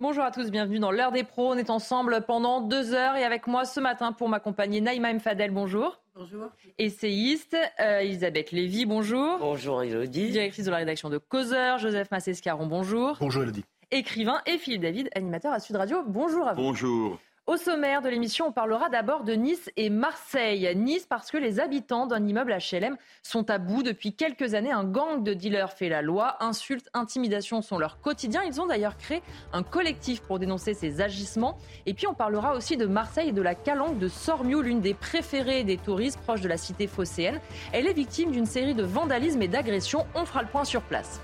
Bonjour à tous, bienvenue dans l'heure des pros. On est ensemble pendant deux heures et avec moi ce matin pour m'accompagner Naïma Mfadel, bonjour. Bonjour. Essayiste, euh, Elisabeth Lévy, bonjour. Bonjour Elodie. Directrice de la rédaction de Causeur, Joseph Massescaron, bonjour. Bonjour Elodie. Écrivain et Philippe David, animateur à Sud Radio, bonjour à vous. Bonjour. Au sommaire de l'émission, on parlera d'abord de Nice et Marseille. Nice parce que les habitants d'un immeuble HLM sont à bout depuis quelques années. Un gang de dealers fait la loi. Insultes, intimidations sont leur quotidien. Ils ont d'ailleurs créé un collectif pour dénoncer ces agissements. Et puis on parlera aussi de Marseille et de la calanque de Sormiou, l'une des préférées des touristes proches de la cité phocéenne. Elle est victime d'une série de vandalismes et d'agressions. On fera le point sur place.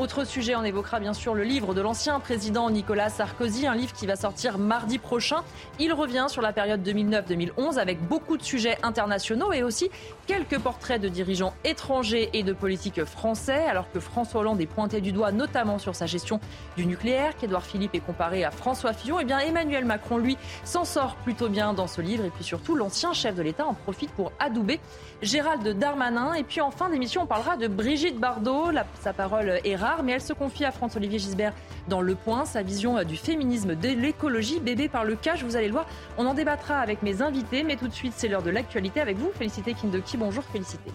Autre sujet, on évoquera bien sûr le livre de l'ancien président Nicolas Sarkozy, un livre qui va sortir mardi prochain. Il revient sur la période 2009-2011 avec beaucoup de sujets internationaux et aussi quelques portraits de dirigeants étrangers et de politiques français, alors que François Hollande est pointé du doigt notamment sur sa gestion du nucléaire, qu'Édouard Philippe est comparé à François Fillon. Et eh bien Emmanuel Macron, lui, s'en sort plutôt bien dans ce livre et puis surtout l'ancien chef de l'État en profite pour adouber Gérald Darmanin. Et puis en fin d'émission, on parlera de Brigitte Bardot. sa parole est rare, mais elle se confie à François-Olivier Gisbert dans Le Point, sa vision euh, du féminisme, de l'écologie, bébé par le cash. Vous allez le voir, on en débattra avec mes invités. Mais tout de suite, c'est l'heure de l'actualité avec vous. Félicité Kindoki, bonjour, félicité.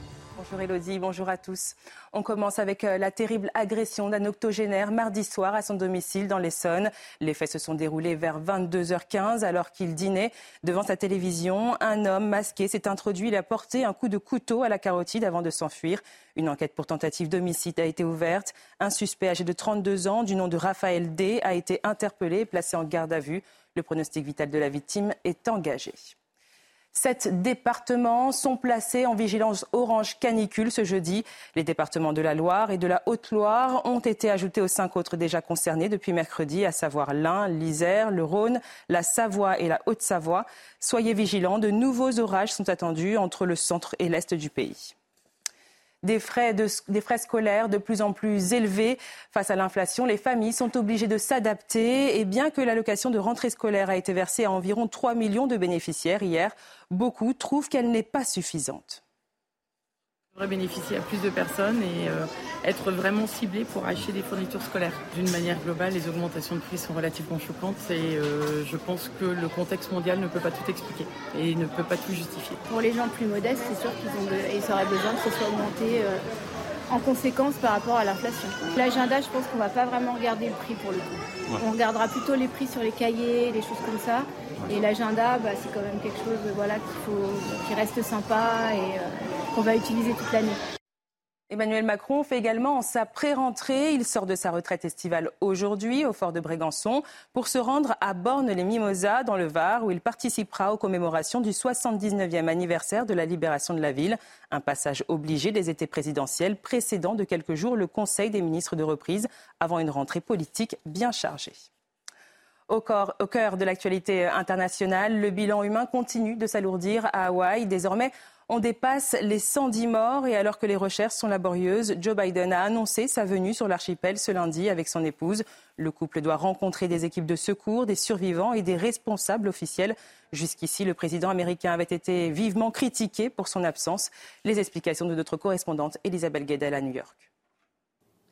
Bonjour Elodie, bonjour à tous. On commence avec euh, la terrible agression d'un octogénaire mardi soir à son domicile dans l'Essonne. Les faits se sont déroulés vers 22h15 alors qu'il dînait devant sa télévision. Un homme masqué s'est introduit, il a porté un coup de couteau à la carotide avant de s'enfuir. Une enquête pour tentative d'homicide a été ouverte. Un suspect âgé de 32 ans du nom de Raphaël D a été interpellé et placé en garde à vue. Le pronostic vital de la victime est engagé. Sept départements sont placés en vigilance orange canicule ce jeudi. Les départements de la Loire et de la Haute-Loire ont été ajoutés aux cinq autres déjà concernés depuis mercredi, à savoir l'Ain, l'Isère, le Rhône, la Savoie et la Haute-Savoie. Soyez vigilants, de nouveaux orages sont attendus entre le centre et l'est du pays des frais, scolaires de plus en plus élevés. Face à l'inflation, les familles sont obligées de s'adapter. Et bien que l'allocation de rentrée scolaire a été versée à environ 3 millions de bénéficiaires hier, beaucoup trouvent qu'elle n'est pas suffisante devrait bénéficier à plus de personnes et euh, être vraiment ciblé pour acheter des fournitures scolaires. D'une manière globale, les augmentations de prix sont relativement choquantes et euh, je pense que le contexte mondial ne peut pas tout expliquer et ne peut pas tout justifier. Pour les gens plus modestes, c'est sûr qu'ils ont ils auraient besoin que ce soit augmenté euh, en conséquence par rapport à l'inflation. L'agenda, je pense qu'on va pas vraiment regarder le prix pour le coup. On regardera plutôt les prix sur les cahiers, les choses comme ça. Et l'agenda, bah, c'est quand même quelque chose voilà, qu'il faut, qui reste sympa et qu'on va utiliser toute l'année. Emmanuel Macron fait également sa pré-rentrée. Il sort de sa retraite estivale aujourd'hui au fort de Brégançon pour se rendre à Borne-les-Mimosas dans le Var où il participera aux commémorations du 79e anniversaire de la libération de la ville. Un passage obligé des étés présidentiels précédant de quelques jours le Conseil des ministres de reprise avant une rentrée politique bien chargée. Au, au cœur de l'actualité internationale, le bilan humain continue de s'alourdir à Hawaï. Désormais, on dépasse les 110 morts et alors que les recherches sont laborieuses, Joe Biden a annoncé sa venue sur l'archipel ce lundi avec son épouse. Le couple doit rencontrer des équipes de secours, des survivants et des responsables officiels. Jusqu'ici, le président américain avait été vivement critiqué pour son absence. Les explications de notre correspondante Elisabeth Guedel à New York.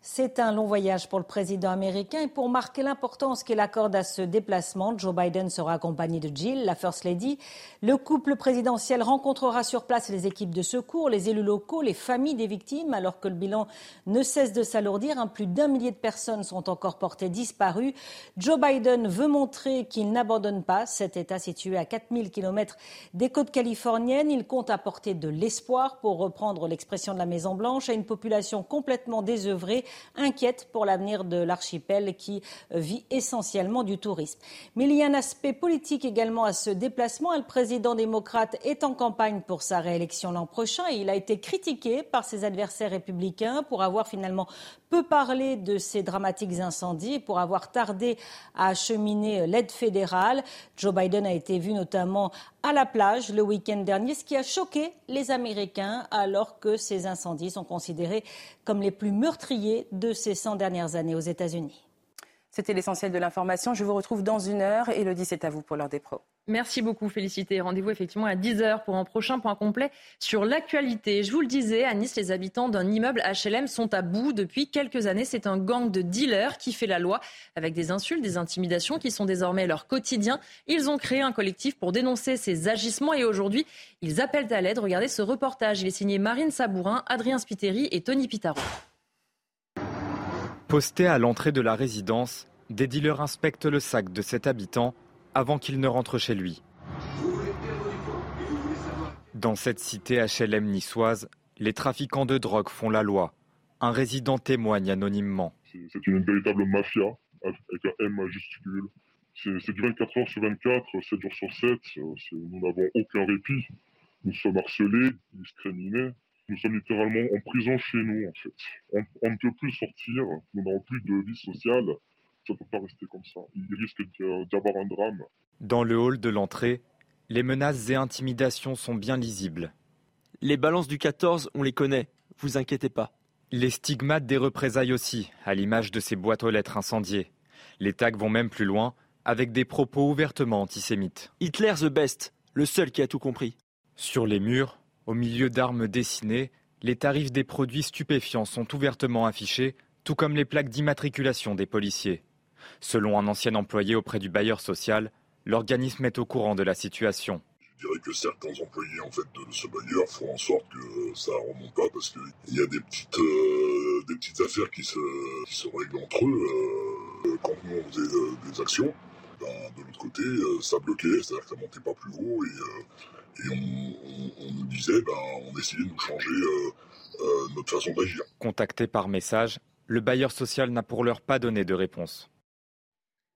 C'est un long voyage pour le président américain et pour marquer l'importance qu'il accorde à ce déplacement, Joe Biden sera accompagné de Jill, la First Lady. Le couple présidentiel rencontrera sur place les équipes de secours, les élus locaux, les familles des victimes, alors que le bilan ne cesse de s'alourdir. Plus d'un millier de personnes sont encore portées disparues. Joe Biden veut montrer qu'il n'abandonne pas cet État situé à 4000 km des côtes californiennes. Il compte apporter de l'espoir, pour reprendre l'expression de la Maison-Blanche, à une population complètement désœuvrée inquiète pour l'avenir de l'archipel qui vit essentiellement du tourisme. Mais il y a un aspect politique également à ce déplacement. Le président démocrate est en campagne pour sa réélection l'an prochain et il a été critiqué par ses adversaires républicains pour avoir finalement peu parlé de ces dramatiques incendies et pour avoir tardé à acheminer l'aide fédérale. Joe Biden a été vu notamment à la plage le week-end dernier, ce qui a choqué les Américains alors que ces incendies sont considérés comme les plus meurtriers de ces 100 dernières années aux États-Unis. C'était l'essentiel de l'information. Je vous retrouve dans une heure. Elodie, c'est à vous pour l'heure des pros. Merci beaucoup, Félicité. Rendez-vous effectivement à 10h pour un prochain point complet sur l'actualité. Je vous le disais, à Nice, les habitants d'un immeuble HLM sont à bout depuis quelques années. C'est un gang de dealers qui fait la loi avec des insultes, des intimidations qui sont désormais leur quotidien. Ils ont créé un collectif pour dénoncer ces agissements et aujourd'hui, ils appellent à l'aide. Regardez ce reportage. Il est signé Marine Sabourin, Adrien Spiteri et Tony Pitaro. Posté à l'entrée de la résidence, des dealers inspectent le sac de cet habitant avant qu'il ne rentre chez lui. Dans cette cité HLM niçoise, les trafiquants de drogue font la loi. Un résident témoigne anonymement. C'est une véritable mafia avec un M majuscule. C'est du 24 heures sur 24, 7 jours sur 7. Nous n'avons aucun répit. Nous sommes harcelés, discriminés. Nous sommes littéralement en prison chez nous, en fait. On, ne peut plus sortir, nous n'avons plus de vie sociale. Ça ne peut pas rester comme ça. Il risque d'y avoir un drame. Dans le hall de l'entrée, les menaces et intimidations sont bien lisibles. Les balances du 14, on les connaît, vous inquiétez pas. Les stigmates des représailles aussi, à l'image de ces boîtes aux lettres incendiées. Les tags vont même plus loin, avec des propos ouvertement antisémites. Hitler the best, le seul qui a tout compris. Sur les murs, au milieu d'armes dessinées, les tarifs des produits stupéfiants sont ouvertement affichés, tout comme les plaques d'immatriculation des policiers. Selon un ancien employé auprès du bailleur social, l'organisme est au courant de la situation. Je dirais que certains employés en fait, de ce bailleur font en sorte que ça remonte pas parce qu'il y a des petites, euh, des petites affaires qui se, se règlent entre eux. Euh, quand nous on faisait euh, des actions, ben, de l'autre côté, ça bloquait, c'est-à-dire que ça montait pas plus haut on, nous disait, ben, on essayait de nous changer notre façon d'agir. Contacté par message, le bailleur social n'a pour l'heure pas donné de réponse.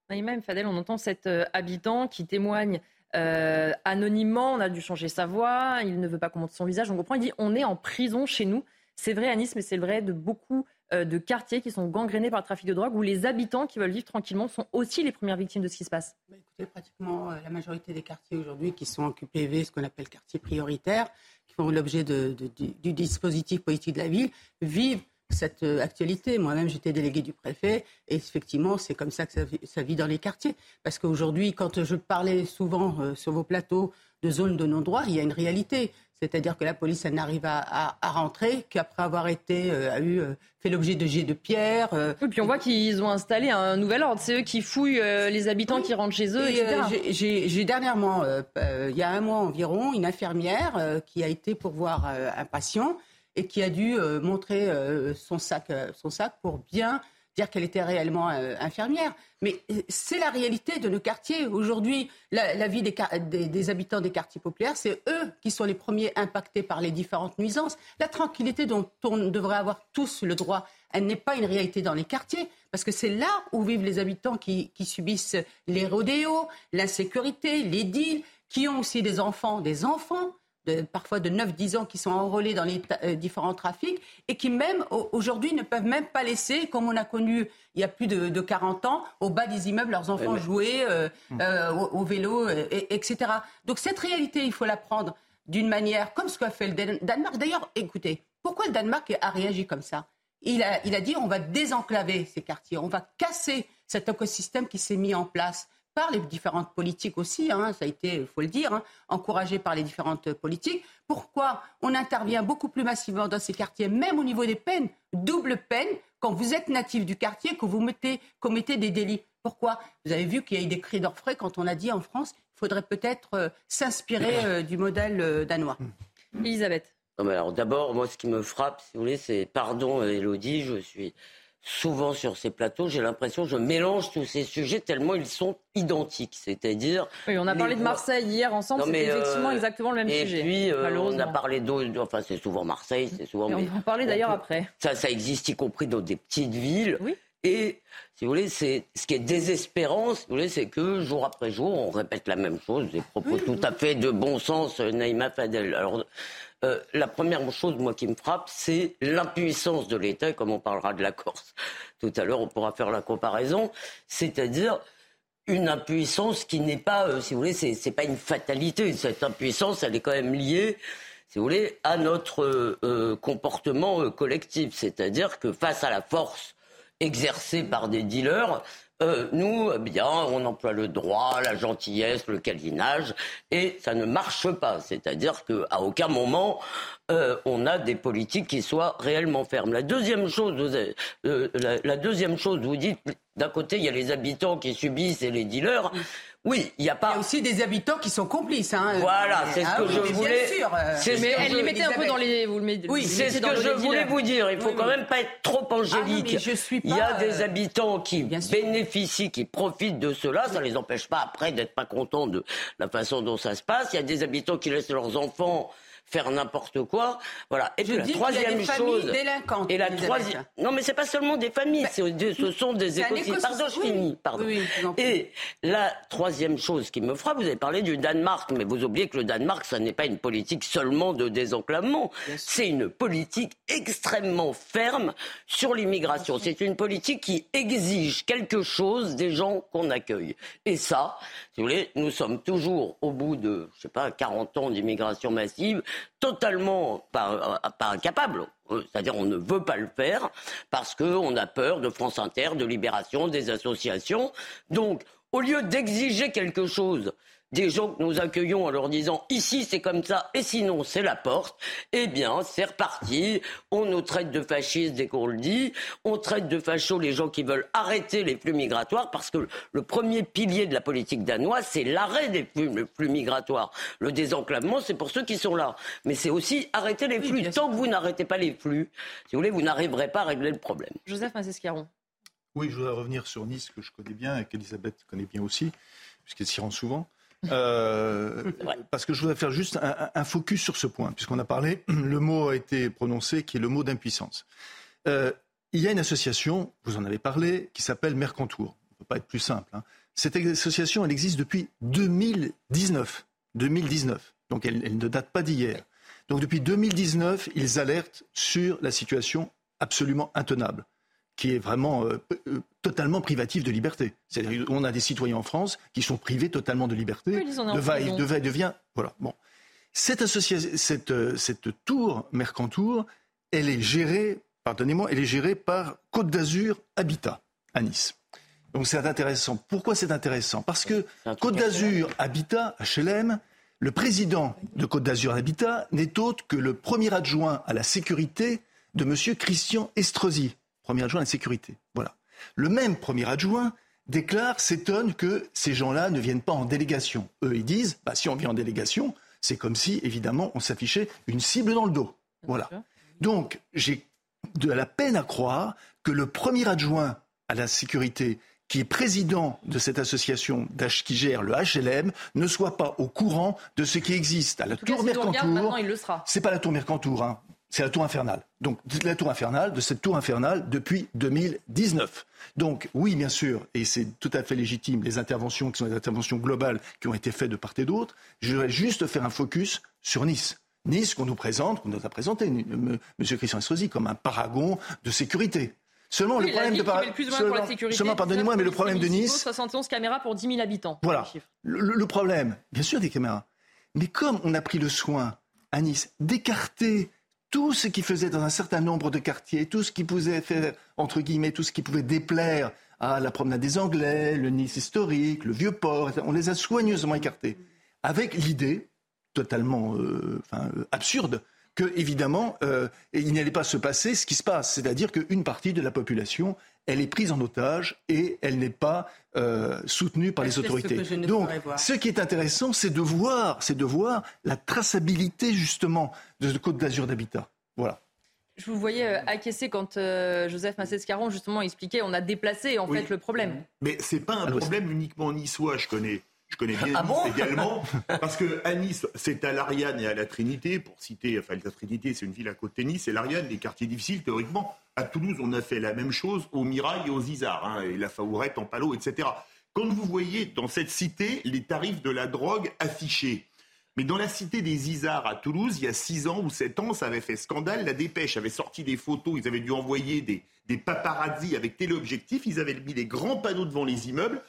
Naïma Fadel, on entend cet euh, habitant qui témoigne euh, anonymement, on a dû changer sa voix, il ne veut pas qu'on montre son visage, on comprend, il dit on est en prison chez nous. C'est vrai à Nice, mais c'est vrai de beaucoup euh, de quartiers qui sont gangrénés par le trafic de drogue, où les habitants qui veulent vivre tranquillement sont aussi les premières victimes de ce qui se passe. Bah, écoutez, pratiquement la majorité des quartiers aujourd'hui qui sont en QPV, ce qu'on appelle quartiers prioritaires, qui font l'objet du dispositif politique de la ville, vivent cette euh, actualité. Moi-même, j'étais délégué du préfet et effectivement, c'est comme ça que ça, vit dans les quartiers. Parce qu'aujourd'hui, quand je parlais souvent euh, sur vos plateaux de zones de non-droit, il y a une réalité. C'est-à-dire que la police, elle n'arrive à, rentrer qu'après avoir été euh, a eu fait l'objet de jets de pierre. et puis on voit qu'ils ont installé un nouvel ordre. C'est eux qui fouillent les habitants qui rentrent chez eux, etc. J'ai dernièrement, il y a un mois environ, une infirmière qui a été pour voir un patient et qui a dû euh, montrer euh, son, sac, euh, son sac pour bien dire qu'elle était réellement infirmière. Mais c'est la réalité de nos quartiers. Aujourd'hui, la, vie des, des, habitants des quartiers populaires, c'est eux qui sont les premiers impactés par les différentes nuisances. La tranquillité dont on devrait avoir tous le droit, elle n'est pas une réalité dans les quartiers, parce que c'est là où vivent les habitants qui, qui subissent les rodéos, l'insécurité, les deals, qui ont aussi des enfants, des enfants parfois de 9-10 ans qui sont enrôlés dans les euh, différents trafics et qui même aujourd'hui ne peuvent même pas laisser, comme on a connu il y a plus de, 40 ans, au bas des immeubles leurs enfants jouer euh, hum. euh, au, vélo, etc. Donc cette réalité, il faut la prendre d'une manière comme ce qu'a fait le Danemark. D'ailleurs, écoutez, pourquoi le Danemark a réagi comme ça? Il a, il a dit on va désenclaver ces quartiers, on va casser cet écosystème qui s'est mis en place par les différentes politiques aussi, hein, ça a été, il faut le dire, hein, encouragé par les différentes politiques. Pourquoi on intervient beaucoup plus massivement dans ces quartiers, même au niveau des peines, double peine, quand vous êtes natif du quartier, que vous mettez, commettez des délits? Pourquoi? Vous avez vu qu'il y a eu des cris d'orfraie quand on a dit en France, il faudrait peut-être euh, s'inspirer euh, du modèle euh, danois. Elisabeth. alors d'abord, moi, ce qui me frappe, si vous voulez, c'est, pardon, Elodie, je suis souvent sur ces plateaux, j'ai l'impression que je mélange tous ces sujets tellement ils sont identiques. C'est-à-dire. Oui, on a parlé de Marseille hier ensemble, c'est effectivement euh, exactement le même sujet. Et puis, euh, on a parlé d'autres. Enfin, c'est souvent Marseille, c'est souvent. Et on va en parler d'ailleurs après. Ça, ça existe y compris dans des petites villes. Oui. Et si vous voulez, c'est ce qui est désespérant, si vous voulez, c'est que jour après jour, on répète la même chose, des propos tout à fait de bon sens, Naïma Fadel. Alors, euh, la première chose, qui me frappe, c'est l'impuissance de l'État, comme on parlera de la Corse tout à l'heure, on pourra faire la comparaison, c'est-à-dire une impuissance qui n'est pas, euh, si vous voulez, c'est, c'est pas une fatalité. Cette impuissance, elle est quand même liée, si vous voulez, à notre euh, comportement collectif. C'est-à-dire que face à la force exercée par des dealers, euh, nous, eh bien, on emploie le droit, la gentillesse, le câlinage, et ça ne marche pas. C'est-à-dire qu'à aucun moment, euh, on a des politiques qui soient réellement fermes. La deuxième chose, euh, la, deuxième chose, vous dites, d'un côté, il y a les habitants qui subissent et les dealers. Oui, il n'y a pas. Il y a aussi des habitants qui sont complices. Hein. Voilà, c'est ce ah que je voulais. C'est mais elle les mettait un peu dans les. Vous le oui, c'est ce que je voulais vous dire. Il faut quand même pas être trop angélique. Ah je suis pas, il y a des euh, habitants qui bénéficient, qui profitent de cela. Ça ne les empêche pas après d'être pas contents de la façon dont ça se passe. Il y a des habitants qui laissent leurs enfants faire n'importe quoi. Voilà. Et puis la troisième chose. Et la troisième. Non, mais c'est pas seulement des familles, bah, ce sont des écosystèmes. Pardon, je finis. Pardon. et la troisième chose qui me frappe, vous avez parlé du Danemark, mais vous oubliez que le Danemark, ça n'est pas une politique seulement de désenclavement. C'est une politique extrêmement ferme sur l'immigration. C'est une politique qui exige quelque chose des gens qu'on accueille. Et ça, si vous voulez, nous sommes toujours au bout de, je sais pas, 40 ans d'immigration massive totalement pas, incapable. C'est-à-dire on ne veut pas le faire parce qu'on a peur de France Inter, de Libération, des associations. Donc, au lieu d'exiger quelque chose des gens que nous accueillons en leur disant ici c'est comme ça et sinon c'est la porte, eh bien c'est reparti. On nous traite de fascistes dès qu'on le dit. On traite de fachos les gens qui veulent arrêter les flux migratoires parce que le premier pilier de la politique danoise c'est l'arrêt des flux, migratoires. Le désenclavement c'est pour ceux qui sont là. Mais c'est aussi arrêter les flux. Tant que vous n'arrêtez pas les flux, si vous voulez, vous n'arriverez pas à régler le problème. Joseph Massescaron. Oui, je voudrais revenir sur Nice que je connais bien et qu'Elisabeth connaît bien aussi, puisqu'elle s'y rend souvent. Euh, parce que je voudrais faire juste un, focus sur ce point, puisqu'on a parlé, le mot a été prononcé, qui est le mot d'impuissance. Euh, il y a une association, vous en avez parlé, qui s'appelle Mercantour. Ça ne peut pas être plus simple. Hein. Cette association, elle existe depuis 2019. 2019. Donc elle, elle ne date pas d'hier. Donc depuis 2019, ils alertent sur la situation absolument intenable qui est vraiment euh, euh, totalement privatif de liberté. C'est-à-dire qu'on a des citoyens en France qui sont privés totalement de liberté, de va et de va de vient. Voilà. Bon, cette association, cette, euh, cette tour Mercantour, elle est gérée, pardonnez-moi, elle est gérée par Côte d'Azur Habitat à Nice. Donc c'est intéressant. Pourquoi c'est intéressant? Parce que Côte d'Azur Habitat, HLM, le président de Côte d'Azur Habitat n'est autre que le premier adjoint à la sécurité de M. Christian Estrosi, premier adjoint à la sécurité. Voilà. Le même premier adjoint déclare, s'étonne que ces gens-là ne viennent pas en délégation. Eux, ils disent, bah, si on vient en délégation, c'est comme si, évidemment, on s'affichait une cible dans le dos. Voilà. Donc, j'ai de la peine à croire que le premier adjoint à la sécurité, qui est président de cette association qui gère le HLM, ne soit pas au courant de ce qui existe à la Tour Mercantour. C'est pas la Tour Mercantour, hein. C'est la tour infernale. Donc, la tour infernale, de cette tour infernale depuis 2019. Donc, oui, bien sûr, et c'est tout à fait légitime, les interventions qui sont des interventions globales qui ont été faites de part et d'autre. Je voudrais juste faire un focus sur Nice. Nice qu'on nous présente, qu'on nous a présenté, M. Christian Estrosi, comme un paragon de sécurité. Seulement, le problème de seulement, seulement pardonnez-moi, mais le problème de Nice. 71 caméras pour 10 000 habitants. Voilà. le problème, bien sûr, des caméras. Mais comme on a pris le soin à Nice d'écarter tout ce qui faisait dans un certain nombre de quartiers, tout ce qui pouvait faire, entre guillemets, tout ce qui pouvait déplaire à la promenade des Anglais, le Nice historique, le vieux port, on les a soigneusement écartés. Avec l'idée, totalement euh, absurde, que évidemment, euh, il n'allait pas se passer ce qui se passe, c'est-à-dire qu'une partie de la population, elle est prise en otage et elle n'est pas euh, soutenue par les autorités. Donc, ce qui est intéressant, c'est de voir, c'est de voir la traçabilité justement de ce Côte d'Azur d'habitat. Voilà. Je vous voyais euh, acquiescer quand Joseph Massescaron justement expliquait on a déplacé en fait le problème. Mais c'est pas un problème uniquement niçois. Je connais je connais bien ah Nice également, parce que à Nice, c'est à l'Ariane et à la Trinité, pour citer, enfin la Trinité, c'est une ville à côté de Nice, et l'Ariane, des quartiers difficiles, théoriquement. À Toulouse, on a fait la même chose au Mirail et aux Isards, hein, et la Faourette en Palo, etc. Quand vous voyez dans cette cité les tarifs de la drogue affichés, mais dans la cité des Isards à Toulouse, il y a 6 ans ou 7 ans, ça avait fait scandale. La dépêche avait sorti des photos, ils avaient dû envoyer des, des paparazzi avec téléobjectifs, ils avaient mis des grands panneaux devant les immeubles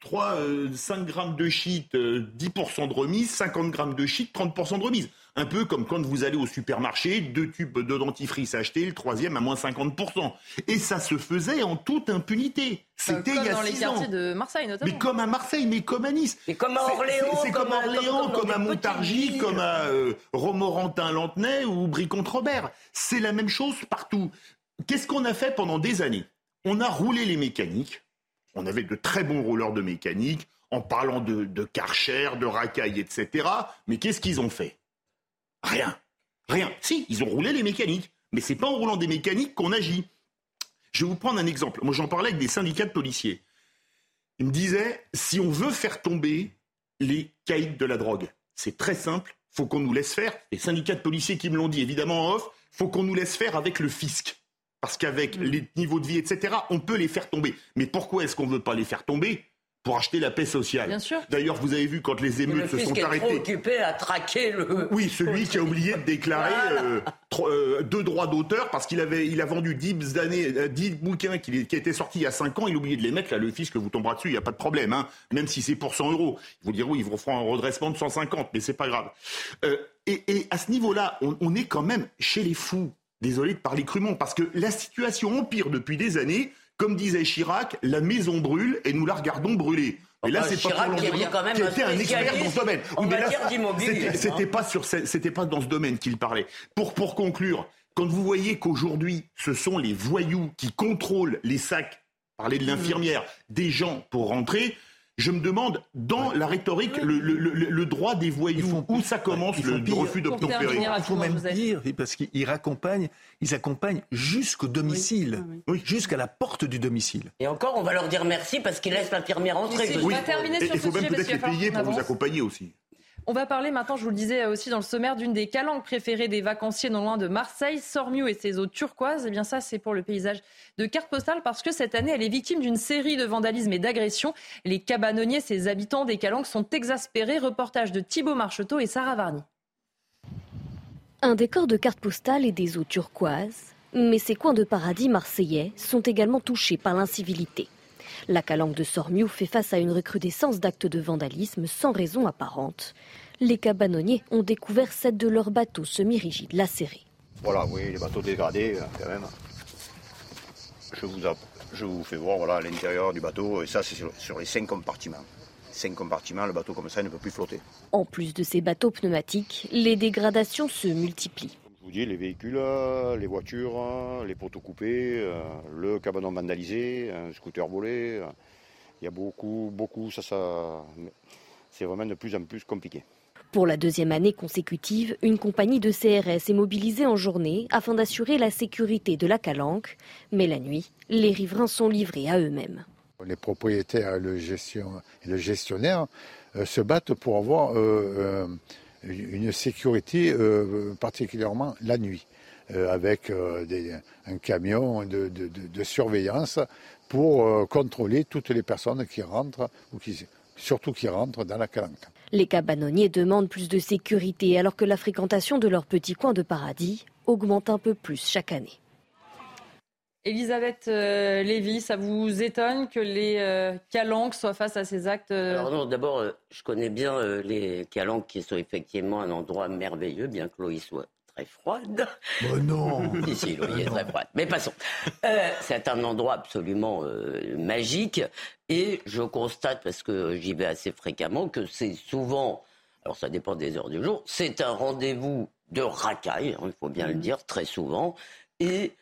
3, euh, 5 euh, grammes de shit, 10% euh, de remise, 50 grammes de shit, 30% de remise. Un peu comme quand vous allez au supermarché, deux tubes de dentifrice achetés, le troisième à moins 50%. Et ça se faisait en toute impunité. C'était il y a dans les six quartiers ans. de Marseille notamment. Mais comme à Marseille, mais comme à Nice. Et comme à C'est- Orléans, c'est- comme comme à Orléans, comme à Montargis, villes. comme à euh, Romorantin-Lantenay ou Brie-contre-Robert. C'est la même chose partout. Qu'est-ce qu'on a fait pendant des années? On a roulé les mécaniques. On avait de très bons rouleurs de mécanique en parlant de, de Karcher, de racailles, etc. Mais qu'est-ce qu'ils ont fait? Rien. Rien. Si, ils ont roulé les mécaniques. Mais c'est pas en roulant des mécaniques qu'on agit. Je vais vous prendre un exemple. Moi, j'en parlais avec des syndicats de policiers. Ils me disaient, si on veut faire tomber les caïds de la drogue, c'est très simple, faut qu'on nous laisse faire. Les syndicats de policiers qui me l'ont dit, évidemment en off, faut qu'on nous laisse faire avec le fisc. Parce qu'avec les niveaux de vie, etc., on peut les faire tomber. Mais pourquoi est-ce qu'on ne veut pas les faire tomber? Pour acheter la paix sociale. Bien sûr. D'ailleurs, vous avez vu quand les le émeutes se sont est trop arrêtées. occupé à traquer le... Oui, celui qui a oublié de déclarer Voilà. euh, tro- euh, deux droits d'auteur parce qu'il avait, il a vendu 10, années, euh, 10 bouquins qui, qui étaient sortis il y a 5 ans. Il a oublié de les mettre. Là, le fisc vous tombera dessus, il n'y a pas de problème. Hein, même si c'est pour 100 euros. Ils vous diront, ils vous feront un redressement de 150, mais c'est pas grave. Euh, et, et à ce niveau-là, on, on est quand même chez les fous. Désolé de parler crûment, parce que la situation empire depuis des années. Comme disait Chirac, la maison brûle et nous la regardons brûler. Mais là, c'est pas Chirac, pour qui l'environnement, était un expert dans ce domaine. mais là, c'était- hein. C'était pas sur c'était pas dans ce domaine qu'il parlait. Pour pour conclure, quand vous voyez qu'aujourd'hui ce sont les voyous qui contrôlent les sacs, parler de l'infirmière, des gens pour rentrer. Je me demande, dans la rhétorique, le, le- le- le droit des voyous, où ça commence le pire. refus d'obtempérer Il faut même dire, parce qu'ils raccompagnent, ils accompagnent jusqu'au domicile, jusqu'à la porte du domicile. Et encore, on va leur dire merci parce qu'ils laissent l'infirmière entrer. Oui, terminer et sur il faut ce même peut-être les payer pour vous accompagner aussi. On va parler maintenant, je vous le disais aussi dans le sommaire, d'une des calanques préférées des vacanciers non loin de Marseille, Sormiou et ses eaux turquoises. Eh bien ça, c'est pour le paysage de carte postale parce que cette année, elle est victime d'une série de vandalismes et d'agressions. Les cabanonniers, ces habitants des calanques, sont exaspérés. Reportage de Thibaut Marcheteau et Sarah Varny. Un décor de carte postale et des eaux turquoises. Mais ces coins de paradis marseillais sont également touchés par l'incivilité. La calanque de Sormiou fait face à une recrudescence d'actes de vandalisme sans raison apparente. Les cabanonniers ont découvert sept de leurs bateaux semi-rigides lacérés. Voilà, oui, les bateaux dégradés, euh, quand même. Je vous, je vous fais voir voilà, l'intérieur du bateau, et ça, c'est sur, sur les cinq compartiments. Cinq compartiments, le bateau comme ça il ne peut plus flotter. En plus de ces bateaux pneumatiques, les dégradations se multiplient. Je vous dis, les véhicules, euh, les voitures, euh, les poteaux coupés, euh, le cabanon vandalisé, un scooter volé. Il y a beaucoup, beaucoup, ça, ça. C'est vraiment de plus en plus compliqué. Pour la deuxième année consécutive, une compagnie de CRS est mobilisée en journée afin d'assurer la sécurité de la calanque. Mais la nuit, les riverains sont livrés à eux-mêmes. Les propriétaires et le, gestion- et le gestionnaire euh, se battent pour avoir euh, euh, une sécurité, euh, particulièrement la nuit, euh, avec euh, un camion de, surveillance pour contrôler toutes les personnes qui rentrent, ou qui, surtout qui rentrent dans la calanque. Les cabanonniers demandent plus de sécurité alors que la fréquentation de leur petit coin de paradis augmente un peu plus chaque année. Elisabeth euh, Lévy, ça vous étonne que les euh, calanques soient face à ces actes euh, Alors non, d'abord, euh, je connais bien euh, les calanques qui sont effectivement un endroit merveilleux, bien que l'eau y soit très froide. non Ici, l'eau y est très froide. Mais passons. Euh, c'est un endroit absolument euh, magique. Et je constate, parce que j'y vais assez fréquemment, que c'est souvent, alors ça dépend des heures du jour, c'est un rendez-vous de racailles, hein, il faut bien le dire, très souvent. Et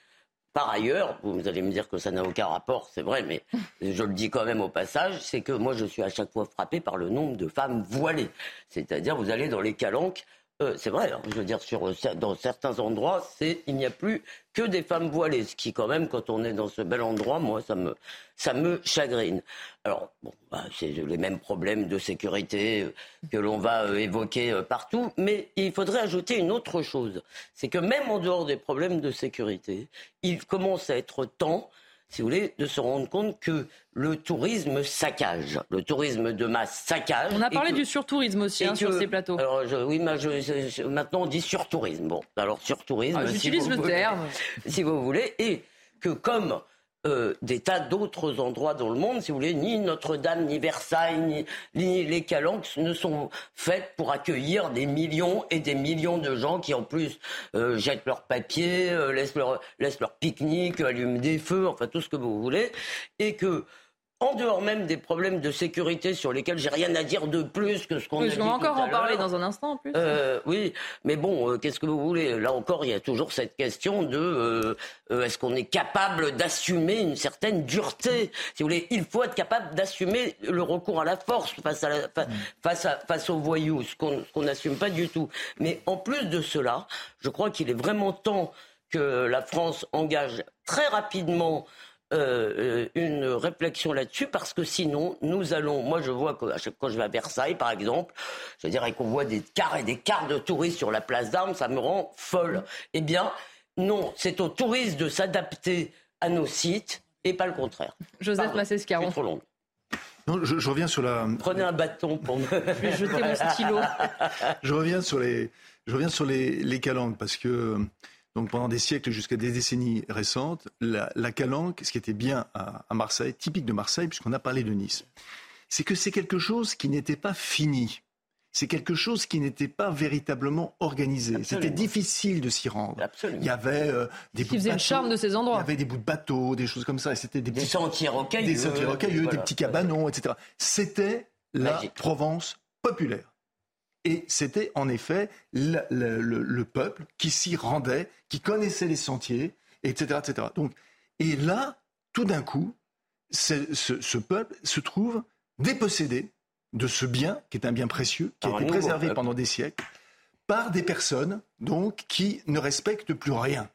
par ailleurs, vous allez me dire que ça n'a aucun rapport, c'est vrai, mais je le dis quand même au passage, c'est que moi je suis à chaque fois frappé par le nombre de femmes voilées. C'est-à-dire, vous allez dans les calanques, euh, c'est vrai, hein, je veux dire, sur, dans certains endroits, c'est il n'y a plus que des femmes voilées, ce qui quand même, quand on est dans ce bel endroit, moi, ça me, ça me chagrine. Alors, bon, bah, c'est les mêmes problèmes de sécurité euh, que l'on va euh, évoquer euh, partout, mais il faudrait ajouter une autre chose, c'est que même en dehors des problèmes de sécurité, il commence à être temps si vous voulez, de se rendre compte que le tourisme saccage. Le tourisme de masse saccage. On a parlé que- du surtourisme aussi hein, sur ces plateaux. Alors, je- oui, mais je- je- je- maintenant on dit surtourisme. Bon, alors surtourisme. Ah, j'utilise le voulez, terme. Si vous voulez, et que comme euh, des tas d'autres endroits dans le monde, si vous voulez, ni Notre-Dame, ni Versailles, ni, les Calanques ne sont faites pour accueillir des millions et des millions de gens qui en plus euh, jettent leurs papiers, euh, laissent leur, laissent leur pique-nique, allument des feux, enfin tout ce que vous voulez, et que en dehors même des problèmes de sécurité sur lesquels j'ai rien à dire de plus que ce qu'on a dit. Je vais encore en parler dans un instant en plus. Euh, oui, mais bon, euh, qu'est-ce que vous voulez? Là encore, il y a toujours cette question de euh, est-ce qu'on est capable d'assumer une certaine dureté? Si vous voulez, il faut être capable d'assumer le recours à la force face, à mm. face, à, face aux voyous, ce qu'on n'assume pas du tout. Mais en plus de cela, je crois qu'il est vraiment temps que la France engage très rapidement euh, euh, une réflexion là-dessus parce que sinon, nous allons. Moi, je vois que quand je vais à Versailles, par exemple, je dirais qu'on voit des quarts et des quarts de touristes sur la place d'armes, ça me rend folle. Eh bien, non, c'est aux touristes de s'adapter à nos sites et pas le contraire. Joseph Massescaron. trop long. Non, je, reviens sur la. Prenez un bâton pour me. jeter mon stylo. je reviens sur les. Je reviens sur les, les calanques parce que donc pendant des siècles jusqu'à des décennies récentes, la, calanque, ce qui était bien à, Marseille, typique de Marseille, puisqu'on a parlé de Nice, c'est que c'est quelque chose qui n'était pas fini. C'est quelque chose qui n'était pas véritablement organisé. C'était difficile de s'y rendre. Absolument. Il y avait euh, des bouts de le charme de ces endroits. Il y avait des bouts de bateaux, des choses comme ça. Et c'était des, des sentiers rocailleux, des sentiers rocailleux, des petits cabanons, etc. C'était la Provence populaire. Et c'était en effet le, peuple qui s'y rendait, qui connaissait les sentiers, etc. etc. Donc, et là, tout d'un coup, ce, peuple se trouve dépossédé de ce bien, qui est un bien précieux, qui a été préservé pendant des siècles, par des personnes donc qui ne respectent plus rien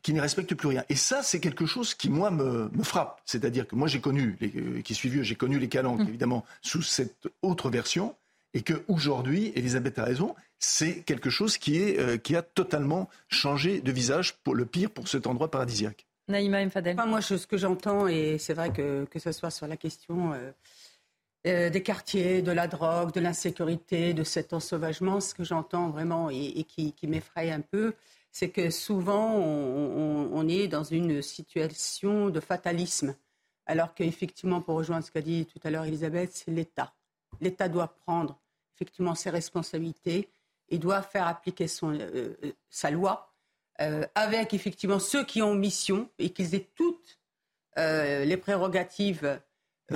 qui ne respectent plus rien. Et ça, c'est quelque chose qui, moi, me, frappe. C'est-à-dire que moi, j'ai connu, les, euh, qui suis vieux, j'ai connu les calanques, mmh. évidemment, sous cette autre version et qu'aujourd'hui, Elisabeth a raison, c'est quelque chose qui, est, euh, qui a totalement changé de visage pour le pire pour cet endroit paradisiaque. Naïma Mfadel. moi, ce que j'entends, et c'est vrai que, que ce soit sur la question euh, euh, des quartiers, de la drogue, de l'insécurité, de cet ensauvagement, ce que j'entends vraiment et, qui, m'effraie un peu, c'est que souvent, on, on, est dans une situation de fatalisme. Alors qu'effectivement, pour rejoindre ce qu'a dit tout à l'heure Elisabeth, c'est l'État l'État doit prendre effectivement ses responsabilités et doit faire appliquer son, euh, euh, sa loi euh, avec effectivement ceux qui ont mission et qu'ils aient toutes les prérogatives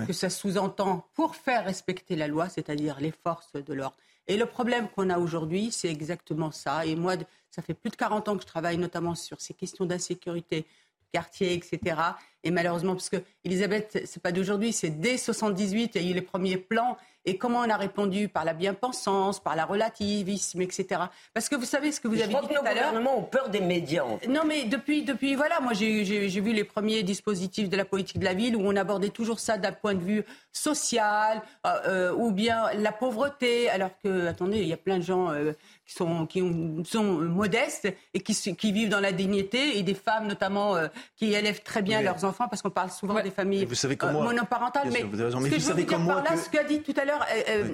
que ça sous-entend pour faire respecter la loi, c'est-à-dire les forces de l'ordre. Et le problème qu'on a aujourd'hui, c'est exactement ça. Et moi, ça fait plus de 40 ans que je travaille notamment sur ces questions d'insécurité, quartier, etc. Et malheureusement, parce que Elisabeth, c'est pas d'aujourd'hui, c'est dès 78, il y a eu les premiers plans et comment on a répondu? Par la bien-pensance, par la relativisme, etc. Parce que vous savez ce que vous avez dit tout à l'heure. gouvernements ont peur des médias. Non, mais depuis, depuis, voilà, moi j'ai vu les premiers dispositifs de la politique de la ville où on abordait toujours ça d'un point de vue social euh, euh, ou bien la pauvreté, alors que, attendez, il y a plein de gens euh, qui sont, qui sont modestes et qui, qui vivent dans la dignité et des femmes notamment qui élèvent très bien leurs enfants parce qu'on parle souvent des familles vous savez monoparentales. Mais, vous avez raison, mais ce que je veux dire par là, ce qu'a dit tout à l'heure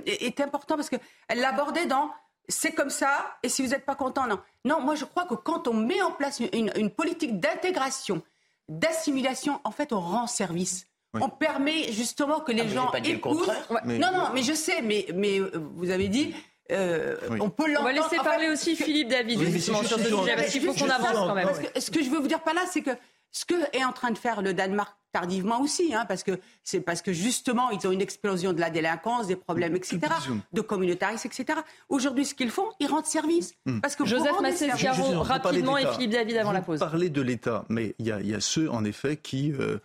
est important parce qu'elle l'abordait dans c'est comme ça, et si vous n'êtes pas content, non. Non, moi je crois que quand on met en place une, politique d'intégration, d'assimilation, en fait, on rend service. On permet justement que les ah, gens écoutent. Non, non, mais je sais, mais, mais euh, vous avez dit, euh, on peut l'entendre. On va laisser parler aussi Philippe David justement sur ce sujet parce qu'il faut qu'on avance quand même. ce que je veux vous dire par là, c'est que ce que est en train de faire le Danemark tardivement aussi, hein, parce que c'est parce que justement ils ont une explosion de la délinquance, des problèmes, etc., de communautarisme, etc. Aujourd'hui, ce qu'ils font, ils rendent service. Hmm. Parce que Joseph Massescaro, rapidement, et Philippe David avant la pause. Parler de l'État, mais il y, a ceux en effet qui euh,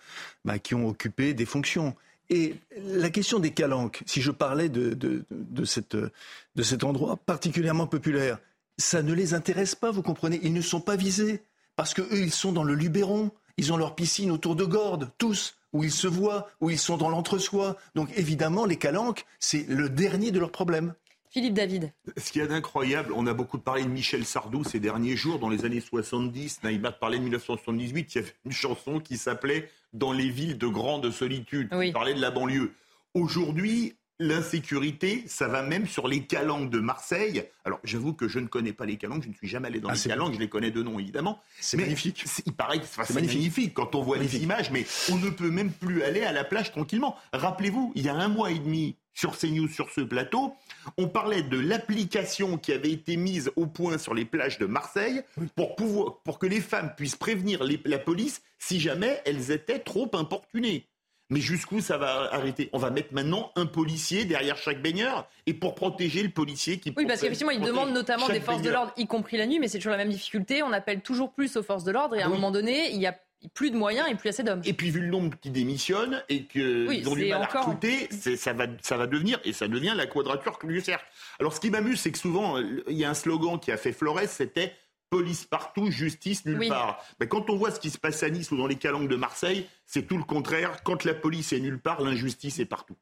bah, qui ont occupé des fonctions. Et la question des calanques, si je parlais de, de, de, cette, de cet endroit particulièrement populaire, ça ne les intéresse pas, vous comprenez? Ils ne sont pas visés parce qu'eux, ils sont dans le Luberon, ils ont leur piscine autour de Gordes, tous, où ils se voient, où ils sont dans l'entre-soi. Donc évidemment, les calanques, c'est le dernier de leurs problèmes. Philippe David. Ce qui est incroyable, on a beaucoup parlé de Michel Sardou ces derniers jours, dans les années 70. Naïma parlait de 1978, il y avait une chanson qui s'appelait Dans les villes de grande solitude. Il parlait de la banlieue. Aujourd'hui, l'insécurité, ça va même sur les calanques de Marseille. Alors, j'avoue que je ne connais pas les calanques, je ne suis jamais allé dans ah, les calanques, je les connais de nom évidemment. C'est magnifique. Il paraît que c'est magnifique. quand on voit les images, mais on ne peut même plus aller à la plage tranquillement. Rappelez-vous, il y a un mois et demi, sur CNews, sur ce plateau, on parlait de l'application qui avait été mise au point sur les plages de Marseille pour, pouvoir, pour que les femmes puissent prévenir la police si jamais elles étaient trop importunées. Mais jusqu'où ça va arrêter? On va mettre maintenant un policier derrière chaque baigneur et pour protéger le policier qui. Oui, parce qu'effectivement, ils demandent notamment des forces de l'ordre, y compris la nuit, mais c'est toujours la même difficulté. On appelle toujours plus aux forces de l'ordre et à un moment donné, il y a plus de moyens et plus assez d'hommes. Et puis vu le nombre qui démissionnent et qu'ils ont du mal à recruter, ça va, ça va devenir, et ça devient la quadrature du cercle. Alors ce qui m'amuse, c'est que souvent, il y a un slogan qui a fait Flores, c'était police partout, justice nulle part. Mais quand on voit ce qui se passe à Nice ou dans les calanques de Marseille, c'est tout le contraire. Quand la police est nulle part, l'injustice est partout.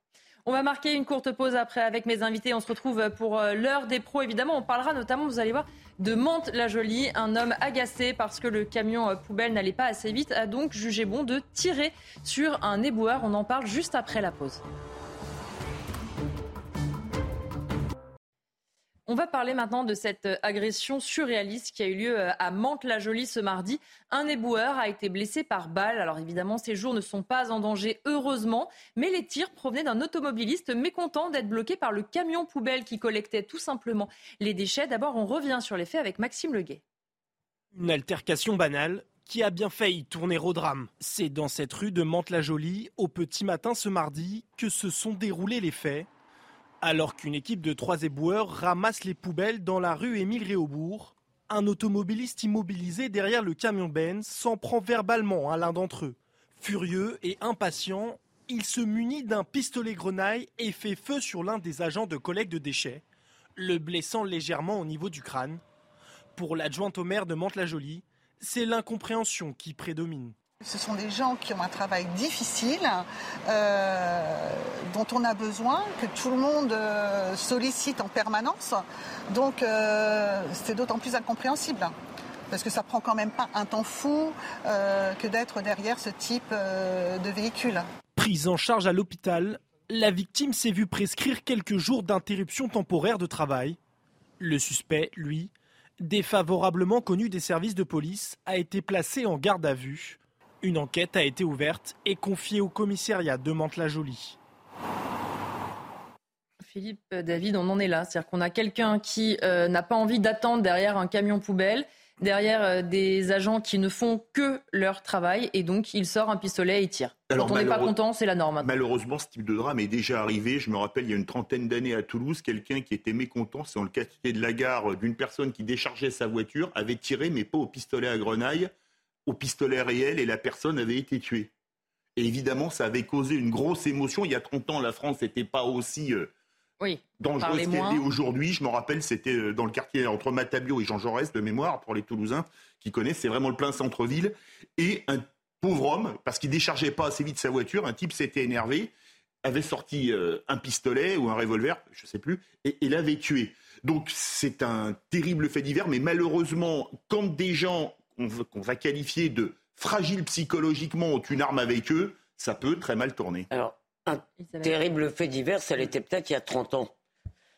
On va marquer une courte pause après avec mes invités. On se retrouve pour euh, l'heure des pros. Évidemment, on parlera notamment, vous allez voir, de Mantes-la-Jolie. Un homme agacé parce que le camion euh, poubelle n'allait pas assez vite a donc jugé bon de tirer sur un éboueur. On en parle juste après la pause. On va parler maintenant de cette euh, agression surréaliste qui a eu lieu euh, à Mantes-la-Jolie ce mardi. Un éboueur a été blessé par balle. Alors évidemment, ces jours ne sont pas en danger, heureusement, mais les tirs provenaient d'un automobiliste mécontent d'être bloqué par le camion poubelle qui collectait tout simplement les déchets. D'abord, on revient sur les faits avec Maxime Leguet. Une altercation banale qui a bien failli tourner au drame. C'est dans cette rue de Mantes-la-Jolie, au petit matin ce mardi, que se sont déroulés les faits. Alors qu'une équipe de trois éboueurs ramasse les poubelles dans la rue Émile Réaubourg, un automobiliste immobilisé derrière le camion Benz s'en prend verbalement à l'un d'entre eux. Furieux et impatient, il se munit d'un pistolet grenaille et fait feu sur l'un des agents de collecte de déchets, le blessant légèrement au niveau du crâne. Pour l'adjointe au maire de Mantes-la-Jolie, c'est l'incompréhension qui prédomine. Ce sont des gens qui ont un travail difficile, euh, dont on a besoin, que tout le monde euh, sollicite en permanence. Donc euh, c'est d'autant plus incompréhensible. Parce que ça prend quand même pas un temps fou que d'être derrière ce type de véhicule. Prise en charge à l'hôpital, la victime s'est vue prescrire quelques jours d'interruption temporaire de travail. Le suspect, lui, défavorablement connu des services de police, a été placé en garde à vue. Une enquête a été ouverte et confiée au commissariat de Mantes-la-Jolie. Philippe, euh, David, on en est là. C'est-à-dire qu'on a quelqu'un qui euh, n'a pas envie d'attendre derrière un camion poubelle, derrière euh, des agents qui ne font que leur travail, et donc il sort un pistolet et il tire. Alors, Quand on n'est pas content, c'est la norme. Malheureusement, ce type de drame est déjà arrivé. Je me rappelle, il y a une trentaine d'années à Toulouse, quelqu'un qui était mécontent, c'est dans le quartier de la gare, d'une personne qui déchargeait sa voiture, avait tiré, mais pas au pistolet à grenaille au pistolet réel et la personne avait été tuée. Et évidemment, ça avait causé une grosse émotion. Il y a 30 ans, la France n'était pas aussi euh, oui, dangereuse qu'elle est aujourd'hui. Je me rappelle, c'était euh, dans le quartier entre Matabio et Jean Jaurès, de mémoire, pour les Toulousains qui connaissent. C'est vraiment le plein centre-ville. Et un pauvre homme, parce qu'il déchargeait pas assez vite sa voiture, un type s'était énervé, avait sorti euh, un pistolet ou un revolver, je ne sais plus, et, et l'avait tué. Donc c'est un terrible fait divers, mais malheureusement, quand des gens qu'on va qualifier de fragiles psychologiquement ont une arme avec eux, ça peut très mal tourner. Alors, un terrible fait divers, ça l'était peut-être il y a 30 ans.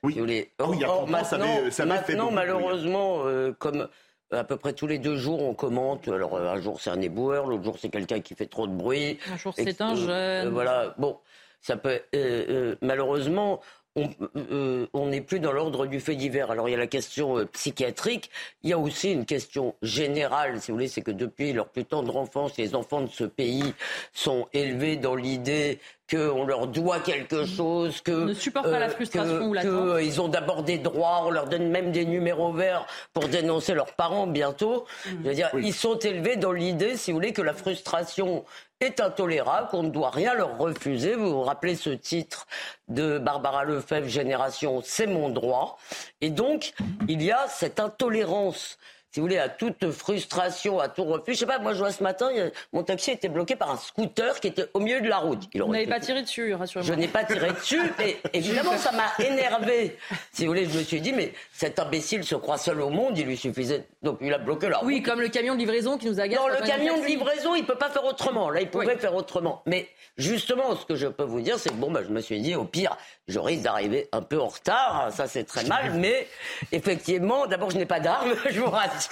Oui, ah oui il y a 30 ans, ça avait, ça maintenant malheureusement, euh, comme à peu près tous les deux jours, on commente. Alors, un jour, c'est un éboueur, l'autre jour, c'est quelqu'un qui fait trop de bruit. Un jour, c'est un jeune. Euh, voilà. Bon, ça peut. Euh, malheureusement, euh, on n'est plus dans l'ordre du fait divers. Alors il y a la question euh, psychiatrique, il y a aussi une question générale, si vous voulez, c'est que depuis leur plus tendre enfance, les enfants de ce pays sont élevés dans l'idée qu'on leur doit quelque chose, que ne supportent pas la euh, frustration ou l'attente. ils ont d'abord des droits, on leur donne même des numéros verts pour dénoncer leurs parents bientôt. Mmh. Je veux dire, ils sont élevés dans l'idée, si vous voulez, que la frustration est intolérable, qu'on ne doit rien leur refuser. Vous vous rappelez ce titre de Barbara Lefebvre, Génération, c'est mon droit. Et donc, il y a cette intolérance si vous voulez, à toute frustration, à tout refus. Je sais pas, moi je vois ce matin, mon taxi était bloqué par un scooter qui était au milieu de la route. Vous n'avez pas tiré dessus, rassurez-moi. Je n'ai pas tiré dessus, mais évidemment ça m'a énervé. Si vous voulez, je me suis dit, mais cet imbécile se croit seul au monde, il lui suffisait. Donc il a bloqué la route. Oui, comme le camion de livraison qui nous agace. Non, le camion de livraison, il peut pas faire autrement. Là, il pourrait faire autrement. Mais justement, ce que je peux vous dire, c'est que bon, bah, je me suis dit, au pire, je risque d'arriver un peu en retard. Ça, c'est très mal. Mais effectivement, d'abord, je n'ai pas d'armes, je vous rassure.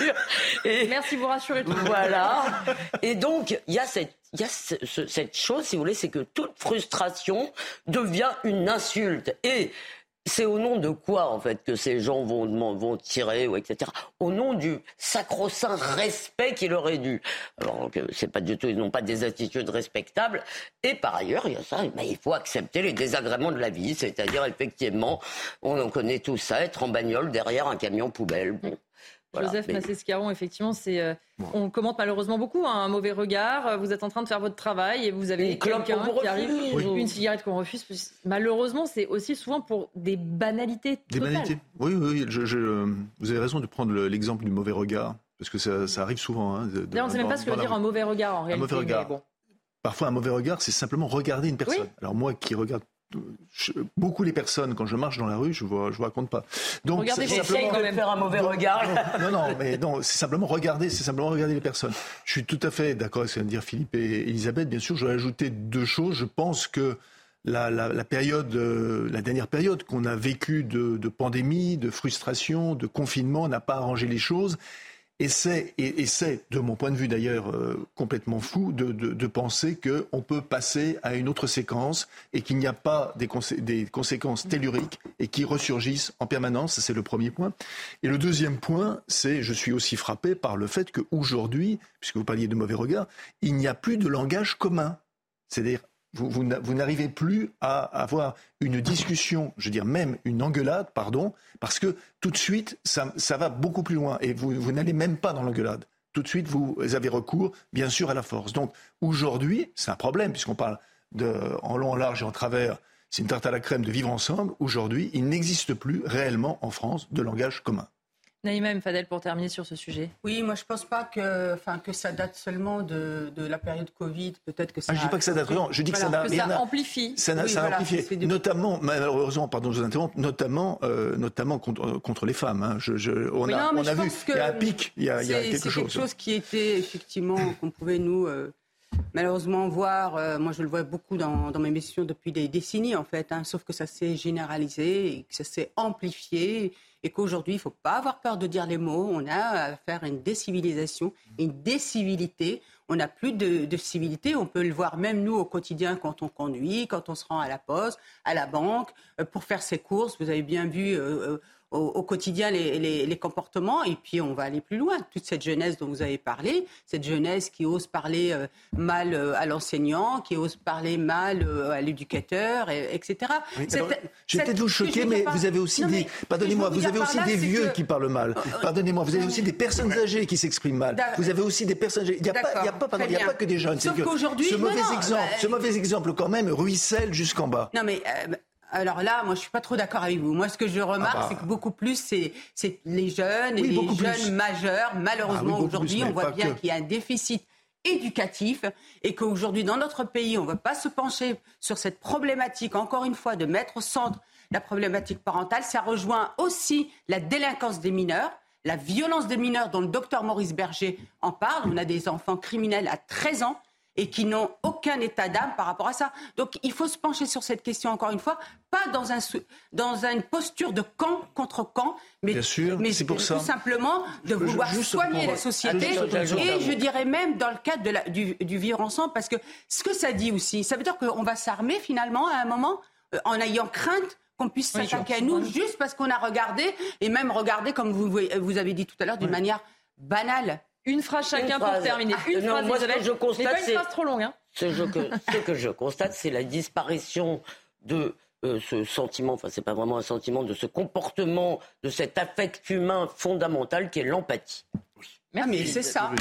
Et Merci, vous rassurez tout Voilà. Et donc, il y a cette il y a cette chose, si vous voulez, c'est que toute frustration devient une insulte. Et c'est au nom de quoi, en fait, que ces gens vont, vont tirer, ou etc. Au nom du sacro-saint respect qu'il aurait dû. Alors que c'est pas du tout, ils n'ont pas des attitudes respectables. Et par ailleurs, il y a ça, ben, il faut accepter les désagréments de la vie. C'est-à-dire, effectivement, on en connaît tout ça, être en bagnole derrière un camion poubelle. Bon. Joseph Massescaron, effectivement, c'est euh, on commente malheureusement beaucoup hein, un mauvais regard. Vous êtes en train de faire votre travail et vous avez quelqu'un qui arrive, une cigarette qu'on refuse. Malheureusement, c'est aussi souvent pour des banalités. Des banalités. Oui, oui. Je, vous avez raison de prendre l'exemple du mauvais regard parce que ça, arrive souvent. Hein, on ne sait même pas ce que veut dire un mauvais regard en réalité. Un mauvais regard. Parfois, un mauvais regard, c'est simplement regarder une personne. Alors moi, qui regarde beaucoup les personnes quand je marche dans la rue, je ne je vous raconte pas. Donc regardez simplement quand même faire un mauvais regard. Non, non, mais non, c'est simplement regarder, c'est simplement regarder les personnes. Je suis tout à fait d'accord avec ce que viennent dire Philippe et Elisabeth. Bien sûr, je vais ajouter deux choses. Je pense que la, la, période, euh, la dernière période qu'on a vécue de, de pandémie, de frustration, de confinement n'a pas arrangé les choses. Et c'est, et, c'est, de mon point de vue d'ailleurs, euh, complètement fou de, de, penser qu'on peut passer à une autre séquence et qu'il n'y a pas des, des, conséquences telluriques et qui ressurgissent en permanence. C'est le premier point. Et le deuxième point, c'est, je suis aussi frappé par le fait qu'aujourd'hui, puisque vous parliez de mauvais regard, il n'y a plus de langage commun. C'est-à-dire, vous, vous, n'arrivez plus à avoir une discussion, je veux dire même une engueulade, pardon, parce que tout de suite, ça, va beaucoup plus loin et vous, vous n'allez même pas dans l'engueulade. Tout de suite, vous avez recours, bien sûr, à la force. Donc aujourd'hui, c'est un problème, puisqu'on parle de, en long, en large et en travers, c'est une tarte à la crème de vivre ensemble. Aujourd'hui, il n'existe plus réellement en France de langage commun. Naïma Fadel, pour terminer sur ce sujet. Oui, moi je ne pense pas que, enfin, que ça date seulement de, de la période Covid. Peut-être que ça. Ah, je dis pas que ça date. Non, je dis que ça, ça amplifie. Ça, ça a amplifié, notamment, malheureusement, pardon, je vous interromps, notamment, euh, notamment contre, contre, les femmes. Hein. Je, je, on a, on a vu, il y a un pic, il y a, il y a quelque chose. C'est quelque chose qui était effectivement qu'on pouvait nous. Euh, malheureusement voir, euh, moi je le vois beaucoup dans, dans, mes missions depuis des décennies en fait, hein, sauf que ça s'est généralisé et que ça s'est amplifié et qu'aujourd'hui, il ne faut pas avoir peur de dire les mots. On a à faire une décivilisation, une décivilité. On n'a plus de, civilité. On peut le voir même nous au quotidien quand on conduit, quand on se rend à la poste, à la banque, euh, pour faire ses courses. Vous avez bien vu. Euh, au, quotidien les, comportements. Et puis, on va aller plus loin. Toute cette jeunesse dont vous avez parlé, cette jeunesse qui ose parler euh, mal euh, à l'enseignant, qui ose parler mal euh, à l'éducateur, etc. je vais peut-être vous choquer, mais vous avez aussi des... Pardonnez-moi, vous avez aussi des vieux qui parlent mal. Pardonnez-moi, vous avez aussi des personnes âgées qui s'expriment mal. Vous avez aussi des personnes âgées. Il n'y a, pas, a, pas, que des jeunes. Sauf qu'aujourd'hui... Ce, mauvais exemple, ce mauvais exemple, quand même, ruisselle jusqu'en bas. Non, mais alors là, moi, je suis pas trop d'accord avec vous. Moi, ce que je remarque, ah bah. c'est que beaucoup plus, c'est les jeunes et les jeunes majeurs. Malheureusement, ah aujourd'hui, on voit bien qu'il y a un déficit éducatif et qu'aujourd'hui, dans notre pays, on ne va pas se pencher sur cette problématique, encore une fois, de mettre au centre la problématique parentale. Ça rejoint aussi la délinquance des mineurs la violence des mineurs dont le docteur Maurice Berger en parle. On a des enfants criminels à 13 ans et qui n'ont aucun état d'âme par rapport à ça. Donc il faut se pencher sur cette question encore une fois, pas dans, un, dans une posture de camp contre camp, mais, mais pour tout simplement de vouloir soigner la société et je dirais même dans le cadre de la, du, du, vivre ensemble, parce que ce que ça dit aussi, ça veut dire qu'on va s'armer finalement à un moment euh, en ayant crainte qu'on puisse s'attaquer à nous juste parce qu'on a regardé, et même regardé, comme vous, vous avez dit tout à l'heure, d'une manière banale. Une phrase chacun pour terminer. Une phrase, moi, ce que je constate, c'est pas trop long. Hein. Ce, que, je constate, c'est la disparition de euh, ce sentiment, enfin c'est pas vraiment un sentiment, de ce comportement, de cet affect humain fondamental qui est l'empathie. Merci. mais c'est ça,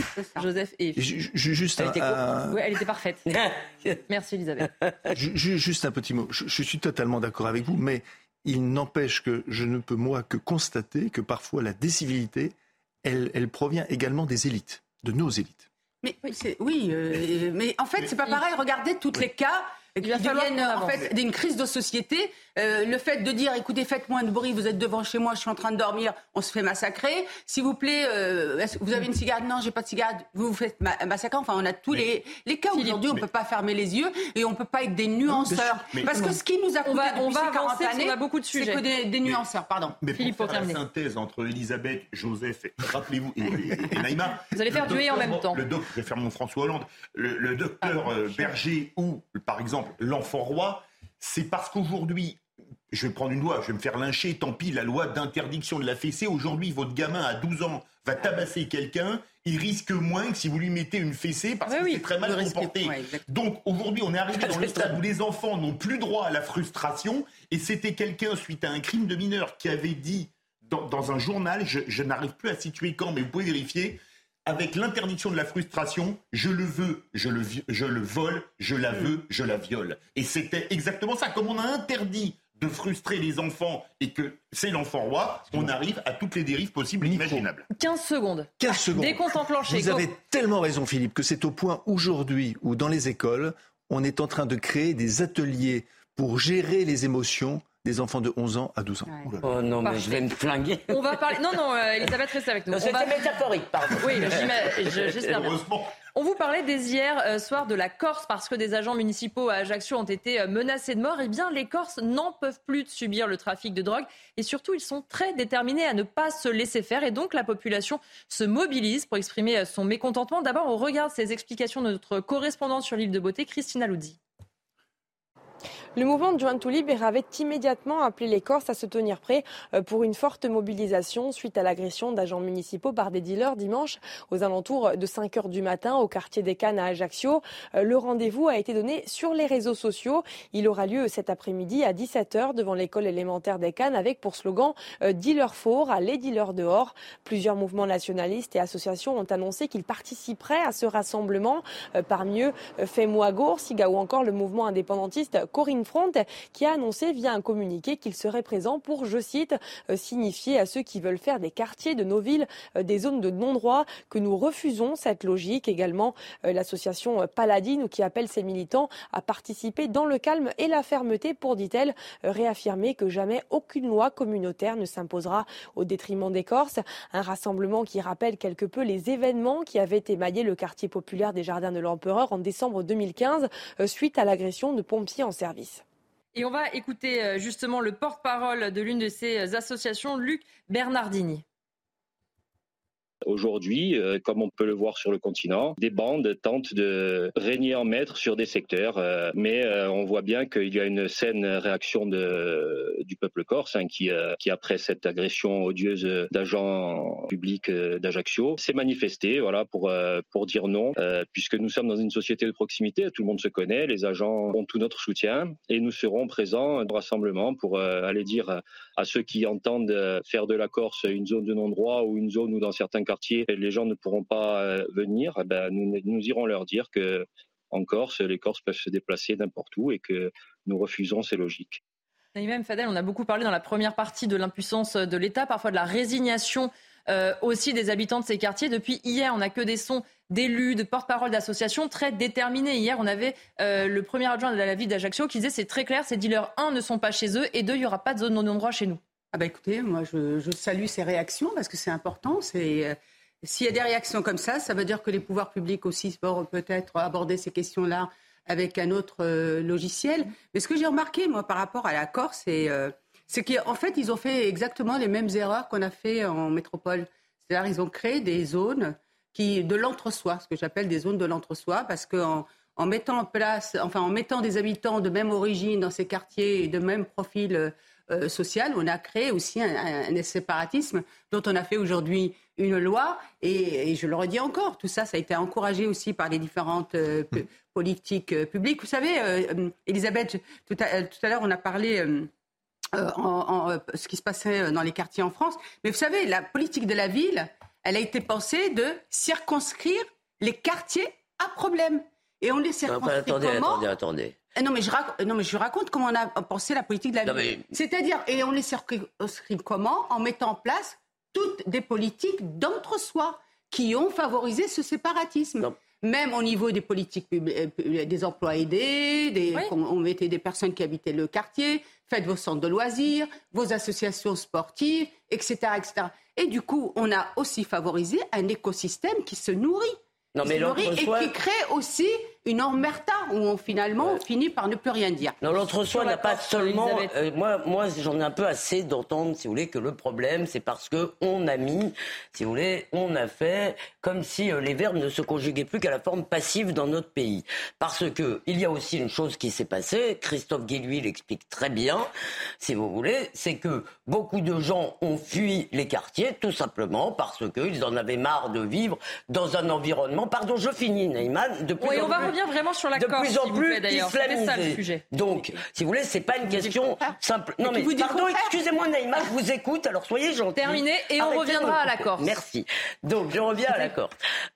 Joseph et juste elle, était elle était parfaite. Merci Elisabeth. Juste un petit mot. Je, je suis totalement d'accord avec vous, mais il n'empêche que je ne peux moi que constater que parfois la décivilité elle, elle provient également des élites, de nos élites. Mais oui, euh, mais en fait, c'est pas pareil. Regardez tous les cas qui deviennent en fait d'une crise de société. Euh, le fait de dire, écoutez, faites moins de bruit, vous êtes devant chez moi, je suis en train de dormir, on se fait massacrer. S'il vous plaît, euh, vous avez une cigarette? Non, j'ai pas de cigarette. Vous vous faites massacrer. Enfin, on a tous les, les cas aujourd'hui. On ne peut pas fermer les yeux et on ne peut pas être des nuanceurs. Parce que ce qui nous a coûté on va, depuis on va ces 40 années, on a beaucoup de sujets. c'est que des, des nuanceurs. Pardon. Mais Philippe, pour faire la synthèse entre Elisabeth, Joseph, rappelez-vous, et, et, Naïma. Vous allez faire duer en même temps. Le doc, je vais faire mon François Hollande. Le, le docteur ah, Berger ou, par exemple, l'enfant roi, c'est parce qu'aujourd'hui, je vais prendre une loi, je vais me faire lyncher, tant pis, la loi d'interdiction de la fessée. Aujourd'hui, votre gamin à 12 ans va tabasser quelqu'un, il risque moins que si vous lui mettez une fessée parce que c'est très mal comporté. Donc aujourd'hui, on est arrivé dans le stade où les enfants n'ont plus droit à la frustration et c'était quelqu'un, suite à un crime de mineur, qui avait dit dans, un journal, je, je n'arrive plus à situer quand, mais vous pouvez vérifier, avec l'interdiction de la frustration, je le veux, je le, je le vole, je la veux, je la viole. Et c'était exactement ça. Comme on a interdit de frustrer les enfants et que c'est l'enfant roi, on arrive à toutes les dérives possibles et imaginables. 15 secondes. 15 secondes. Décompte enclenché. Vous avez tellement raison, Philippe, que c'est au point aujourd'hui où dans les écoles, on est en train de créer des ateliers pour gérer les émotions des enfants de 11 ans à 12 ans. Oh non, mais je vais me flinguer. On va parler. Non, non, euh, Elisabeth, restez avec nous. C'était va... métaphorique, pardon. Oui, j'espère. On vous parlait des hier euh, soir de la Corse parce que des agents municipaux à Ajaccio ont été euh, menacés de mort. Eh bien, les Corses n'en peuvent plus de subir le trafic de drogue et surtout, ils sont très déterminés à ne pas se laisser faire et donc la population se mobilise pour exprimer son mécontentement. D'abord, on regarde ces explications de notre correspondante sur l'île de Beauté, Christina Loudi. Le mouvement to Libre avait immédiatement appelé les Corses à se tenir prêts euh, pour une forte mobilisation suite à l'agression d'agents municipaux par des dealers dimanche aux alentours de 5 heures du matin au quartier des Cannes à Ajaccio. Euh, le rendez-vous a été donné sur les réseaux sociaux. Il aura lieu cet après-midi à 17h devant l'école élémentaire des Cannes avec pour slogan euh, Dealer fort, les dealers dehors. Plusieurs mouvements nationalistes et associations ont annoncé qu'ils participeraient à ce rassemblement. Parmi eux, Femoago, Siga ou encore le mouvement indépendantiste Corinne Front qui a annoncé via un communiqué qu'il serait présent pour, je cite, euh, signifier à ceux qui veulent faire des quartiers de nos villes euh, des zones de non-droit que nous refusons cette logique. Également, euh, l'association Paladine qui appelle ses militants à participer dans le calme et la fermeté pour, dit-elle, réaffirmer que jamais aucune loi communautaire ne s'imposera au détriment des Corses. Un rassemblement qui rappelle quelque peu les événements qui avaient émaillé le quartier populaire des Jardins de l'Empereur en décembre 2015 suite à l'agression de pompiers en service. Et on va écouter euh, justement le porte-parole de l'une de ces associations, Luc Bernardini. Aujourd'hui, euh, comme on peut le voir sur le continent, des bandes tentent de régner en maître sur des secteurs, euh, mais euh, on voit bien qu'il y a une saine réaction du peuple corse hein, qui, après cette agression odieuse d'agents publics d'Ajaccio, s'est manifesté voilà, pour, pour dire non, puisque nous sommes dans une société de proximité, tout le monde se connaît, les agents ont tout notre soutien, et nous serons présents au rassemblement pour aller dire à ceux qui entendent faire de la Corse une zone de non-droit ou une zone où dans certains quartiers les gens ne pourront pas euh, venir, eh ben nous, irons leur dire que en Corse, les Corses peuvent se déplacer n'importe où et que nous refusons ces logiques. Même Fadel, on a beaucoup parlé dans la première partie de l'impuissance de l'État, parfois de la résignation euh, aussi des habitants de ces quartiers. Depuis hier, on n'a que des sons d'élus, de porte-parole d'associations très déterminés. Hier, on avait euh, le premier adjoint de la ville d'Ajaccio qui disait c'est très clair, ces dealers, un, ne sont pas chez eux, et deux, il n'y aura pas de zone non-droit chez nous. Ah bah écoutez, moi je, salue ces réactions parce que c'est important. Euh, s'il y a des réactions comme ça, ça veut dire que les pouvoirs publics aussi vont peut-être aborder ces questions-là avec un autre logiciel. Mais ce que j'ai remarqué moi par rapport à la Corse, c'est c'est qu'en fait, ils ont fait exactement les mêmes erreurs qu'on a fait en métropole. C'est-à-dire, ils ont créé des zones qui, de l'entre-soi, ce que j'appelle des zones de l'entre-soi, parce qu'en en mettant en place, enfin, en mettant des habitants de même origine dans ces quartiers et de même profil euh, social, on a créé aussi un, séparatisme dont on a fait aujourd'hui une loi. Et, je le redis encore, tout ça, ça a été encouragé aussi par les différentes euh, politiques euh, publiques. Vous savez, Elisabeth, tout à, tout à l'heure, on a parlé en, ce qui se passait dans les quartiers en France. Mais vous savez, la politique de la ville, elle a été pensée de circonscrire les quartiers à problème. Et on les circonscrit attendez, comment Attendez, attendez. Non mais, je raconte, non mais je raconte comment on a pensé la politique de la ville. C'est-à-dire, et on les circonscrit comment? En mettant en place toutes des politiques d'entre-soi qui ont favorisé ce séparatisme. Même au niveau des politiques euh, des emplois aidés, des, on mettait des personnes qui habitaient le quartier, faites vos centres de loisirs, vos associations sportives, etc., etc. Et du coup, on a aussi favorisé un écosystème qui se nourrit. Non, mais et qui crée aussi une emmerta où on finalement finit par ne plus rien dire. Non, l'entre-soi n'a pas seulement. Euh, moi, moi j'en ai un peu assez d'entendre, si vous voulez, que le problème, c'est parce que on a mis, si vous voulez, on a fait comme si euh, les verbes ne se conjuguaient plus qu'à la forme passive dans notre pays. Parce que il y a aussi une chose qui s'est passée, Christophe Guilluy l'explique très bien, si vous voulez, c'est que beaucoup de gens ont fui les quartiers tout simplement parce qu'ils en avaient marre de vivre dans un environnement. Pardon, je finis, Neyman. De plus revient vraiment sur la de plus en plus islamisé. Donc, si vous voulez, c'est pas une question simple. Non mais, pardon, excusez-moi Naïma, je vous écoute, alors soyez gentil. Terminé, et on reviendra à la Corse. Merci. Donc, je reviens à la Corse.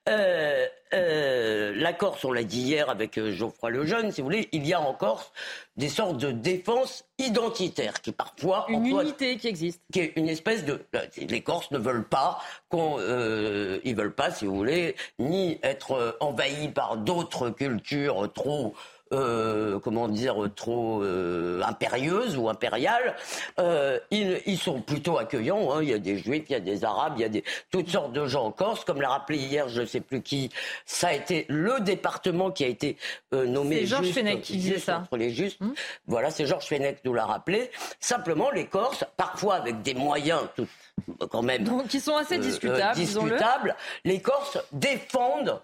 Euh, euh, la Corse, on l'a dit hier avec euh, Geoffroy Lejeune, si vous voulez, il y a en Corse des sortes de défense identitaire qui parfois une unité qui existe, qui est une espèce de les Corses ne veulent pas qu'on euh, ils veulent pas, si vous voulez, ni être envahis par d'autres cultures trop euh, comment dire, trop euh, impérieuse ou impériale, euh, ils, ils, sont plutôt accueillants. Hein. Il y a des juifs, il y a des arabes, il y a des, toutes sortes de gens en Corse. Comme l'a rappelé hier, je ne sais plus qui, ça a été le département qui a été euh, nommé. C'est Georges Fenech qui disait ça. Entre les justes. Hum. Voilà, c'est Georges Fenech qui nous l'a rappelé. Simplement, les Corses, parfois avec des moyens tout, quand même. Donc, qui sont assez discutables, discutables les Corses défendent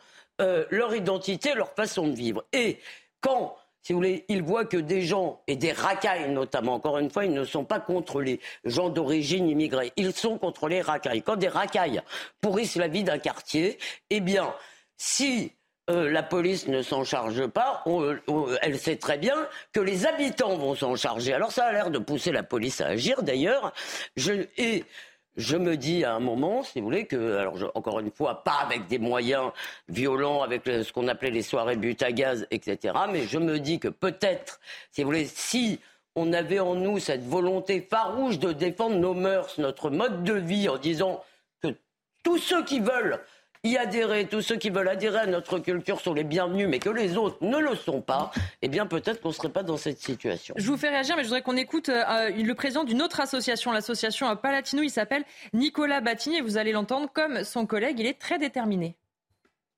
leur identité, leur façon de vivre. Et quand si vous voulez, ils voient que des gens, et des racailles notamment, encore une fois, ils ne sont pas contre les gens d'origine immigrée, ils sont contre les racailles. Quand des racailles pourrissent la vie d'un quartier, eh bien, si euh, la police ne s'en charge pas, elle sait très bien que les habitants vont s'en charger. Alors ça a l'air de pousser la police à agir d'ailleurs. et je me dis à un moment, si vous voulez, que, alors encore une fois, pas avec des moyens violents, avec ce qu'on appelait les soirées but à gaz, etc., mais je me dis que peut-être, si vous voulez, si on avait en nous cette volonté farouche de défendre nos mœurs, notre mode de vie, en disant que tous ceux qui veulent y adhérer, tous ceux qui veulent adhérer à notre culture sont les bienvenus, mais que les autres ne le sont pas, eh bien peut-être qu'on ne serait pas dans cette situation. Je vous fais réagir, mais je voudrais qu'on écoute euh, le président d'une autre association, l'association Palatino. Il s'appelle Nicolas Battini vous allez l'entendre comme son collègue, il est très déterminé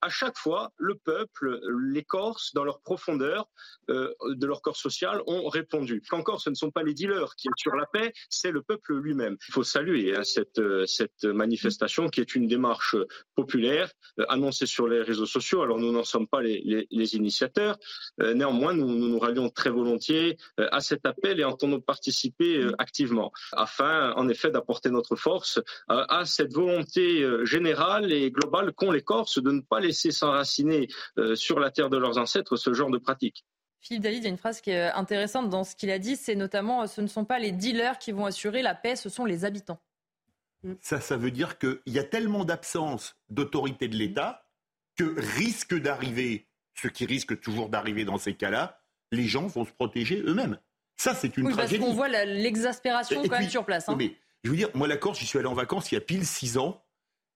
à chaque fois, le peuple, les Corses, dans leur profondeur euh, de leur corps social, ont répondu. Qu'encore, ce ne sont pas les dealers qui assurent la paix, c'est le peuple lui-même. Il faut saluer hein, cette, euh, cette manifestation qui est une démarche populaire euh, annoncée sur les réseaux sociaux. Alors, nous n'en sommes pas les, les, initiateurs. néanmoins, nous, nous, nous rallions très volontiers à cet appel et entendons participer activement afin, en effet, d'apporter notre force à cette volonté générale et globale qu'ont les Corses de ne pas les laisser s'enraciner euh, sur la terre de leurs ancêtres ce genre de pratique. Philippe David, il y a une phrase qui est intéressante dans ce qu'il a dit, c'est notamment ce ne sont pas les dealers qui vont assurer la paix, ce sont les habitants. Ça, ça veut dire qu'il y a tellement d'absence d'autorité de l'État que risque d'arriver, ce qui risque toujours d'arriver dans ces cas-là, les gens vont se protéger eux-mêmes. Ça, c'est une oui, tragédie. Parce qu'on voit l'exaspération quand même sur place. Hein. Mais, je veux dire, moi, la Corse, j'y suis allé en vacances il y a pile six ans.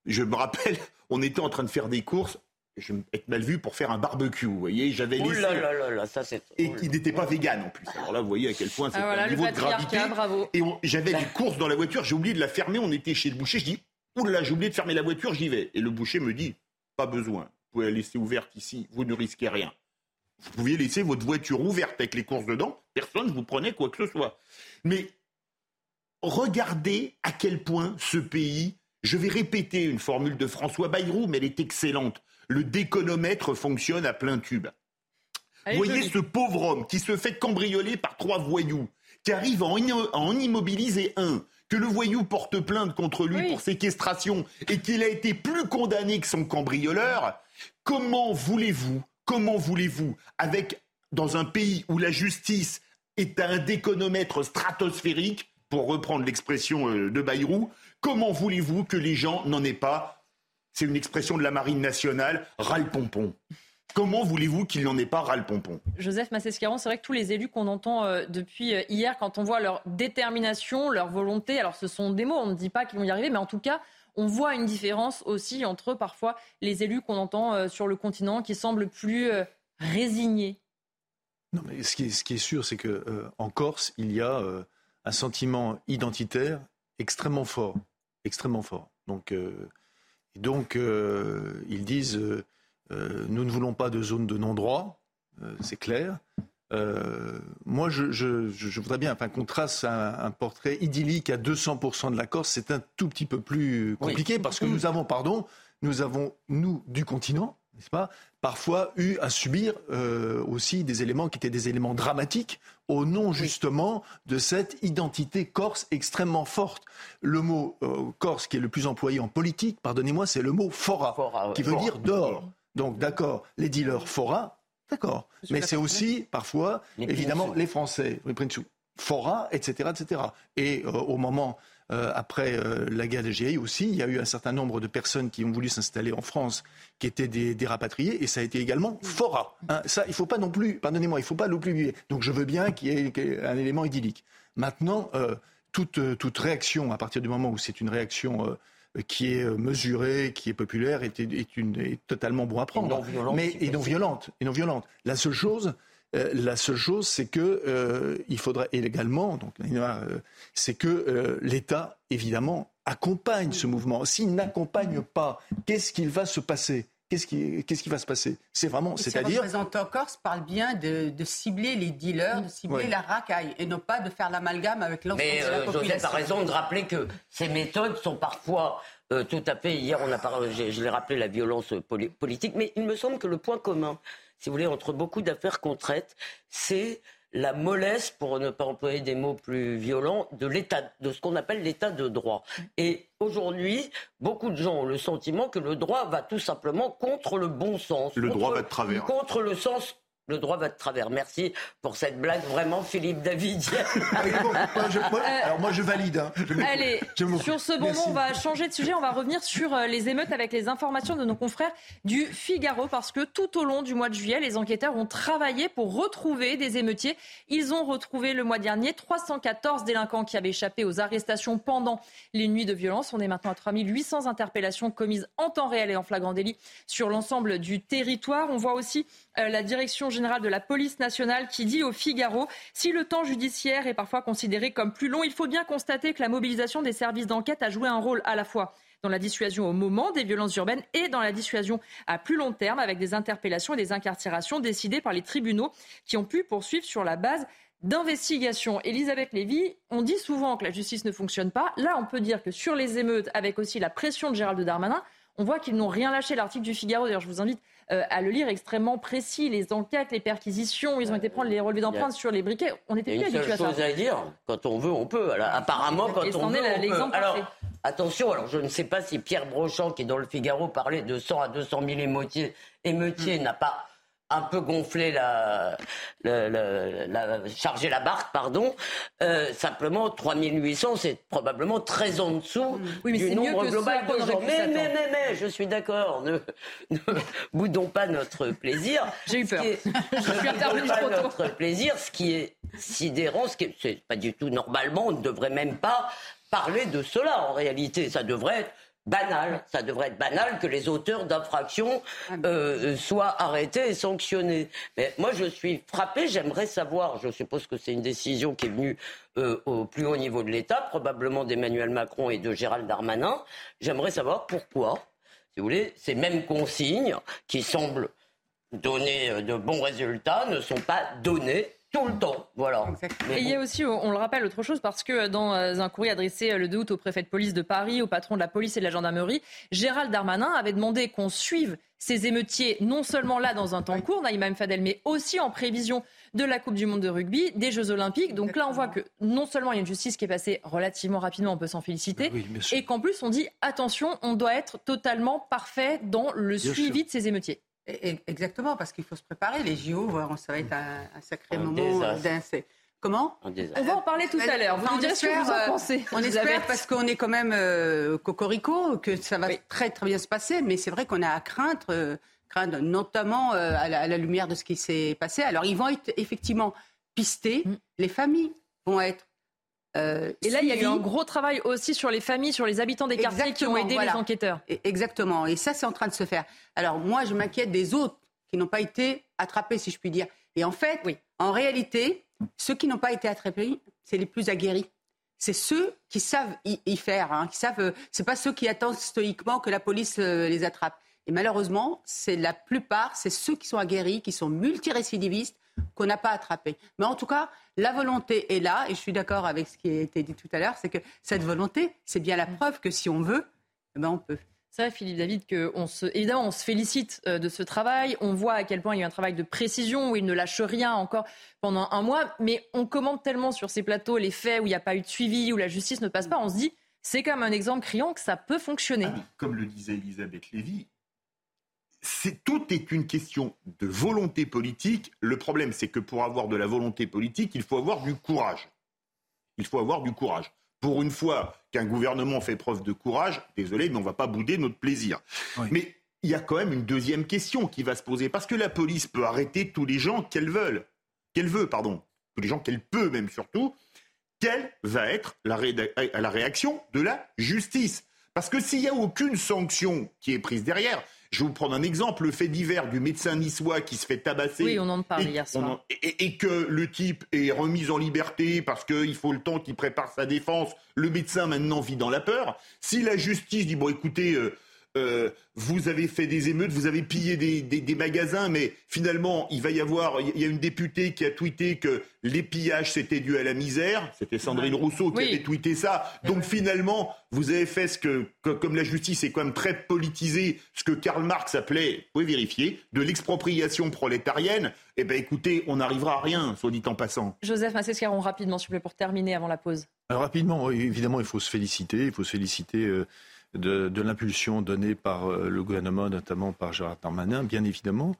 Je me rappelle, on était en train de faire des courses je vais être mal vu pour faire un barbecue, vous voyez. J'avais laissé. Là là là ça c'est. Et qui n'était pas vegan en plus. Alors là, vous voyez à quel point c'est ah, un niveau de gravité. Bravo. Et j'avais des courses dans la voiture, j'ai oublié de la fermer. On était chez le boucher. Je dis, oulala, j'ai oublié de fermer la voiture, j'y vais. Et le boucher me dit, pas besoin. Vous pouvez la laisser ouverte ici, vous ne risquez rien. Vous pouviez laisser votre voiture ouverte avec les courses dedans, personne ne vous prenait quoi que ce soit. Mais regardez à quel point ce pays, je vais répéter une formule de François Bayrou, mais elle est excellente le déconomètre fonctionne à plein tube. Vous voyez ce pauvre homme qui se fait cambrioler par trois voyous, qui arrive à en, immobiliser un, que le voyou porte plainte contre lui pour séquestration et qu'il a été plus condamné que son cambrioleur, comment voulez-vous, comment voulez-vous, avec dans un pays où la justice est à un déconomètre stratosphérique, pour reprendre l'expression euh, de Bayrou, comment voulez-vous que les gens n'en aient pas c'est une expression de la marine nationale, râle pompon. comment voulez-vous qu'il n'en ait pas ras le pompon? Joseph Massescaron, c'est vrai que tous les élus qu'on entend euh, depuis euh, hier, quand on voit leur détermination, leur volonté, alors ce sont des mots, on ne dit pas qu'ils vont y arriver, mais en tout cas, on voit une différence aussi entre parfois les élus qu'on entend euh, sur le continent qui semblent plus résignés. Non, mais ce qui est, ce qui est sûr, c'est qu'en Corse, il y a un sentiment identitaire extrêmement fort, extrêmement fort. Donc, donc ils disent euh, nous ne voulons pas de zone de non-droit, euh, c'est clair. Euh, moi, je, voudrais bien enfin, qu'on trace un, portrait idyllique à 200% de la Corse. C'est un tout petit peu plus compliqué parce que nous avons, pardon, nous avons, nous, du continent, n'est-ce pas, parfois eu à subir aussi des éléments qui étaient des éléments dramatiques au nom justement de cette identité corse extrêmement forte. Le mot corse qui est le plus employé en politique, pardonnez-moi, c'est le mot fora, qui veut dire d'or. Donc d'accord, les dealers fora, d'accord. Mais c'est aussi parfois, évidemment, les Français, fora, etc., etc. Et euh, au moment euh, après euh, la guerre d'Algérie aussi, il y a eu un certain nombre de personnes qui ont voulu s'installer en France, qui étaient des, rapatriés, et ça a été également fora. Hein. ça, il ne faut pas non plus, pardonnez-moi, il ne faut pas l'oublier. Donc je veux bien qu'il y ait un élément idyllique. Maintenant, toute, toute réaction, à partir du moment où c'est une réaction qui est euh, mesurée, qui est populaire, est, est, une, est totalement bon à prendre. Et non violente. Mais, et non violente, et non violente. La seule chose, euh, la seule chose, c'est que euh, il faudrait également, donc, c'est que l'État, évidemment, accompagne ce mouvement. S'il n'accompagne pas, qu'est-ce qu'il va se passer? Qu'est-ce qui, qu'est-ce qui va se passer? C'est vraiment, c'est-à-dire. Le représentant corse parle bien de, de, cibler les dealers, de cibler la racaille, et non pas de faire l'amalgame avec l'ensemble de la population. Mais Joseph a raison de rappeler que ces méthodes sont parfois euh, tout à fait. Hier, on a parlé, je, l'ai rappelé, la violence politique, mais il me semble que le point commun, si vous voulez, entre beaucoup d'affaires qu'on traite, c'est la mollesse, pour ne pas employer des mots plus violents, de l'état, de ce qu'on appelle l'état de droit. Et aujourd'hui, beaucoup de gens ont le sentiment que le droit va tout simplement contre le bon sens. Le droit va de travers. Contre le sens le droit va de travers. Merci pour cette blague, vraiment, Philippe David. alors moi, je valide. Hein. Allez, sur ce bon mot, on va changer de sujet. On va revenir sur euh, les émeutes avec les informations de nos confrères du Figaro, parce que tout au long du mois de juillet, les enquêteurs ont travaillé pour retrouver des émeutiers. Ils ont retrouvé le mois dernier 314 délinquants qui avaient échappé aux arrestations pendant les nuits de violence. On est maintenant à 3800 interpellations commises en temps réel et en flagrant délit sur l'ensemble du territoire. On voit aussi euh, la direction générale de la police nationale qui dit au Figaro si le temps judiciaire est parfois considéré comme plus long, il faut bien constater que la mobilisation des services d'enquête a joué un rôle à la fois dans la dissuasion au moment des violences urbaines et dans la dissuasion à plus long terme avec des interpellations et des incarcérations décidées par les tribunaux qui ont pu poursuivre sur la base d'investigations. Elisabeth Lévy, on dit souvent que la justice ne fonctionne pas. Là, on peut dire que sur les émeutes, avec aussi la pression de Gérald Darmanin, on voit qu'ils n'ont rien lâché. L'article du Figaro, d'ailleurs, je vous invite euh, à le lire, extrêmement précis. Les enquêtes, les perquisitions, ils ont été prendre les relevés d'empreintes sur les briquets. On était plus habitués à ça. chose à dire, quand on veut, on peut. Alors, apparemment, quand on veut, on peut. Alors, attention, alors je ne sais pas si Pierre Brochant, qui est dans le Figaro, parlait de 100 à 200 000 émeutiers, émeutiers n'a pas un peu gonflé la, la, la, charger la barque, pardon. Euh, simplement, 3800, c'est probablement très en dessous oui, mais du nombre mieux global de gens. Mais, mais, mais, mais, je suis d'accord. Ne, ne boudons pas notre plaisir. J'ai eu peur. Est, je suis intervenu pas notre plaisir. Ce qui est sidérant, ce qui c'est pas du tout normalement, on ne devrait même pas parler de cela en réalité. Ça devrait être banal. Ça devrait être banal que les auteurs d'infractions ah, euh, soient arrêtés et sanctionnés. Mais moi, je suis frappé. J'aimerais savoir. Je suppose que c'est une décision qui est venue euh, au plus haut niveau de l'État, probablement d'Emmanuel Macron et de Gérald Darmanin. J'aimerais savoir pourquoi, si vous voulez, ces mêmes consignes qui semblent donner euh, de bons résultats ne sont pas données tout le temps. Voilà. Et il y a aussi, on le rappelle, autre chose, parce que dans euh, un courrier adressé euh, le 2 août au préfet de police de Paris, au patron de la police et de la gendarmerie, Gérald Darmanin avait demandé qu'on suive ces émeutiers, non seulement là dans un temps court, Naïma Fadel, mais aussi en prévision de la Coupe du Monde de rugby, des Jeux Olympiques. Donc là, on voit que non seulement il y a une justice qui est passée relativement rapidement, on peut s'en féliciter, et qu'en plus, on dit attention, on doit être totalement parfait dans le suivi de ces émeutiers. Exactement, parce qu'il faut se préparer. Les JO, ça va être un, sacré moment d'un. Comment On va en parler tout à l'heure. Vous nous direz ce que vous en euh, pensez. On espère parce qu'on est quand même euh, cocorico, que ça va très très bien se passer, mais c'est vrai qu'on a à craindre euh, craindre, notamment à la, lumière de ce qui s'est passé. Alors, ils vont être effectivement pistés. Mm. Les familles vont être euh, et là, il y a eu un gros travail aussi sur les familles, sur les habitants des quartiers qui ont aidé les enquêteurs. Exactement. Et ça, c'est en train de se faire. Alors, moi, je m'inquiète des autres qui n'ont pas été attrapés, si je puis dire. Et en fait, oui. en réalité, ceux qui n'ont pas été attrapés, c'est les plus aguerris. C'est ceux qui savent y, faire, hein, qui savent. Euh, c'est pas ceux qui attendent stoïquement que la police euh, les attrape. Et malheureusement, c'est la plupart, c'est ceux qui sont aguerris, qui sont multirécidivistes, qu'on n'a pas attrapé. Mais en tout cas, la volonté est là, et je suis d'accord avec ce qui a été dit tout à l'heure, c'est que cette volonté, c'est bien la preuve que si on veut, eh ben on peut. C'est vrai, Philippe David, qu'on se, évidemment, on se félicite euh, de ce travail. On voit à quel point il y a eu un travail de précision, où il ne lâche rien encore pendant un mois. Mais on commente tellement sur ces plateaux les faits où il n'y a pas eu de suivi, où la justice ne passe pas. On se dit, c'est comme un exemple criant que ça peut fonctionner. Ah, comme le disait Elisabeth Lévy, tout est une question de volonté politique. Le problème, c'est que pour avoir de la volonté politique, il faut avoir du courage. Il faut avoir du courage. Pour une fois qu'un gouvernement fait preuve de courage, désolé, mais on ne va pas bouder notre plaisir. Mais il y a quand même une deuxième question qui va se poser. Parce que la police peut arrêter tous les gens qu'elle veut. Qu'elle veut, pardon. Tous les gens qu'elle peut, même surtout. Quelle va être la, la réaction de la justice? Parce que s'il n'y a aucune sanction qui est prise derrière, je vais vous prendre un exemple, le fait divers du médecin niçois qui se fait tabasser. Oui, on en parle hier soir. et, que le type est remis en liberté parce qu'il faut le temps qu'il prépare sa défense. Le médecin maintenant vit dans la peur. Si la justice dit, bon écoutez, euh, euh, vous avez fait des émeutes, vous avez pillé des, magasins, mais finalement, il va y avoir, il y a une députée qui a tweeté que les pillages c'était dû à la misère. C'était Sandrine Rousseau qui avait tweeté ça. Donc finalement, vous avez fait ce que, comme la justice est quand même très politisée, ce que Karl Marx appelait, vous pouvez vérifier, de l'expropriation prolétarienne. Eh ben écoutez, on n'arrivera à rien, soit dit en passant. Joseph Massescaron, rapidement, s'il vous plaît, pour terminer avant la pause. Alors, rapidement, évidemment, il faut se féliciter. Il faut se féliciter. Euh, de, l'impulsion donnée par euh, le gouvernement, notamment par Gérard Darmanin, bien évidemment.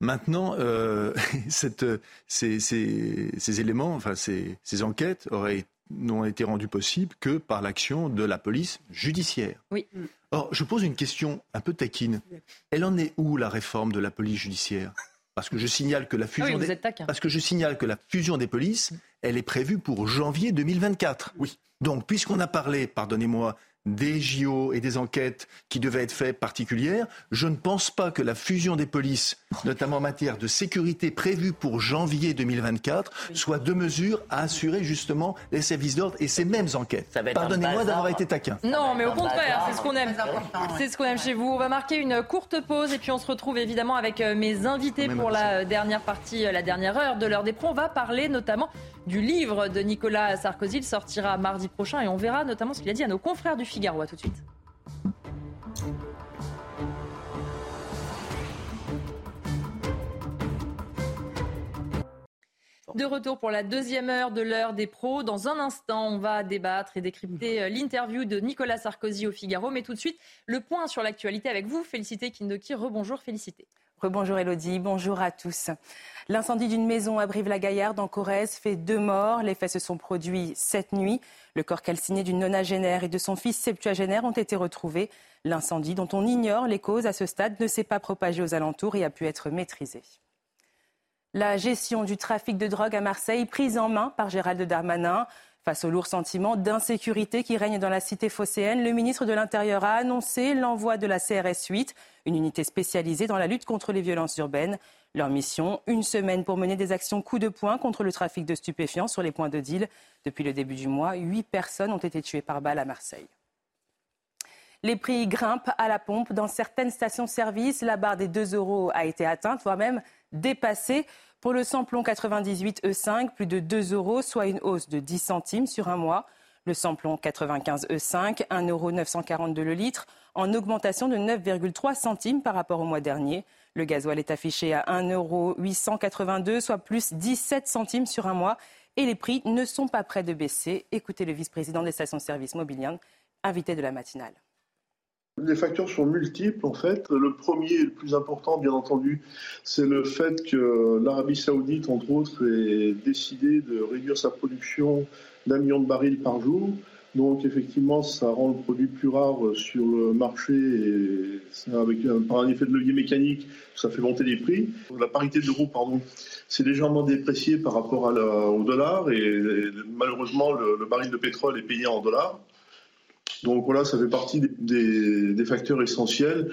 Maintenant, euh, ces, éléments, enfin ces, enquêtes n'ont été rendues possibles que par l'action de la police judiciaire. Oui. Or, je pose une question un peu taquine. Elle en est où la réforme de la police judiciaire? Parce que je signale que la fusion des... parce que je signale que la fusion des polices, elle est prévue pour janvier 2024. Oui. Donc, puisqu'on a parlé, pardonnez-moi, des JO et des enquêtes qui devaient être faites particulières. Je ne pense pas que la fusion des polices, notamment en matière de sécurité prévue pour janvier 2024, soit de mesure à assurer justement les services d'ordre et ces mêmes enquêtes. Pardonnez-moi d'avoir été taquin. Non, mais au contraire, c'est ce qu'on aime. C'est ce qu'on aime chez vous. On va marquer une courte pause et puis on se retrouve évidemment avec euh, mes invités pour la dernière partie, euh, la dernière heure de l'heure des pros. On va parler notamment du livre de Nicolas Sarkozy. Il sortira mardi prochain et on verra notamment ce qu'il a dit à nos confrères du Figaro. À tout de suite. De retour pour la deuxième heure de l'heure des pros. Dans un instant, on va débattre et décrypter euh, l'interview de Nicolas Sarkozy au Figaro. Mais tout de suite, le point sur l'actualité avec vous. Félicité Kindoki. Rebonjour, félicité. Rebonjour Elodie, bonjour à tous. L'incendie d'une maison à Brive-la-Gaillarde en Corrèze fait deux morts. Les faits se sont produits cette nuit. Le corps calciné d'une nonagénaire et de son fils septuagénaire ont été retrouvés. L'incendie, dont on ignore les causes à ce stade, ne s'est pas propagé aux alentours et a pu être maîtrisé. La gestion du trafic de drogue à Marseille, prise en main par Gérald Darmanin. Face au lourd sentiment d'insécurité qui règne dans la cité phocéenne, le ministre de l'Intérieur a annoncé l'envoi de la CRS 8, une unité spécialisée dans la lutte contre les violences urbaines. Leur mission, une semaine pour mener des actions coup de poing contre le trafic de stupéfiants sur les points de deal. Depuis le début du mois, huit personnes ont été tuées par balle à Marseille. Les prix grimpent à la pompe. Dans certaines stations-service, la barre des 2 euros a été atteinte, voire même dépassée. Pour le samplon 98 E5, plus de 2 euros, soit une hausse de 10 centimes sur un mois. Le samplon 95 E5, 1,942 euros le litre, en augmentation de 9,3 centimes par rapport au mois dernier. Le gasoil est affiché à 1,882 euros, soit plus 17 centimes sur un mois. Et les prix ne sont pas prêts de baisser. Écoutez le vice-président des stations-service Mobilian, invité de la matinale. Les facteurs sont multiples en fait. Le premier et le plus important, bien entendu, c'est le fait que l'Arabie saoudite, entre autres, ait décidé de réduire sa production d'un million de barils par jour. Donc effectivement, ça rend le produit plus rare sur le marché et par un effet de levier mécanique, ça fait monter les prix. La parité de l'euro, pardon, c'est légèrement déprécié par rapport au dollar et, malheureusement le, baril de pétrole est payé en dollars. Donc voilà, ça fait partie des facteurs essentiels.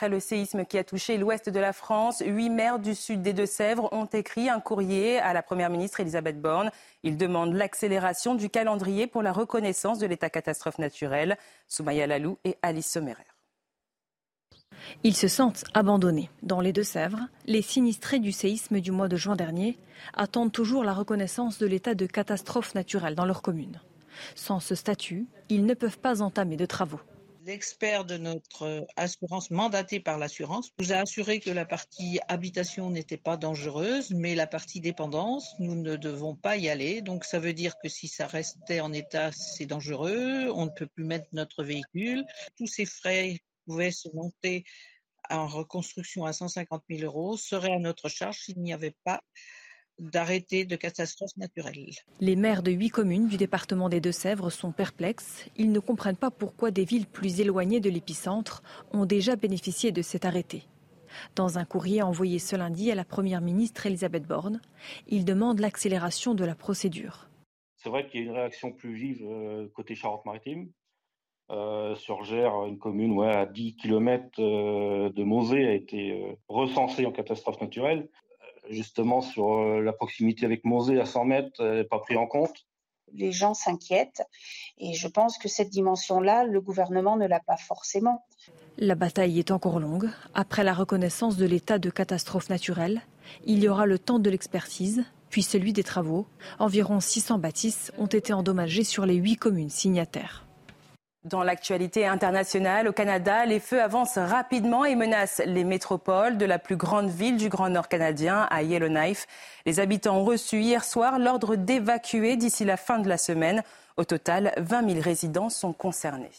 Après le séisme qui a touché l'ouest de la France, huit maires du sud des Deux-Sèvres ont écrit un courrier à la Première ministre Elisabeth Borne. Ils demandent l'accélération du calendrier pour la reconnaissance de l'état catastrophe naturelle. Soumaya Lalou et Alice Sommerer. Ils se sentent abandonnés. Dans les Deux-Sèvres, les sinistrés du séisme du mois de juin dernier attendent toujours la reconnaissance de l'état de catastrophe naturelle dans leur commune. Sans ce statut, ils ne peuvent pas entamer de travaux. L'expert de notre assurance, mandaté par l'assurance, nous a assuré que la partie habitation n'était pas dangereuse, mais la partie dépendance, nous ne devons pas y aller. Donc ça veut dire que si ça restait en état, c'est dangereux, on ne peut plus mettre notre véhicule. Tous ces frais pouvaient se monter en reconstruction à 150 000 euros seraient à notre charge s'il n'y avait pas d'arrêter de catastrophes naturelles. Les maires de huit communes du département des Deux-Sèvres sont perplexes. Ils ne comprennent pas pourquoi des villes plus éloignées de l'épicentre ont déjà bénéficié de cet arrêté. Dans un courrier envoyé ce lundi à la Première ministre Elisabeth Borne, ils demandent l'accélération de la procédure. C'est vrai qu'il y a une réaction plus vive euh, côté Charente-Maritime. Euh, sur Gers, une commune ouais, à 10 km euh, de Mosée a été recensée en catastrophe naturelle justement sur euh, la proximité avec Mosée à 100 mètres n'est pas pris en compte les gens s'inquiètent et je pense que cette dimension-là, le gouvernement ne l'a pas forcément. La bataille est encore longue. Après la reconnaissance de l'état de catastrophe naturelle, il y aura le temps de l'expertise, puis celui des travaux. Environ 600 bâtisses ont été endommagées sur les huit communes signataires. Dans l'actualité internationale, au Canada, les feux avancent rapidement et menacent les métropoles de la plus grande ville du Grand Nord canadien, à Yellowknife. Les habitants ont reçu hier soir l'ordre d'évacuer d'ici la fin de la semaine. Au total, 20 000 résidents sont concernés.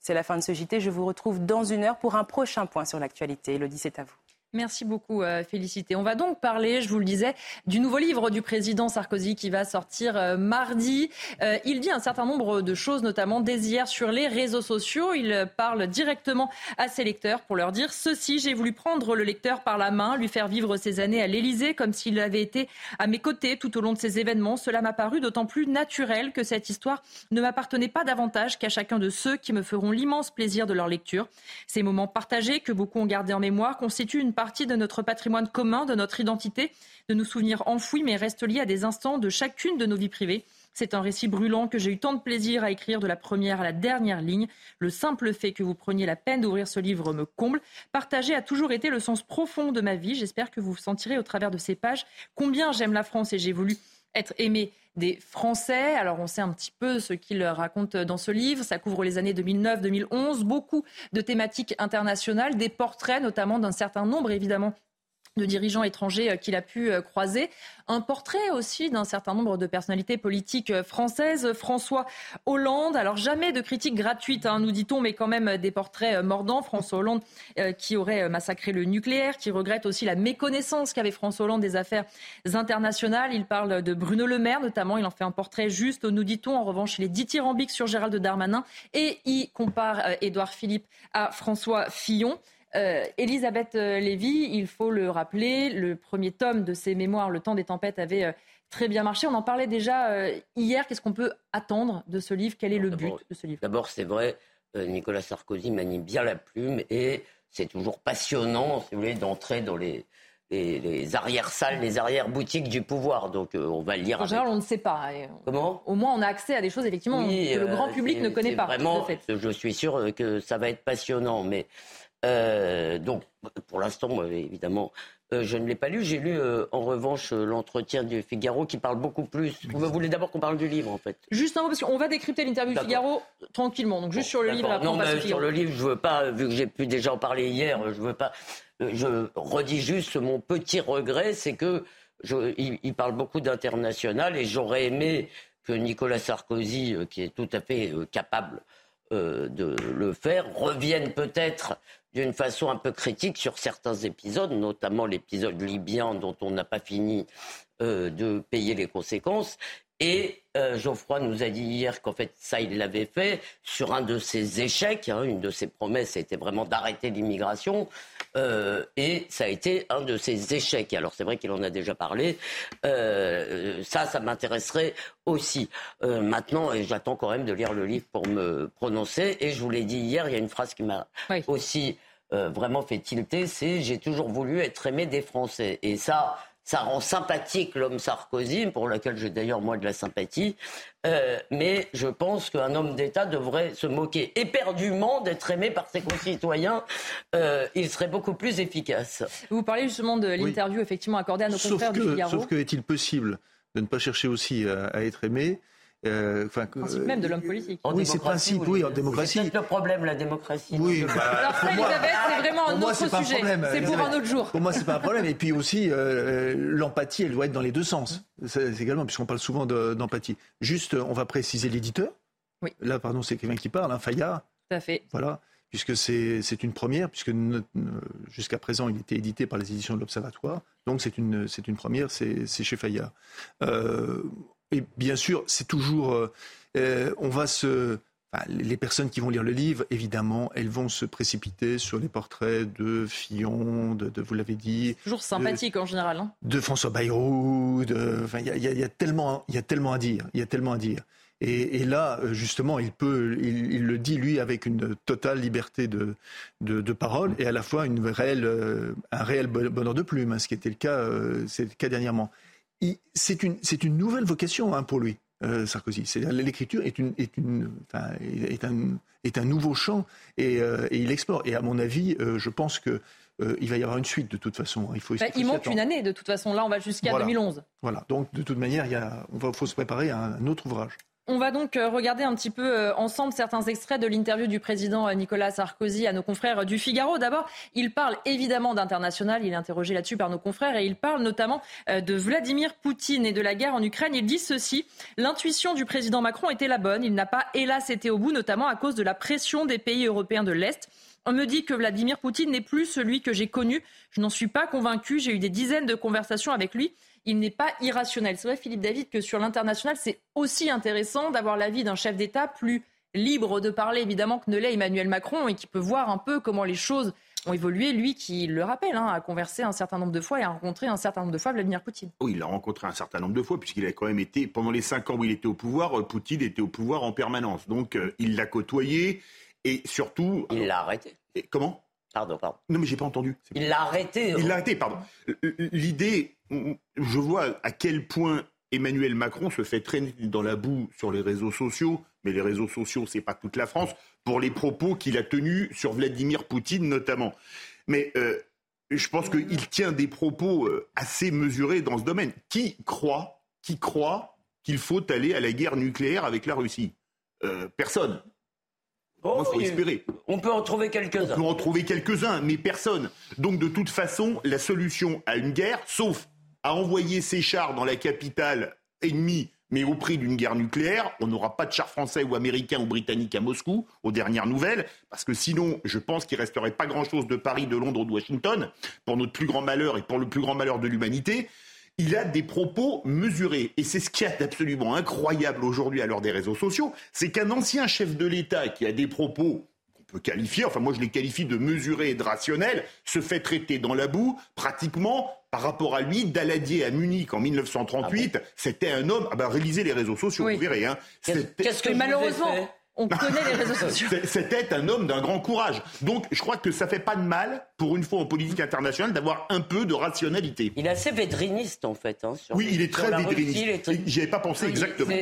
C'est la fin de ce JT. Je vous retrouve dans une heure pour un prochain point sur l'actualité. Elodie, c'est à vous. Merci beaucoup, euh, Félicité. On va donc parler, je vous le disais, du nouveau livre du président Sarkozy qui va sortir euh, mardi. Euh, il dit un certain nombre de choses, notamment dès hier sur les réseaux sociaux. Il parle directement à ses lecteurs pour leur dire ceci. J'ai voulu prendre le lecteur par la main, lui faire vivre ses années à l'Élysée comme s'il avait été à mes côtés tout au long de ces événements. Cela m'a paru d'autant plus naturel que cette histoire ne m'appartenait pas davantage qu'à chacun de ceux qui me feront l'immense plaisir de leur lecture. Ces moments partagés que beaucoup ont gardés en mémoire constituent une partie de notre patrimoine commun, de notre identité, de nos souvenirs enfouis, mais restent liés à des instants de chacune de nos vies privées. C'est un récit brûlant que j'ai eu tant de plaisir à écrire de la première à la dernière ligne. Le simple fait que vous preniez la peine d'ouvrir ce livre me comble. Partager a toujours été le sens profond de ma vie. J'espère que vous sentirez au travers de ces pages combien j'aime la France et j'ai voulu être aimé des Français. Alors on sait un petit peu ce qu'il raconte dans ce livre. Ça couvre les années 2009-2011, beaucoup de thématiques internationales, des portraits notamment d'un certain nombre évidemment de dirigeants étrangers euh, qu'il a pu euh, croiser. Un portrait aussi d'un certain nombre de personnalités politiques euh, françaises. François Hollande, alors jamais de critiques gratuites, hein, nous dit-on, mais quand même des portraits mordants. François Hollande qui aurait massacré le nucléaire, qui regrette aussi la méconnaissance qu'avait François Hollande des affaires internationales. Il parle de Bruno Le Maire notamment, il en fait un portrait juste, nous dit-on. En revanche, il est dithyrambique sur Gérald Darmanin et il compare Édouard Philippe à François Fillon. Euh, Elisabeth euh, Lévy, il faut le rappeler, le premier tome de ses mémoires, Le temps des tempêtes, avait euh, très bien marché. On en parlait déjà hier. Qu'est-ce qu'on peut attendre de ce livre? Quel est le but de ce livre? D'abord, c'est vrai, Nicolas Sarkozy manie bien la plume et c'est toujours passionnant, si vous voulez, d'entrer dans les, les, arrières-salles, les arrières-boutiques du pouvoir. Donc on va lire. En général, on ne sait pas. Comment? Au moins, on a accès à des choses, effectivement, que le grand public ne connaît pas. Vraiment, je suis sûr que ça va être passionnant. Mais euh, donc, pour l'instant, évidemment, euh, je ne l'ai pas lu. J'ai lu, euh, en revanche, l'entretien du Figaro qui parle beaucoup plus. Vous voulez d'abord qu'on parle du livre, en fait Juste un mot, parce qu'on va décrypter l'interview du Figaro tranquillement. Donc, juste sur le livre. non, mais sur le livre, je veux pas, vu que j'ai pu déjà en parler hier, je veux pas. Je redis juste mon petit regret, c'est que il, parle beaucoup d'international et j'aurais aimé que Nicolas Sarkozy, qui est tout à fait capable de le faire, revienne peut-être d'une façon un peu critique sur certains épisodes, notamment l'épisode libyen dont on n'a pas fini de payer les conséquences. Et euh, Geoffroy nous a dit hier qu'en fait, ça, il l'avait fait sur un de ses échecs. Hein, une de ses promesses était vraiment d'arrêter l'immigration. Euh, et ça a été un de ses échecs. Alors, c'est vrai qu'il en a déjà parlé. Euh, ça, ça m'intéresserait aussi. maintenant, et j'attends quand même de lire le livre pour me prononcer. Et je vous l'ai dit hier, il y a une phrase qui m'a aussi vraiment fait tilter c'est J'ai toujours voulu être aimé des Français. Et ça ça rend sympathique l'homme Sarkozy, pour lequel j'ai d'ailleurs moi de la sympathie. Euh, mais je pense qu'un homme d'État devrait se moquer éperdument d'être aimé par ses concitoyens. Euh, il serait beaucoup plus efficace. Vous parlez justement de l'interview effectivement accordée à nos confrères du Figaro. Sauf que est-il possible de ne pas chercher aussi à être aimé euh, principe même de l'homme politique. oui, c'est principe, oui, en démocratie. C'est le problème, la démocratie. Oui, bah, Alors ça, Elisabeth, c'est vraiment un autre sujet. C'est pour un autre jour. Pour moi, c'est pas un problème. Et puis aussi, euh, l'empathie, elle doit être dans les deux sens. C'est également, puisqu'on parle souvent d'empathie. Juste, on va préciser l'éditeur. Oui. Là, pardon, c'est quelqu'un qui parle, hein, Fayard. Tout à fait. Voilà puisque c'est une première, puisque jusqu'à présent il était édité par les éditions de l'Observatoire, donc c'est une, une première, c'est chez Fayard. Euh, et bien sûr, c'est toujours. Euh, euh, on va se. les personnes qui vont lire le livre, évidemment, elles vont se précipiter sur les portraits de Fillon, de, vous l'avez dit. Toujours sympathique en général. Hein. De François Bayrou. Il y, a, tellement, y a tellement à dire. Il y a tellement à dire. Et, là, justement, il peut, il, le dit lui avec une totale liberté de, de, parole et à la fois une réelle, euh, un réel bonheur de plume, hein, ce qui était le cas, c'est le cas dernièrement c'est une, une, nouvelle vocation hein, pour lui, euh, Sarkozy. L'écriture est, une, est, une, est, un, est, un, nouveau champ euh, et, il explore. Et à mon avis, euh, je pense que il va y avoir une suite de toute façon. Il, faut, bah, il manque une année de toute façon. Là, on va jusqu'à 2011. Voilà. Donc, de toute manière, il y a, on va, faut se préparer à un autre ouvrage. On va donc euh, regarder un petit peu euh, ensemble certains extraits de l'interview du président euh, Nicolas Sarkozy à nos confrères du Figaro. D'abord, il parle évidemment d'international, il est interrogé là-dessus par nos confrères et il parle notamment de Vladimir Poutine et de la guerre en Ukraine. Il dit ceci, l'intuition du président Macron était la bonne, il n'a pas hélas été au bout, notamment à cause de la pression des pays européens de l'Est. On me dit que Vladimir Poutine n'est plus celui que j'ai connu. Je n'en suis pas convaincu. J'ai eu des dizaines de conversations avec lui il n'est pas irrationnel. C'est vrai, Philippe David, que sur l'international, c'est aussi intéressant d'avoir l'avis d'un chef d'État plus libre de parler, évidemment, que ne l'est Emmanuel Macron et qui peut voir un peu comment les choses ont évolué. Lui qui le rappelle, hein, a conversé un certain nombre de fois et a rencontré un certain nombre de fois Vladimir Poutine. Oui, il l'a rencontré un certain nombre de fois puisqu'il a quand même été, pendant les cinq ans où il était au pouvoir, euh, Poutine était au pouvoir en permanence. Donc euh, il l'a côtoyé et surtout... Il l'a arrêté. Et comment? Pardon, pardon. Non, mais j'ai pas entendu. Il l'a arrêté. Il l'a arrêté, pardon. L'idée, je vois à quel point Emmanuel Macron se fait traîner dans la boue sur les réseaux sociaux, mais les réseaux sociaux, c'est pas toute la France, pour les propos qu'il a tenus sur Vladimir Poutine notamment. Mais euh, je pense qu'il tient des propos euh, assez mesurés dans ce domaine. Qui croit, qui croit qu'il faut aller à la guerre nucléaire avec la Russie? Euh, Personne. Oh, on peut en trouver quelques-uns. On peut en trouver quelques-uns, mais personne. Donc de toute façon, la solution à une guerre, sauf à envoyer ses chars dans la capitale ennemie, mais au prix d'une guerre nucléaire, on n'aura pas de chars français ou américains ou britanniques à Moscou, aux dernières nouvelles, parce que sinon, je pense qu'il resterait pas grand-chose de Paris, de Londres ou de Washington, pour notre plus grand malheur et pour le plus grand malheur de l'humanité il a des propos mesurés. Et c'est ce qui est absolument incroyable aujourd'hui à l'heure des réseaux sociaux, c'est qu'un ancien chef de l'État qui a des propos qu'on peut qualifier, enfin moi je les qualifie de mesurés et de rationnels, se fait traiter dans la boue pratiquement par rapport à lui, Daladier à Munich en 1938, ah c'était un homme. Ah ben, réalisez les réseaux sociaux, vous verrez. Hein. Qu'est-ce que malheureusement, on connaît les réseaux sociaux. C'était un homme d'un grand courage. Donc, je crois que ça fait pas de mal, pour une fois en politique internationale, d'avoir un peu de rationalité. Il est assez védriniste, en fait. Hein, oui, il est très védriniste. J'y avais pas pensé exactement.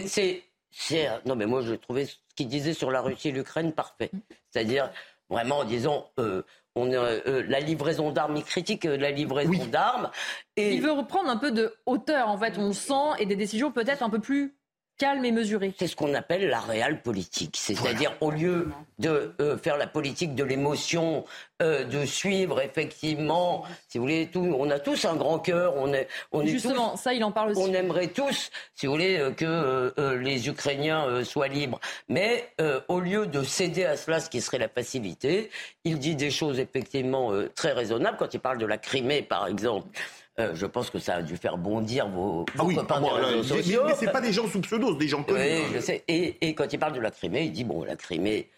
C'est, non, mais moi, je trouvais ce qu'il disait sur la Russie et l'Ukraine parfait. C'est-à-dire, vraiment, en disant, euh, on, euh, la livraison d'armes, il critique euh, la livraison d'armes. Et... Il veut reprendre un peu de hauteur, en fait, on sent, et des décisions peut-être un peu plus calme et mesuré. C'est ce qu'on appelle la réelle politique. C'est-à-dire, au lieu de euh, faire la politique de l'émotion, euh, de suivre effectivement, si vous voulez, tout, on a tous un grand cœur. On est, on Justement, ça, il en parle aussi. On aimerait tous, si vous voulez, euh, que les Ukrainiens soient libres. Mais au lieu de céder à cela, ce qui serait la passivité, il dit des choses effectivement très raisonnables. Quand il parle de la Crimée, par exemple, je pense que ça a dû faire bondir vos, ah oui, copains ah des sociaux. Mais, c'est pas des gens sous pseudo, des gens connus. Oui, je sais. Et, et, quand il parle de la Crimée, il dit bon, la Crimée,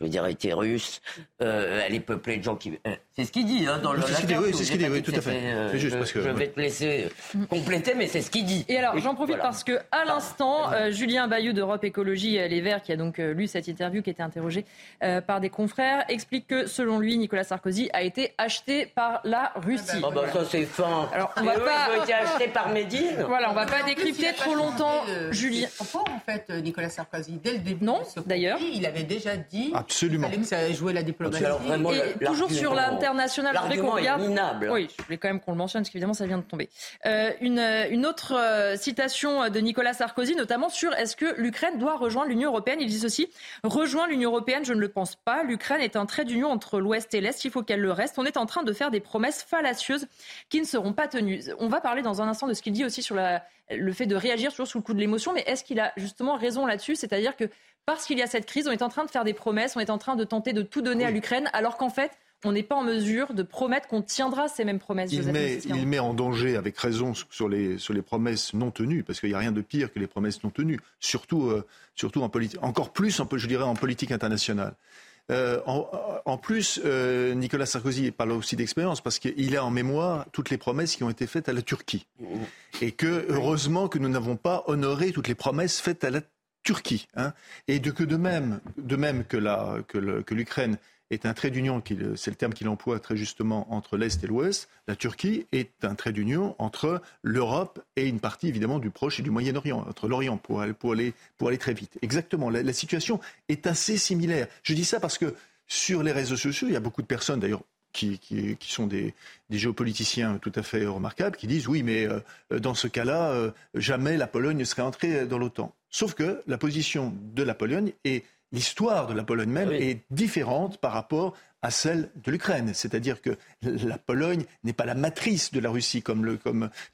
je veux dire, était russe. Euh, elle est peuplée de gens qui. Euh, c'est ce qu'il dit hein, dans le. C'est ce qu'il dit, oui, c'est ce qu'il dit, oui, tout à fait. Euh, juste parce que, je vais te laisser compléter, mais c'est ce qu'il dit. Et alors, j'en profite parce que à l'instant, Julien Bayou d'Europe Écologie Les Verts, qui a donc lu cette interview, qui a été interrogé par des confrères, explique que selon lui, Nicolas Sarkozy a été acheté par la Russie. Oh bah ça c'est fin. Alors on va pas. Il a été acheté par Médine. Voilà, on va pas décrypter trop longtemps, Julien. En fait, Nicolas Sarkozy, dès le début. Non, d'ailleurs. Il avait déjà dit. Absolument. Il fallait que ça jouait la diplomatie. et toujours sur l'international, je voulais qu'on regarde. Oui, je voulais quand même qu'on le mentionne, parce qu'évidemment, ça vient de tomber. Euh, une, une, autre euh, citation de Nicolas Sarkozy, notamment sur est-ce que l'Ukraine doit rejoindre l'Union européenne? Il dit ceci rejoindre l'Union européenne, je ne le pense pas. L'Ukraine est un trait d'union entre l'Ouest et l'Est. Il faut qu'elle le reste. On est en train de faire des promesses fallacieuses qui ne seront pas tenues. On va parler dans un instant de ce qu'il dit aussi sur la, le fait de réagir toujours sous le coup de l'émotion. Mais est-ce qu'il a justement raison là-dessus? C'est-à-dire que parce qu'il y a cette crise, on est en train de faire des promesses, on est en train de tenter de tout donner à l'Ukraine, alors qu'en fait, on n'est pas en mesure de promettre qu'on tiendra ces mêmes promesses. Il met, il met, en danger, avec raison, sur les, sur les promesses non tenues, parce qu'il n'y a rien de pire que les promesses non tenues, surtout, euh, surtout en politique, encore plus, je dirais, en politique internationale. Euh, en, plus, euh, Nicolas Sarkozy parle aussi d'expérience parce qu'il a en mémoire toutes les promesses qui ont été faites à la Turquie. Et que, heureusement, que nous n'avons pas honoré toutes les promesses faites à la Turquie. Hein, et de, même, que, l'Ukraine est un trait d'union, c'est le terme qu'il emploie très justement, entre l'Est et l'Ouest, la Turquie est un trait d'union entre l'Europe et une partie évidemment du Proche et du Moyen-Orient, entre l'Orient, pour aller, très vite. Exactement, la, situation est assez similaire. Je dis ça parce que sur les réseaux sociaux, il y a beaucoup de personnes, d'ailleurs qui, qui, sont des, des, géopoliticiens tout à fait remarquables, qui disent oui, mais euh, dans ce cas-là, euh, jamais la Pologne ne serait entrée dans l'OTAN. Sauf que la position de la Pologne et l'histoire de la Pologne même est différente par rapport à celle de l'Ukraine. C'est-à-dire que la Pologne n'est pas la matrice de la Russie comme,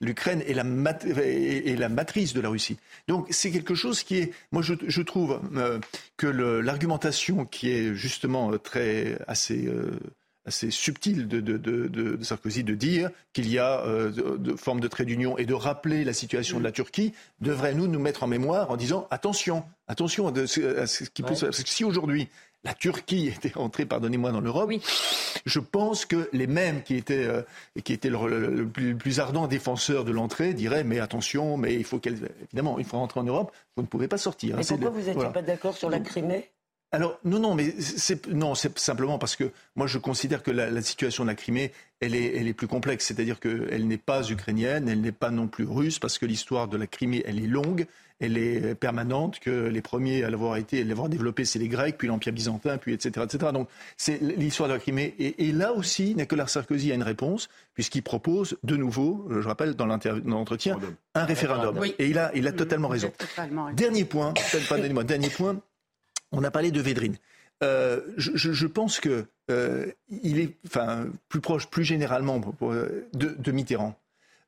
l'Ukraine est, la matrice de la Russie. Donc c'est quelque chose qui est, moi je, trouve euh, que l'argumentation qui est justement très assez assez subtil de, de, Sarkozy de dire qu'il y a euh, de, forme de trait d'union et de rappeler la situation de la Turquie devrait nous nous mettre en mémoire en disant attention, attention à ce qui peut Parce que si aujourd'hui la Turquie était entrée, pardonnez-moi, dans l'Europe, je pense que les mêmes qui étaient, euh, qui étaient le, plus, ardent défenseur de l'entrée diraient mais attention, mais il faut qu'elle, évidemment, il faut rentrer en Europe, vous ne pouvez pas sortir. Hein, mais pourquoi vous n'étiez pas d'accord sur la Crimée? Alors non, non, mais c'est non, c'est simplement parce que moi je considère que la, situation de la Crimée, elle est, elle est plus complexe. C'est-à-dire qu'elle n'est pas ukrainienne, elle n'est pas non plus russe, parce que l'histoire de la Crimée, elle est longue, elle est permanente. Que les premiers à l'avoir été, à l'avoir développée, c'est les Grecs, puis l'Empire byzantin, puis etc., etc. Donc c'est l'histoire de la Crimée. Et, là aussi, Nicolas Sarkozy a une réponse puisqu'il propose de nouveau, je rappelle dans l'entretien, un référendum. Et il a, il a totalement raison. Dernier point, pardonnez-moi, dernier point on a parlé de Védrine. Euh, je, pense que euh, il est, enfin, plus proche, plus généralement, de, Mitterrand.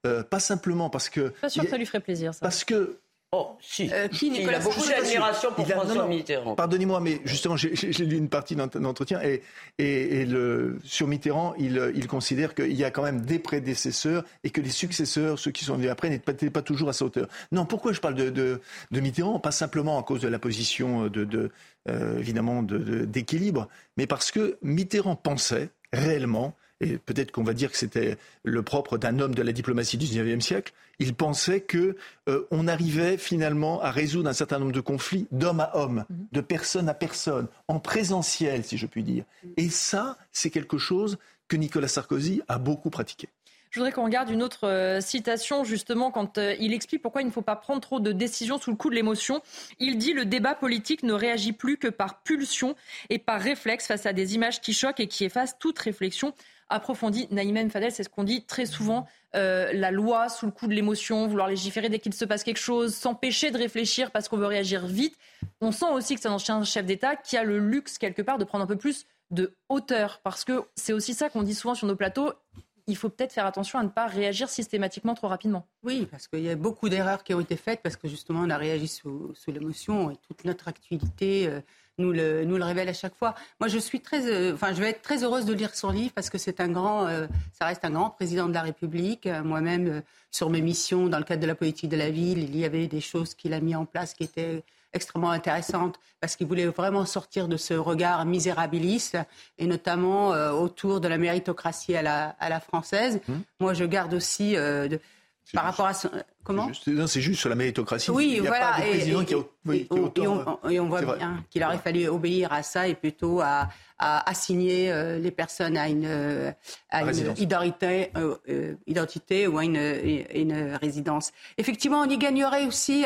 Euh, pas simplement parce que. Pas sûr que ça lui ferait plaisir. Ça. Parce que Oh, si. Euh, qui, il a beaucoup d'admiration pour François Mitterrand. Pardonnez-moi, mais justement, j'ai lu une partie d'un entretien et, et, le, sur Mitterrand, il, il considère qu'il y a quand même des prédécesseurs et que les successeurs, ceux qui sont venus après, n'étaient pas, toujours à sa hauteur. Non, pourquoi je parle de, de, de Mitterrand? Pas simplement à cause de la position de, de euh, évidemment d'équilibre, mais parce que Mitterrand pensait réellement et peut-être qu'on va dire que c'était le propre d'un homme de la diplomatie du XIXe siècle, il pensait que euh, on arrivait finalement à résoudre un certain nombre de conflits d'homme à homme, mhm. de personne à personne, en présentiel, si je puis dire. Et ça, c'est quelque chose que Nicolas Sarkozy a beaucoup pratiqué. Je voudrais qu'on regarde une autre euh, citation, justement, quand euh, il explique pourquoi il ne faut pas prendre trop de décisions sous le coup de l'émotion. Il dit Le débat politique ne réagit plus que par pulsion et par réflexe face à des images qui choquent et qui effacent toute réflexion approfondie. Naïm Fadel, c'est ce qu'on dit très souvent. Euh, la loi sous le coup de l'émotion, vouloir légiférer dès qu'il se passe quelque chose, s'empêcher de réfléchir parce qu'on veut réagir vite. On sent aussi que c'est un ancien chef d'État qui a le luxe quelque part de prendre un peu plus de hauteur parce que c'est aussi ça qu'on dit souvent sur nos plateaux. Il faut peut-être faire attention à ne pas réagir systématiquement trop rapidement. Oui, parce qu'il y a beaucoup d'erreurs qui ont été faites parce que justement on a réagi sous, l'émotion et toute notre activité. Euh, nous le, révèle à chaque fois. Moi, je suis très, euh, enfin, je vais être très heureuse de lire son livre parce que c'est un grand, euh, ça reste un grand président de la République. Moi-même, sur mes missions dans le cadre de la politique de la ville, il y avait des choses qu'il a mis en place qui étaient extrêmement intéressantes parce qu'il voulait vraiment sortir de ce regard misérabiliste et notamment autour de la méritocratie à la, à la française. Mmh. Moi, je garde aussi de, par rapport à comment C'est juste sur la méritocratie. Oui, Il n'y a voilà. Pas de président et, qui, a, oui, qui autant, et, on, voit bien qu'il aurait fallu obéir à ça et plutôt à, à assigner euh, les personnes à une, euh, à une identité, euh, euh, identité, ou à une, une, résidence. Effectivement, on y gagnerait aussi.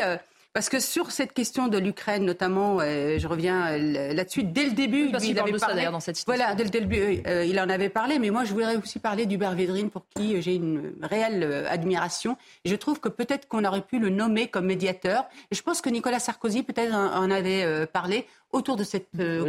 Parce que sur cette question de l'Ukraine, notamment, euh, je reviens euh, là-dessus, dès le début, parce il avait parlé. Ça, dans cette situation. Voilà, dès le début, euh, il en avait parlé, mais moi, je voudrais aussi parler d'Hubert Védrine, pour qui j'ai une réelle admiration. Je trouve que peut-être qu'on aurait pu le nommer comme médiateur. Et je pense que Nicolas Sarkozy, peut-être, en avait parlé autour de ce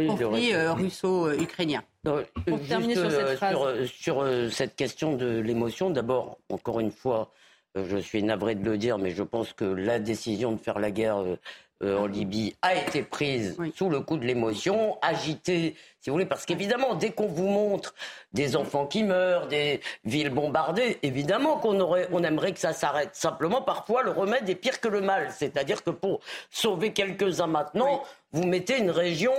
conflit russo-ukrainien. Pour terminer sur cette phrase. sur cette question de l'émotion, d'abord, encore une fois, je suis navré de le dire, mais je pense que la décision de faire la guerre euh, euh, en Libye a été prise sous le coup de l'émotion, agitée, si vous voulez, parce qu'évidemment, dès qu'on vous montre des enfants qui meurent, des villes bombardées, évidemment qu'on aurait, on aimerait que ça s'arrête. Simplement, parfois, le remède est pire que le mal. C'est-à-dire que pour sauver quelques-uns maintenant, vous mettez une région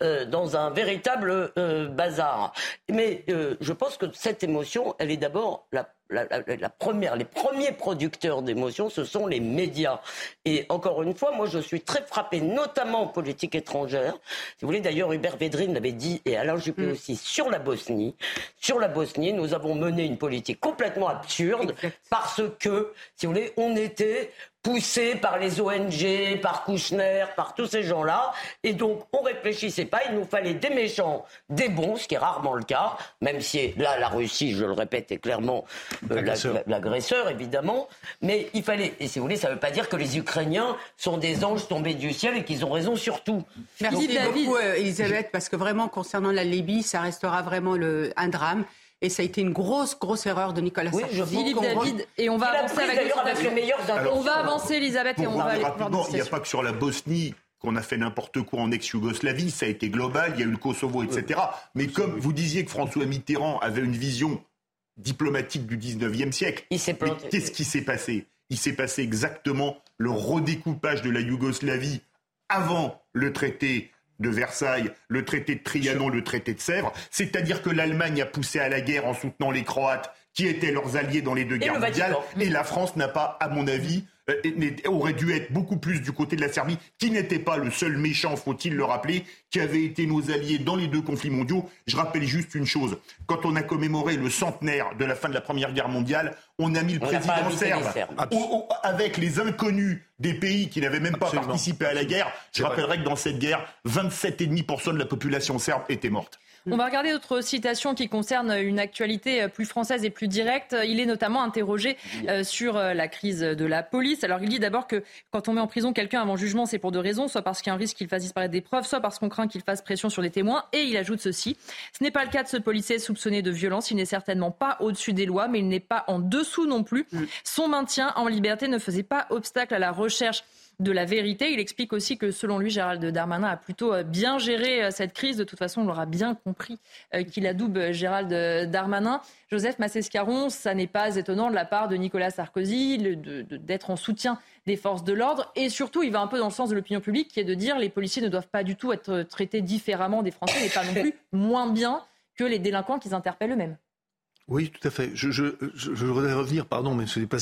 euh, dans un véritable bazar. Mais je pense que cette émotion, elle est d'abord la la, première, les premiers producteurs d'émotions, ce sont les médias. Et encore une fois, moi, je suis très frappé, notamment en politique étrangère. Si vous voulez, d'ailleurs, Hubert Védrine l'avait dit, et Alain Juppé mm. aussi, sur la Bosnie. Sur la Bosnie, nous avons mené une politique complètement absurde parce que, si vous voulez, on était poussé par les ONG, par Kouchner, par tous ces gens-là. Et donc, on réfléchissait pas. Il nous fallait des méchants, des bons, ce qui est rarement le cas, même si là, la Russie, je le répète, est clairement euh, l'agresseur, évidemment. Mais il fallait, et si vous voulez, ça ne veut pas dire que les Ukrainiens sont des anges tombés du ciel et qu'ils ont raison sur tout. Merci beaucoup, euh, Elisabeth, parce que vraiment, concernant la Libye, ça restera vraiment le, un drame. Et ça a été une grosse, grosse erreur de Nicolas oui, Sarkozy. Philippe David, et on va avancer avec, avec le meilleur On va avancer, Elisabeth, et on va aller rapidement, Il n'y a pas que sur la Bosnie qu'on a fait n'importe quoi en ex-Yougoslavie, ça a été global, il y a eu le Kosovo, etc. Mais comme vous disiez que François Mitterrand avait une vision diplomatique du 19e siècle, qu'est-ce qui s'est passé? Il s'est passé exactement le redécoupage de la Yougoslavie avant le traité de Versailles, le traité de Trianon, le traité de Sèvres. C'est-à-dire que l'Allemagne a poussé à la guerre en soutenant les Croates, qui étaient leurs alliés dans les deux guerres mondiales. Et la France n'a pas, à mon avis, euh, aurait dû être beaucoup plus du côté de la Serbie, qui n'était pas le seul méchant, faut-il le rappeler, qui avait été nos alliés dans les deux conflits mondiaux. Je rappelle juste une chose. Quand on a commémoré le centenaire de la fin de la Première Guerre mondiale, on a mis le président serbe avec les inconnus des pays qui n'avaient même pas participé à la guerre. Je rappellerai que dans cette guerre, 27,5% de la population serbe était morte. On va regarder d'autres citations qui concernent une actualité plus française et plus directe. Il est notamment interrogé euh, sur euh, la crise de la police. Alors il dit d'abord que quand on met en prison quelqu'un avant jugement, c'est pour deux raisons, soit parce qu'il y a un risque qu'il fasse disparaître des preuves, soit parce qu'on craint qu'il fasse pression sur les témoins. Et il ajoute ceci ce n'est pas le cas de ce policier soupçonné de violence. Il n'est certainement pas au-dessus des lois, mais il n'est pas en dessous non plus. Mm. Son maintien en liberté ne faisait pas obstacle à la recherche de la vérité. Il explique aussi que selon lui, Gérald Darmanin a plutôt euh, bien géré euh, cette crise. De toute façon, on l'aura bien compris euh, qu'il adoube Gérald Darmanin. Joseph Massescaron, ça n'est pas étonnant de la part de Nicolas Sarkozy d'être en soutien des forces de l'ordre. Et surtout, il va un peu dans le sens de l'opinion publique, qui est de dire les policiers ne doivent pas du tout être traités différemment des Français, mais pas non plus moins bien que les délinquants qu'ils interpellent eux-mêmes. Oui, tout à fait. Je, voudrais revenir, pardon, mais ce n'est pas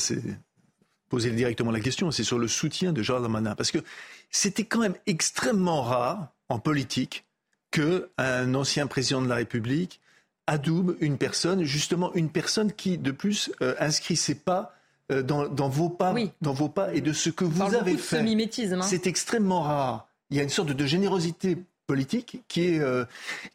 poser directement la question, c'est sur le soutien de Gérald Darmanin. Parce que c'était quand même extrêmement rare en politique qu'un ancien président de la République adoube une personne, justement une personne qui, de plus, euh, inscrit ses pas euh, dans, vos pas, dans vos pas et de ce que vous avez fait. Hein. C'est extrêmement rare. Il y a une sorte de générosité politique qui est, euh,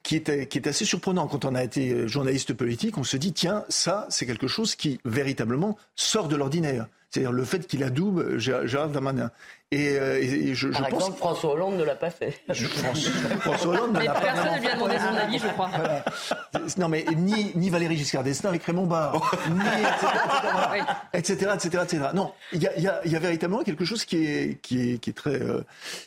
qui, est, qui est assez surprenant. Quand on a été journaliste politique, on se dit, tiens, ça, c'est quelque chose qui, véritablement, sort de l'ordinaire. C'est-à-dire le fait qu'il adoube Gérald Darmanin. Et, euh, je, Par exemple, François Hollande ne l'a pas fait. François Hollande ne l'a pas Personne ne lui a demandé son avis, je crois. Non, mais ni, ni Valéry Giscard d'Estaing avec Raymond Barre, ni etc., etc., etc., Non, il y a, y, a, y a, véritablement quelque chose qui est, qui est, qui est très, euh,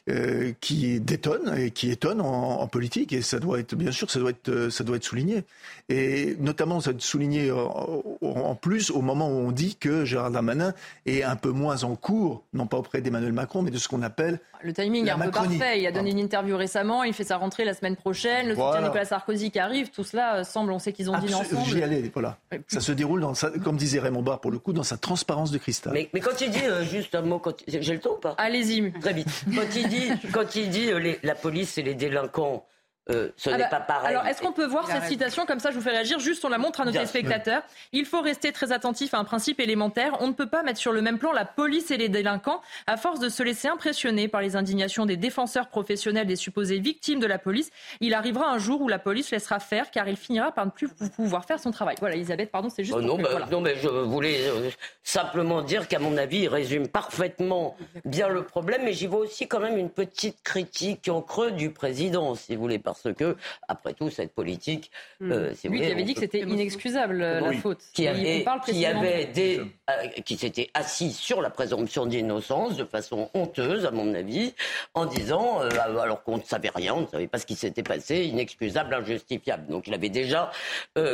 euh, qui détonne et qui étonne en, en, politique, et ça doit être, bien sûr, ça doit être, ça doit être souligné. Et notamment, ça doit être souligné en, en plus au moment où on dit que Gérard Darmanin est un peu moins en cours, non pas auprès d'Emmanuel Macron, mais de ce qu'on appelle. Le timing est un peu parfait. Il a donné une interview récemment, il fait sa rentrée la semaine prochaine, le soutien de Nicolas Sarkozy qui arrive, tout cela euh, semble, on sait qu'ils ont dit ensemble. J'y allais, voilà. Ça se déroule, dans comme disait Raymond Barre pour le coup, dans sa transparence de cristal. Mais, quand il dit, euh, juste un mot, j'ai le temps ou pas? Allez-y. Très vite. Quand il dit, quand il dit euh, la police et les délinquants euh, ce ah n'est bah, pas pareil. Alors, est-ce qu'on peut voir cette citation comme ça Je vous fais réagir. Juste, on la montre à nos téléspectateurs. Il faut rester très attentif à un principe élémentaire. On ne peut pas mettre sur le même plan la police et les délinquants à force de se laisser impressionner par les indignations des défenseurs professionnels des supposées victimes de la police. Il arrivera un jour où la police laissera faire car il finira par ne plus pouvoir faire son travail. Voilà, Elisabeth, pardon, c'est juste. Oh non, bah, non, mais je voulais euh, simplement dire qu'à mon avis, il résume parfaitement bien le problème. Mais j'y vois aussi quand même une petite critique en creux du président, si vous voulez, parce parce que, après tout, cette politique. Hmm. Euh, oui, qui avait dit que c'était inexcusable euh, la faute. Qui avait, qui, avait des, euh, qui s'était assis sur la présomption d'innocence de façon honteuse, à mon avis, en disant, alors qu'on ne savait rien, on ne savait pas ce qui s'était passé, inexcusable, injustifiable. Donc il avait déjà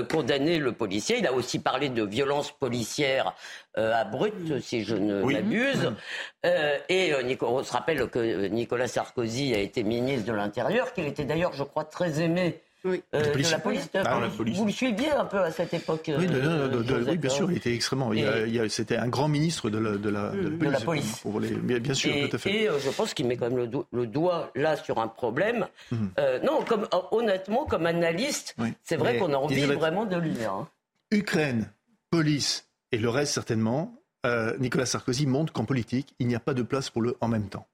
condamné le policier. Il a aussi parlé de violence policière à Brut, si je ne m'abuse. et on se rappelle que Nicolas Sarkozy a été ministre de l'Intérieur, qu'il était d'ailleurs, je crois, très aimé oui. Euh, de la police. Ah, vous le suiviez un peu à cette époque Oui, oui bien sûr, il était extrêmement. C'était un grand ministre de la, de la, de la police. bien, sûr, et, tout à fait. Et euh, je pense qu'il met quand même le, doigt là sur un problème. Euh, non, comme, honnêtement, comme analyste, c'est vrai qu'on a envie vraiment de lui. Hein. Ukraine, police et le reste certainement. Nicolas Sarkozy montre qu'en politique, il n'y a pas de place pour le en même temps.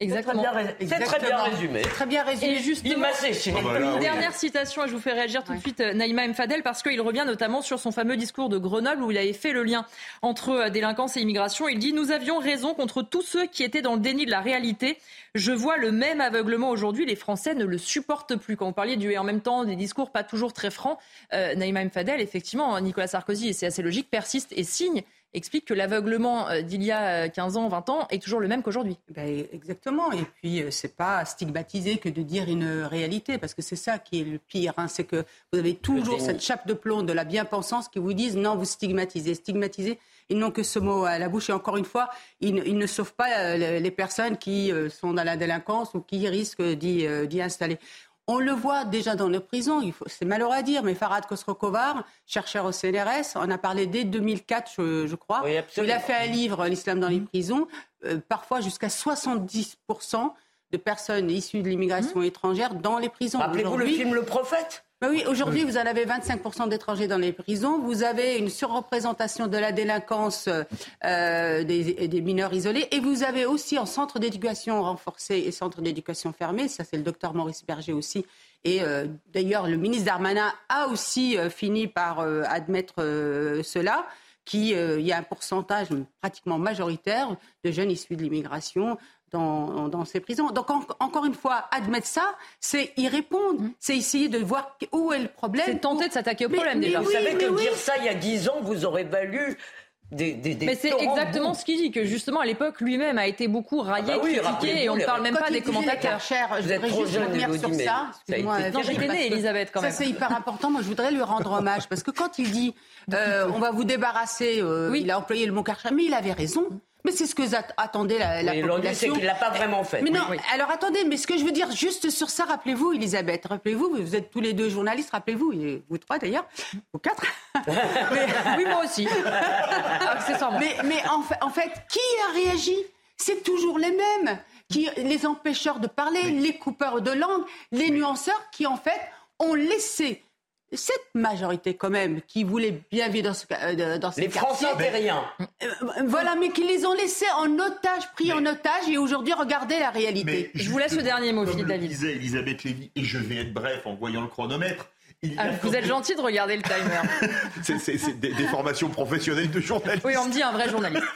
Exactement. C'est très bien résumé. Très bien résumé. Et justement, ah bah une dernière citation, et je vous fais réagir tout de suite, euh, Naïma M. Fadel, parce qu'il revient notamment sur son fameux discours de Grenoble où il avait fait le lien entre euh, délinquance et immigration. Il dit Nous avions raison contre tous ceux qui étaient dans le déni de la réalité. Je vois le même aveuglement aujourd'hui. Les Français ne le supportent plus. Quand vous parliez du et en même temps des discours pas toujours très francs, euh, Naïma M. Fadel, effectivement, Nicolas Sarkozy, et c'est assez logique, persiste et signe explique que l'aveuglement euh, d'il y a 15 euh, ans, 20 ans est toujours le même qu'aujourd'hui. Ben, exactement. Et puis, euh, c'est pas stigmatisé que de dire une réalité, parce que c'est ça qui est le pire. Hein. c'est que vous avez toujours cette chape de plomb de la bien-pensance qui vous disent non, vous stigmatisez. Stigmatiser, ils n'ont que ce mot à la bouche. Et encore une fois, ils, ne sauvent pas les personnes qui sont dans la délinquance ou qui risquent d'y installer. On le voit déjà dans nos prisons, c'est malheureux à dire, mais Farad Khosrokovar, chercheur au CNRS, en a parlé dès 2004, je, crois. il a fait un livre, L'islam dans les mmh. prisons, euh, parfois jusqu'à 70% de personnes issues de l'immigration mmh. étrangère dans les prisons. Rappelez-vous le film Le Prophète? Bah oui, aujourd'hui, vous en avez 25% d'étrangers dans les prisons. Vous avez une surreprésentation de la délinquance euh, des, mineurs isolés. Et vous avez aussi en centre d'éducation renforcé et centre d'éducation fermé, ça c'est le docteur Maurice Berger aussi. Et euh, d'ailleurs, le ministre Darmanin a aussi euh, fini par admettre cela qu'il y a un pourcentage pratiquement majoritaire de jeunes issus de l'immigration dans, ces prisons. Donc, encore une fois, admettre ça, c'est y répondre. Mmh. C'est essayer de voir où est le problème. C'est tenter de s'attaquer au problème déjà. vous savez que dire ça il y a 10 ans vous aurait valu des, des, mais c'est exactement ce qu'il dit, que justement à l'époque lui-même a été beaucoup raillé, ah bah critiqué, et on ne parle même pas des commentateurs. Cher, je voudrais juste revenir sur ça. Non, j'étais née, Elisabeth, quand même. Ça, c'est hyper important. Moi, je voudrais lui rendre hommage, parce que quand il dit euh, on va vous débarrasser, euh, il a employé le mot Karcher, mais il avait raison. Mais c'est ce que attendait la, la population. c'est qu'il l'a pas vraiment fait. Mais non, alors attendez, mais ce que je veux dire juste sur ça, rappelez-vous, Elisabeth, rappelez-vous, vous êtes tous les deux journalistes, rappelez-vous, et vous trois d'ailleurs, ou quatre. oui, moi aussi. mais, mais en, fait, en fait, qui a réagi? C'est toujours les mêmes. Qui, les empêcheurs de parler, les coupeurs de langue, les nuanceurs qui, en fait, ont laissé cette majorité quand même qui voulait bien vivre dans, ce, euh, dans ces Les Français rien. Euh, voilà, mais qui les ont laissés en otage, pris en otage, et aujourd'hui, regardez la réalité. je vous laisse le dernier mot, Philippe David. disait Elisabeth Lévy, et je vais être bref en voyant le chronomètre, Ah, vous êtes gentil de regarder le timer. c'est des, formations professionnelles de journalistes. Oui, on me dit un vrai journaliste.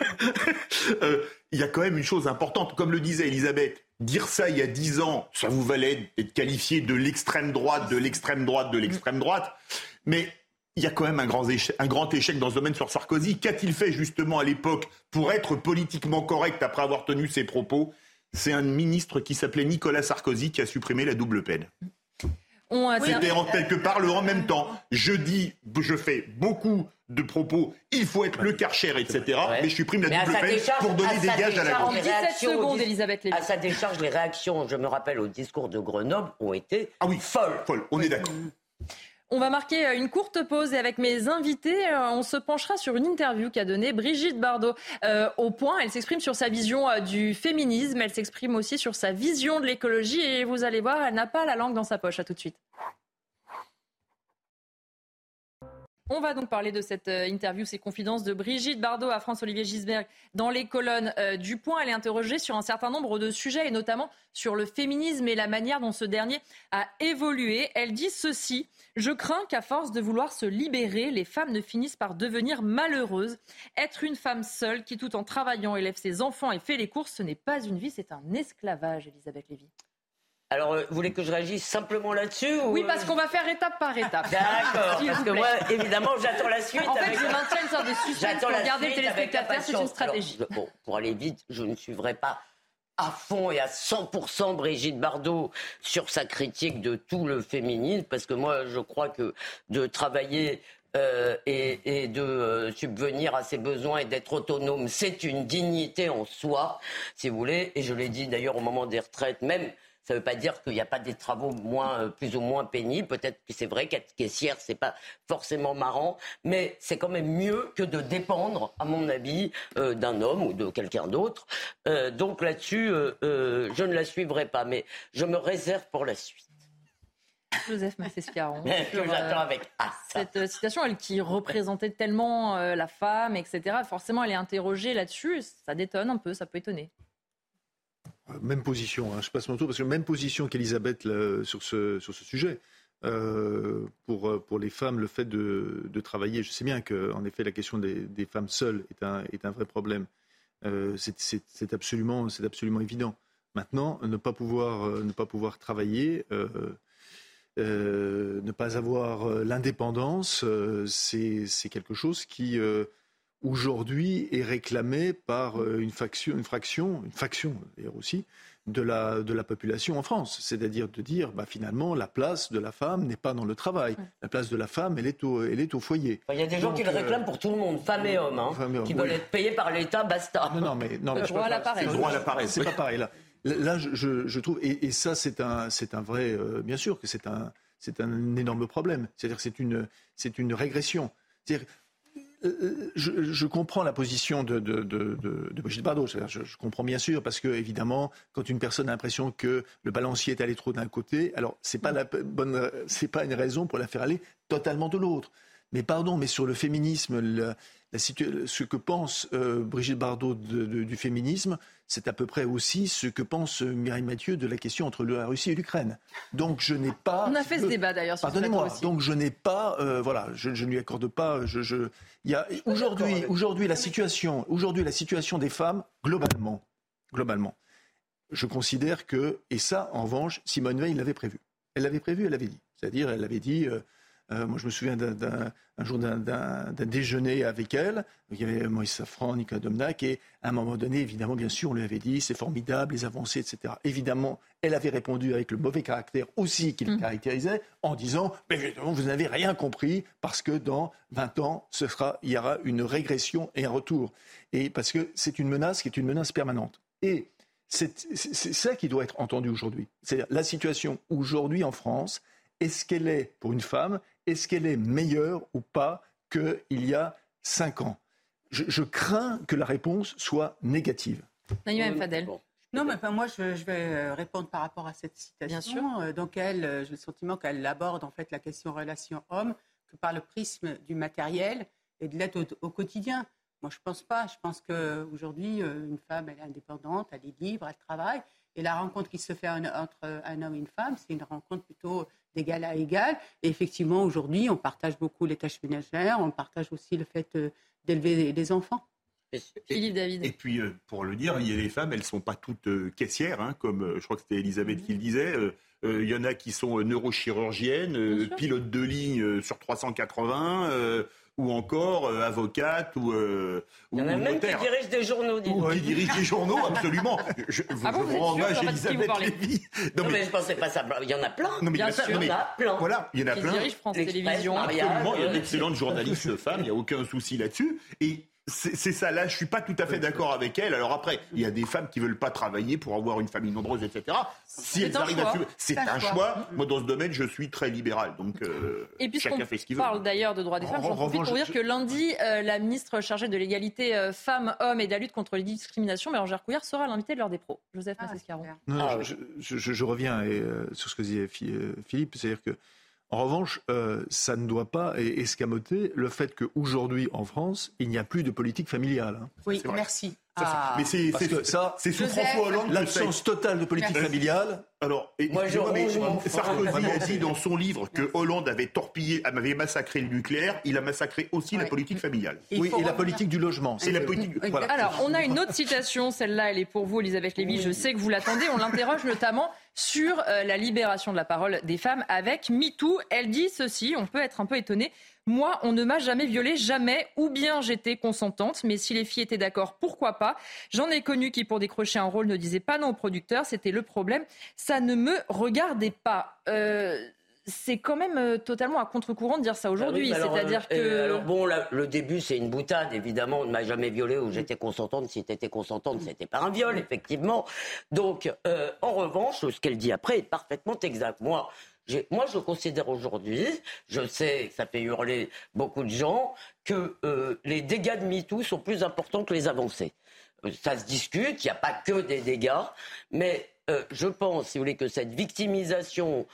Euh, il y a quand même une chose importante, comme le disait Elisabeth, dire ça il y a dix ans, ça vous valait d'être qualifié de l'extrême droite, de l'extrême droite, de l'extrême droite. Mais il y a quand même un grand, échec, un grand échec dans ce domaine sur Sarkozy. Qu'a-t-il fait justement à l'époque pour être politiquement correct après avoir tenu ses propos? C'est un ministre qui s'appelait Nicolas Sarkozy qui a supprimé la double peine. C'était en quelque part le en même temps. Je dis, je fais beaucoup de propos, il faut être le Karcher, etc. Mais je supprime la double peine pour donner des gages à la gauche. 17 secondes, Elisabeth À sa décharge, les réactions, je me rappelle au discours de Grenoble, ont été ah oui, folles. Folles, on est d'accord. On va marquer euh, une courte pause et avec mes invités, euh, on se penchera sur une interview qu'a donnée Brigitte Bardot euh, au point. Elle s'exprime sur sa vision du féminisme, elle s'exprime aussi sur sa vision de l'écologie et vous allez voir, elle n'a pas la langue dans sa poche. À tout de suite. On va donc parler de cette interview, ces confidences de Brigitte Bardot à France-Olivier Gisberg dans les colonnes du Point. Elle est interrogée sur un certain nombre de sujets et notamment sur le féminisme et la manière dont ce dernier a évolué. Elle dit ceci. Je crains qu'à force de vouloir se libérer, les femmes ne finissent par devenir malheureuses. Être une femme seule qui, tout en travaillant, élève ses enfants et fait les courses, ce n'est pas une vie, c'est un esclavage, Elisabeth Lévy. Alors, euh, vous voulez que je réagisse simplement là-dessus Oui, parce qu'on va faire étape par étape. D'accord, parce que moi, évidemment, j'attends la suite. En fait, je maintiens une sorte de suspense pour garder le téléspectateur, c'est une stratégie. bon, pour aller vite, je ne suivrai pas à fond et à 100% Brigitte Bardot sur sa critique de tout le féminisme, parce que moi, je crois que de travailler euh, et, de euh, subvenir à ses besoins et d'être autonome, c'est une dignité en soi, si vous voulez. Et je l'ai dit d'ailleurs au moment des retraites, même ça ne veut pas dire qu'il n'y a pas des travaux moins, euh, plus ou moins pénibles. Peut-être que c'est vrai qu'être caissière, c'est pas forcément marrant, mais c'est quand même mieux que de dépendre, à mon avis, euh, d'un homme ou de quelqu'un d'autre. Euh, donc là-dessus, je ne la suivrai pas, mais je me réserve pour la suite. Joseph Massescaron. j'attends avec Cette citation, elle qui représentait tellement la femme, etc., forcément, elle est interrogée là-dessus. Ça détonne un peu, ça peut étonner. Même position, hein. je passe mon tour, parce que même position qu'Elisabeth sur ce, sur ce sujet. Euh, pour, euh, pour les femmes, le fait de, de travailler, je sais bien qu'en effet la question des, femmes seules est un, est un vrai problème. Euh, c'est absolument, absolument évident. Maintenant, ne pas pouvoir, ne pas pouvoir travailler, ne pas avoir l'indépendance, c'est quelque chose qui aujourd'hui est réclamé par euh, une faction, une fraction, une faction d'ailleurs aussi, de la, de la population en France. C'est-à-dire de dire, bah, finalement, la place de la femme n'est pas dans le travail. La place de la femme, elle est au, elle est au foyer. Il y a des gens qui le euh, réclament pour tout le monde, femmes et hommes, hein, qui veulent être payés par l'État, basta. Non, non, mais, non, le droit à l'appareil. Le droit à l'appareil, c'est pas pareil. Là, là je, je, trouve, et, ça, c'est un, c'est un vrai, euh, bien sûr que c'est un, c'est un énorme problème. C'est-à-dire que c'est une, c'est une régression. C'est-à-dire je, comprends la position de, Brigitte Bardot. Je, comprends bien sûr, parce que évidemment, quand une personne a l'impression que le balancier est allé trop d'un côté, alors pas la bonne, c'est pas une raison pour la faire aller totalement de l'autre. Mais pardon, mais sur le féminisme, ce que pense euh, Brigitte Bardot du féminisme, c'est à peu près aussi ce que pense Mireille Mathieu de la question entre la Russie et l'Ukraine. Donc je n'ai pas. On a fait ce débat d'ailleurs. Pardonnez-moi. Donc je n'ai pas, euh, voilà, je, ne lui accorde pas. Je, il y a aujourd'hui, aujourd'hui la situation, aujourd'hui la situation des femmes globalement, globalement, je considère que, et ça en revanche, Simone Veil l'avait prévu. Elle l'avait prévu, elle l'avait dit. C'est-à-dire, elle avait dit. Euh, euh, moi, je me souviens d'un jour d'un déjeuner avec elle. Il y avait Moïse Safran, Nicolas Domnac, et à un moment donné, évidemment, bien sûr, on lui avait dit c'est formidable, les avancées, etc. Évidemment, elle avait répondu avec le mauvais caractère aussi qu'il mm. caractérisait, en disant mais évidemment, vous n'avez rien compris, parce que dans 20 ans, ce sera, il y aura une régression et un retour. Et parce que c'est une menace qui est une menace permanente. Et c'est ça qui doit être entendu aujourd'hui. C'est-à-dire la situation aujourd'hui en France, est-ce qu'elle est, pour une femme, est-ce qu'elle est meilleure ou pas qu'il y a cinq ans? Je, crains que la réponse soit négative. Fadel. Non, mais moi, je, vais euh, répondre par rapport à cette citation. Bien euh, Donc, elle, euh, j'ai le sentiment qu'elle aborde en fait la question relation homme que par le prisme du matériel et de l'aide au, quotidien. Moi, je pense pas. Je pense qu'aujourd'hui, une femme, elle est indépendante, elle est libre, elle travaille. Et la rencontre qui se fait entre un homme et une femme, c'est une rencontre plutôt d'égal à égal. Et effectivement, aujourd'hui, on partage beaucoup les tâches ménagères, on partage aussi le fait euh, d'élever des enfants. Philippe David. Et puis, euh, pour le dire, il y a les femmes, elles ne sont pas toutes euh, caissières, hein, comme je crois que c'était Elisabeth qui le disait. Il y en a qui sont neurochirurgiennes, pilotes de ligne sur 380 ou encore euh, avocate ou. Euh, il y en a même qui dirigent des journaux, dis Qui dirigent des journaux, absolument. Je, ah bon, je vous rends hommage Elisabeth Lévy. Non, mais, je ne pensais pas ça. Il y en a plein. Non, mais bien sûr, il y en a plein. Voilà, il y en a qui plein. dirigent France Télévisions. Absolument, il y a d'excellentes journalistes femmes, il n'y a aucun souci là-dessus. Et c'est ça, là, je suis pas tout à fait d'accord avec elle. Alors après, il y a des femmes qui veulent pas travailler pour avoir une famille nombreuse, etc. Si elles arrivent à c'est un, choix. Moi, dans ce domaine, je suis très libéral, donc euh, et chacun fait ce qu'il veut. parle d'ailleurs de droits des femmes, j'en profite pour dire que lundi, euh, la ministre chargée de l'égalité euh, femmes-hommes et de la lutte contre les discriminations, Bérangère Couillard, sera l'invitée de l'heure des pros. Joseph ah, ah je, je, je, reviens sur ce que disait Philippe, c'est-à-dire que en revanche, euh, ça ne doit pas escamoter le fait qu'aujourd'hui, en France, il n'y a plus de politique familiale. Hein. Oui, merci. Ah. Mais c'est ça, c'est sous François Hollande l'absence totale de politique familiale. Alors, moi, je, mais, Sarkozy a dit dans son livre que Hollande avait torpillé, avait massacré le nucléaire. Il a massacré aussi la politique familiale. oui, et la politique du logement. C'est la politique. Alors, on a une autre citation. Celle-là, elle est pour vous, Elisabeth Lévy. Je sais que vous l'attendez. On l'interroge notamment sur euh, la libération de la parole des femmes avec MeToo. Elle dit ceci. On peut être un peu étonné. Moi, on ne m'a jamais violée, jamais, ou bien j'étais consentante, mais si les filles étaient d'accord, pourquoi pas? J'en ai connu qui, pour décrocher un rôle, ne disaient pas non au producteur, c'était le problème. Ça ne me regardait pas. Euh, c'est quand même euh, totalement à contre-courant de dire ça aujourd'hui. Ah C'est-à-dire euh, que. alors bon, le début, c'est une boutade, évidemment. On ne m'a jamais violée ou j'étais consentante. Si tu étais consentante, c'était pas un viol, effectivement. Donc, en revanche, ce qu'elle dit après est parfaitement exact. Moi, moi, je considère aujourd'hui, je sais que ça fait hurler beaucoup de gens, que euh, les dégâts de MeToo sont plus importants que les avancées. Euh, ça se discute, il n'y a pas que des dégâts, mais euh, je pense, si vous voulez, que cette victimisation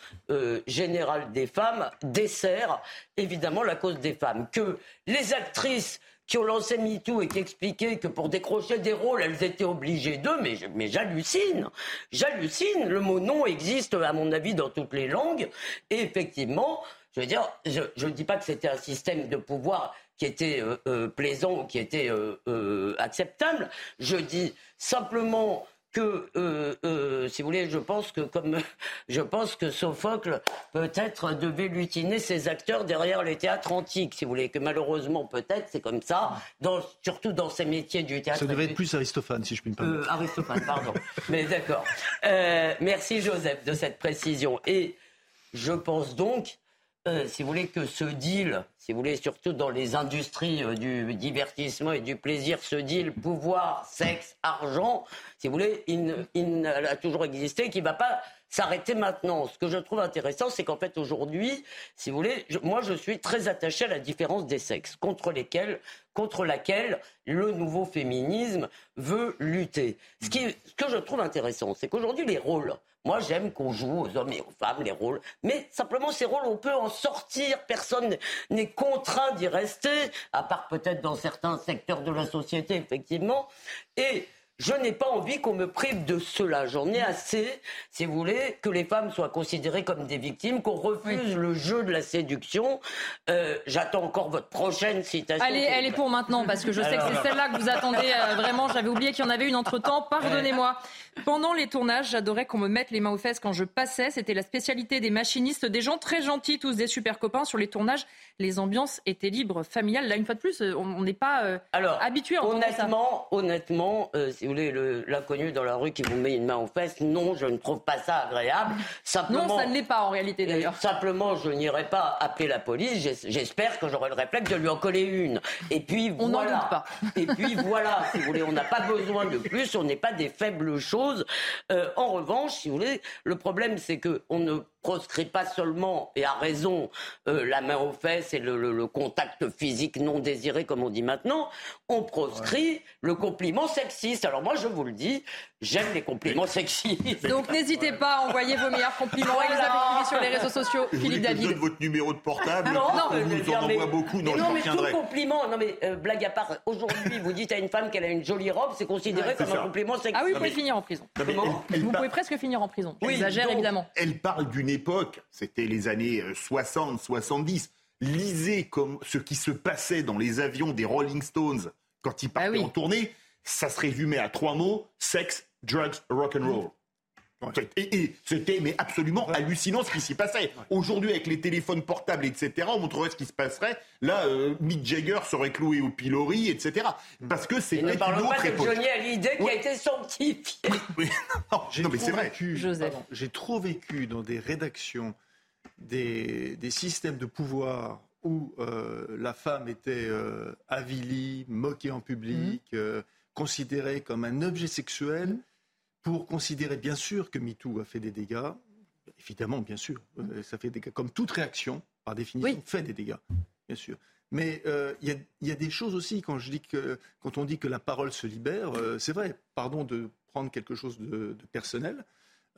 générale des femmes dessert évidemment la cause des femmes. Que les actrices qui ont lancé MeToo et qui expliquaient que pour décrocher des rôles, elles étaient obligées d'eux, mais, mais j'hallucine. J'hallucine. Le mot non existe, à mon avis, dans toutes les langues. Et effectivement, je veux dire, je ne dis pas que c'était un système de pouvoir qui était euh, euh, plaisant ou qui était euh, acceptable. Je dis simplement que, euh, euh, si vous voulez, je pense que comme je pense que Sophocle peut-être devait lutiner ses acteurs derrière les théâtres antiques, si vous voulez, que malheureusement peut-être c'est comme ça, dans, surtout dans ces métiers du théâtre. Ça devait être plus Aristophane, si je puis me permettre. Euh, Aristophane, pardon. Mais d'accord. merci Joseph de cette précision. Et je pense donc euh, si vous voulez, que ce deal, si vous voulez, surtout dans les industries euh, du divertissement et du plaisir, ce deal pouvoir, sexe, argent, si vous voulez, il, a toujours existé, qui ne va pas s'arrêter maintenant. Ce que je trouve intéressant, c'est qu'en fait, aujourd'hui, si vous voulez, moi, je suis très attaché à la différence des sexes, contre lesquels contre laquelle le nouveau féminisme veut lutter. Ce que je trouve intéressant, c'est qu'aujourd'hui, les rôles, moi, j'aime qu'on joue aux hommes et aux femmes les rôles, mais simplement ces rôles, on peut en sortir. Personne n'est contraint d'y rester, à part peut-être dans certains secteurs de la société, effectivement. Et je n'ai pas envie qu'on me prive de cela. J'en ai assez, si vous voulez, que les femmes soient considérées comme des victimes, qu'on refuse le jeu de la séduction. Euh, j'attends encore votre prochaine citation. Allez, elle est pour maintenant, parce que je sais que c'est celle-là que vous attendez euh, vraiment. J'avais oublié qu'il y en avait une entre-temps. Pardonnez-moi. Pendant les tournages, j'adorais qu'on me mette les mains aux fesses quand je passais. C'était la spécialité des machinistes, des gens très gentils, tous des super copains. Sur les tournages, les ambiances étaient libres, familiales. Là, une fois de plus, on n'est pas euh, habitué à honnêtement, ça. Honnêtement, si vous voulez, l'inconnu dans la rue qui vous met une main aux fesses, non, je ne trouve pas ça agréable. Simplement, non, ça ne l'est pas en réalité d'ailleurs. Simplement, je n'irai pas appeler la police. J'espère que j'aurai le réflexe de lui en coller une. Et puis on voilà. doute pas. Et puis voilà, si vous voulez, on n'a pas besoin de plus. On n'est pas des faibles choses. Euh, en revanche, si vous voulez, le problème c'est que on ne proscrit pas seulement, et à raison, euh, la main aux fesses et le, contact physique non désiré, comme on dit maintenant, on proscrit le compliment sexiste. Alors moi, je vous le dis, j'aime les compliments sexistes. Donc n'hésitez pas à envoyer vos meilleurs compliments. Elisabeth sur les réseaux sociaux. Philippe David. Je votre numéro de portable. non, on vous en envoie beaucoup. Non, non mais tout compliment. Non mais euh, blague à part. Aujourd'hui, vous dites à une femme qu'elle a une jolie robe, c'est considéré comme un compliment sexiste. Ah oui, vous pouvez finir en prison. vous pouvez presque finir en prison. Oui, J'exagère évidemment. Elle parle d'une époque, c'était les années 60, euh, 70. Lisez comme ce qui se passait dans les avions des Rolling Stones quand ils partaient ah en tournée. Ça se résumait à trois mots sexe, drugs, rock and roll. Et, c'était mais absolument hallucinant ce qui s'y passait. Aujourd'hui, avec les téléphones portables, etc., on montrerait ce qui se passerait. Là, euh, Mick Jagger serait cloué au pilori, etc. Parce que c'est une autre époque. Johnny Hallyday qui a été sanctifié. non, mais c'est vrai. J'ai trop vécu dans des rédactions des, systèmes de pouvoir où euh, la femme était euh, avilie, moquée en public, mmh. euh, considérée comme un objet sexuel, mmh. Pour considérer bien sûr que MeToo a fait des dégâts. Évidemment, bien sûr, mmh. ça fait des dégâts. Comme toute réaction, par définition, fait des dégâts, bien sûr. Mais il y, a des choses aussi quand je dis que quand on dit que la parole se libère, c'est vrai. Pardon de prendre quelque chose de personnel.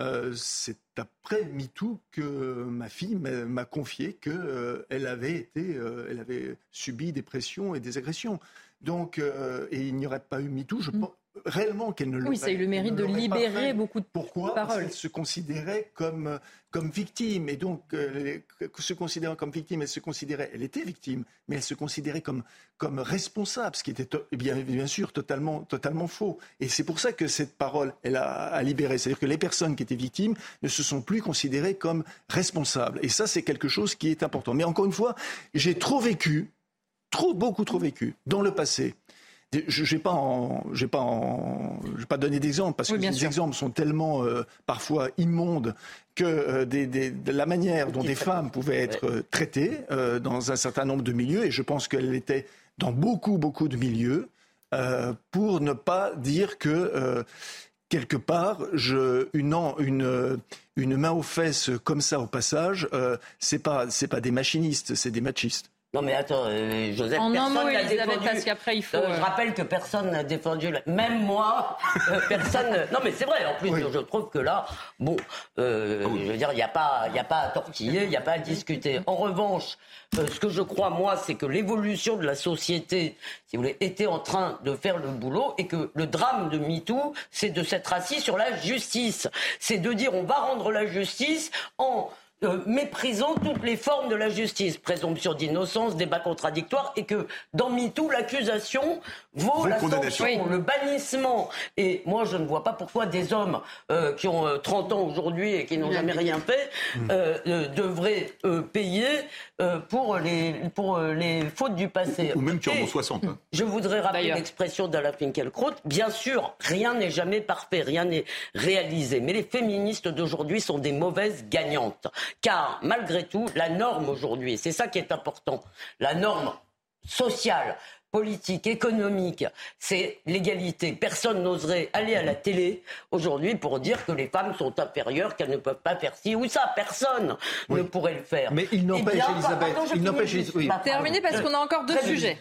Euh, c'est après MeToo que ma fille m'a confié qu'elle euh, avait été, euh, elle avait subi des pressions et des agressions. Donc, et il n'y aurait pas eu MeToo, je mm. Réellement qu'elle ne Oui, ça a eu le mérite de libérer beaucoup de Pourquoi? paroles. Parce qu'elle se considérait comme, comme victime. Et donc, euh, se considérant comme victime, elle se considérait, elle était victime, mais elle se considérait comme, comme responsable, ce qui était bien, bien sûr totalement, totalement faux. Et c'est pour ça que cette parole, elle a, a libéré. C'est-à-dire que les personnes qui étaient victimes ne se sont plus considérées comme responsables. Et ça, c'est quelque chose qui est important. Mais encore une fois, j'ai trop vécu, trop, beaucoup trop vécu dans le passé je n'ai pas, pas, pas donné d'exemple parce que les exemples sont tellement euh, parfois immondes que euh, de la manière dont des femmes pouvaient être euh, traitées dans un certain nombre de milieux, et je pense qu'elles l'étaient dans beaucoup, beaucoup de milieux, pour ne pas dire que quelque part, je, une, une, une, main aux fesses comme ça au passage, c'est pas, pas des machinistes, c'est des machistes. Non mais attends, euh, Joseph, en personne n'a défendu. Parce qu'après il faut. Euh, je rappelle que personne n'a défendu. Même moi, euh, personne. Non mais c'est vrai. En plus, je trouve que là, bon, je veux dire, il n'y a pas, il a pas à tortiller, il n'y a pas à discuter. En revanche, ce que je crois moi, c'est que l'évolution de la société, si vous voulez, était en train de faire le boulot et que le drame de MeToo, c'est de s'être assis sur la justice, c'est de dire on va rendre la justice en euh, méprisant toutes les formes de la justice, présomption d'innocence, débat contradictoire, et que dans MeToo, l'accusation vaut la sanction, le bannissement. Et moi, je ne vois pas pourquoi des hommes euh, qui ont 30 euh, ans aujourd'hui et qui n'ont jamais rien fait hmm. devraient payer pour, les, pour les fautes du passé. Ou même qui en ont 60. Hein. Je voudrais rappeler l'expression d'Alain Finkielkraut. Bien sûr, rien n'est jamais parfait, rien n'est réalisé. Mais les féministes d'aujourd'hui sont des mauvaises gagnantes. Car malgré tout, la norme aujourd'hui, c'est ça qui est important, la norme sociale, politique, économique, c'est l'égalité. Personne n'oserait aller à la télé aujourd'hui pour dire que les femmes sont inférieures, qu'elles ne peuvent pas faire ci ou ça. Personne ne pourrait le faire. Mais il n'empêche, eh Elisabeth, il n'empêche... Oui. Terminé parce qu'on a encore deux sujets.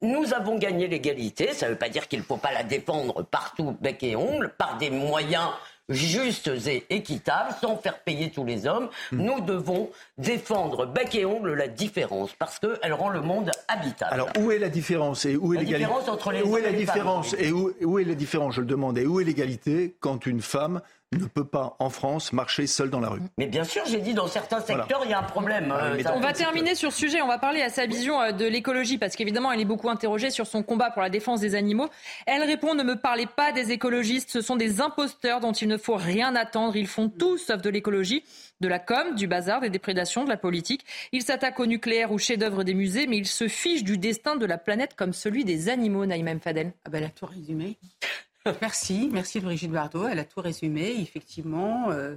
nous avons gagné l'égalité, ça ne veut pas dire qu'il ne faut pas la défendre partout, bec et ongle, par des moyens justes et équitables, sans faire payer tous les hommes. Hmm. Nous devons défendre bec et ongle la différence parce qu'elle rend le monde habitable. Alors où est la différence et où est l'égalité entre les Où est la différence et où, où est la différence Je le demande. Et où est l'égalité quand une femme ne peut pas, en France, marcher seule dans la rue. Mais bien sûr, j'ai dit, dans certains secteurs, il y a un problème. Euh, on va terminer sur ce sujet. On va parler à sa vision euh, de l'écologie, parce qu'évidemment, elle est beaucoup interrogée sur son combat pour la défense des animaux. Elle répond, ne me parlez pas des écologistes, ce sont des imposteurs dont il ne faut rien attendre. Ils font tout sauf de l'écologie, de la com, du bazar, des déprédations, de la politique. Ils s'attaquent au nucléaire ou chef-d'œuvre des musées, mais ils se fichent du destin de la planète comme celui des animaux, Naïm Fadel. Ah ben, la tout résumé. Merci, merci Brigitte Bardot. Elle a tout résumé, effectivement. Euh,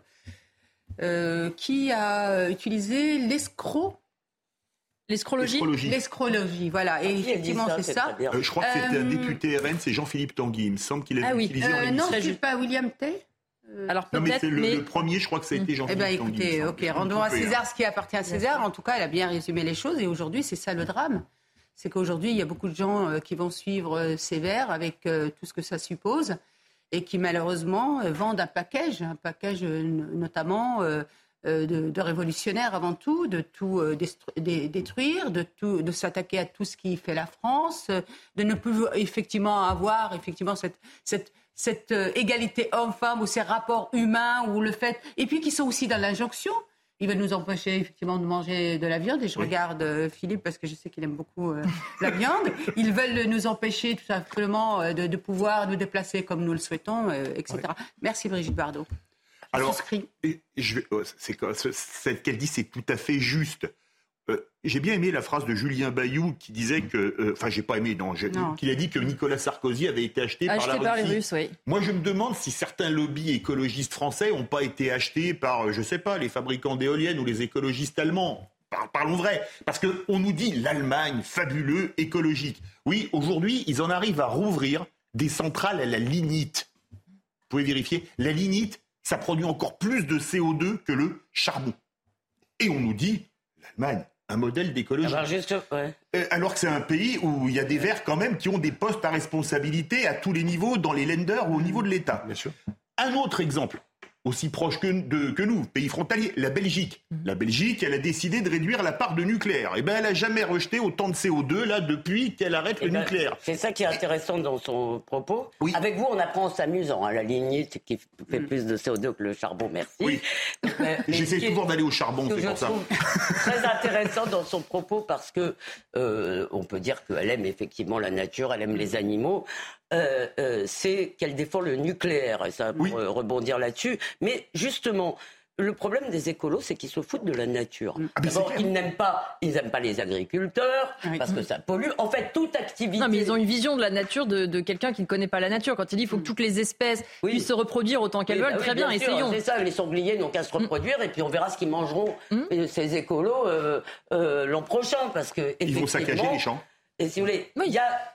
euh, qui a utilisé l'escroc L'escrologie L'escrologie, voilà. Et effectivement, c'est ça. Euh, je crois que c'était un député RN, c'est Jean-Philippe Tanguy. Il me semble qu'il a ah, oui. utilisé Non, c'est pas William Tay Alors non, mais, le, premier, je crois que ça a été jean Eh bien, écoutez, ok, rendons à César ce qui appartient à César. En tout cas, elle a bien résumé les choses. Et aujourd'hui, c'est ça le drame. C'est qu'aujourd'hui, il y a beaucoup de gens euh, qui vont suivre euh, Sévère avec tout ce que ça suppose et qui malheureusement vendent un package, un package notamment de, révolutionnaire avant tout, de tout détruire, de, tout, de s'attaquer à tout ce qui fait la France, de ne plus effectivement avoir effectivement cette, cette euh, égalité homme-femme ou ces rapports humains ou le fait et puis qui sont aussi dans l'injonction. Il va nous empêcher effectivement de manger de la viande et je regarde euh, Philippe parce que je sais qu'il aime beaucoup euh, la viande. Ils veulent nous empêcher tout simplement de, pouvoir nous déplacer comme nous le souhaitons, etc. Merci Brigitte Bardot. Alors, je, ce qu'elle dit, c'est tout à fait juste. Euh, j'ai bien aimé la phrase de Julien Bayou qui disait que, euh, enfin, j'ai pas aimé, non, qu'il a dit que Nicolas Sarkozy avait été acheté, par la Russie. Moi, je me demande si certains lobbies écologistes français n'ont pas été achetés par, je sais pas, les fabricants d'éoliennes ou les écologistes allemands. Parlons vrai, parce qu'on nous dit l'Allemagne fabuleux, écologique. Oui, aujourd'hui, ils en arrivent à rouvrir des centrales à la lignite. Vous pouvez vérifier. La lignite, ça produit encore plus de CO2 que le charbon. Et on nous dit, l'Allemagne, un modèle d'écologie. Ah bah, euh, alors que c'est un pays où il y a des Verts quand même qui ont des postes à responsabilité à tous les niveaux, dans les lenders ou au niveau de l'État. Bien sûr. Un autre exemple, aussi proche que, de, que nous, pays frontalier, la Belgique. Mhm. La Belgique, elle a décidé de réduire la part de nucléaire. Et eh ben, elle a jamais rejeté autant de CO2 là depuis qu'elle arrête le eh ben, nucléaire. C'est ça qui est intéressant dans son propos. Oui. Avec vous, on apprend en s'amusant. Hein, la lignite qui fait mm. plus de CO2 que le charbon, merci. Oui. Euh, J'essaie toujours d'aller au charbon, c'est pour ça. Très intéressant dans son propos parce que euh, on peut dire qu'elle aime effectivement la nature, elle aime les animaux. Euh, euh, c'est qu'elle défend le nucléaire, et ça pour euh, rebondir là-dessus. Mais justement, le problème des écolos, c'est qu'ils se foutent de la nature. Ah, D'abord, ils n'aiment pas, ils n'aiment pas les agriculteurs parce que ça pollue. En fait, toute activité. Non, mais ils ont une vision de la nature de, quelqu'un qui ne connaît pas la nature. Quand il dit qu'il faut que toutes les espèces puissent se reproduire autant qu'elles veulent, bah très bien, essayons. C'est ça, les sangliers n'ont qu'à se reproduire et puis on verra ce qu'ils mangeront mm. ces écolos l'an prochain parce que ils vont saccager les champs. Et si vous voulez, il y a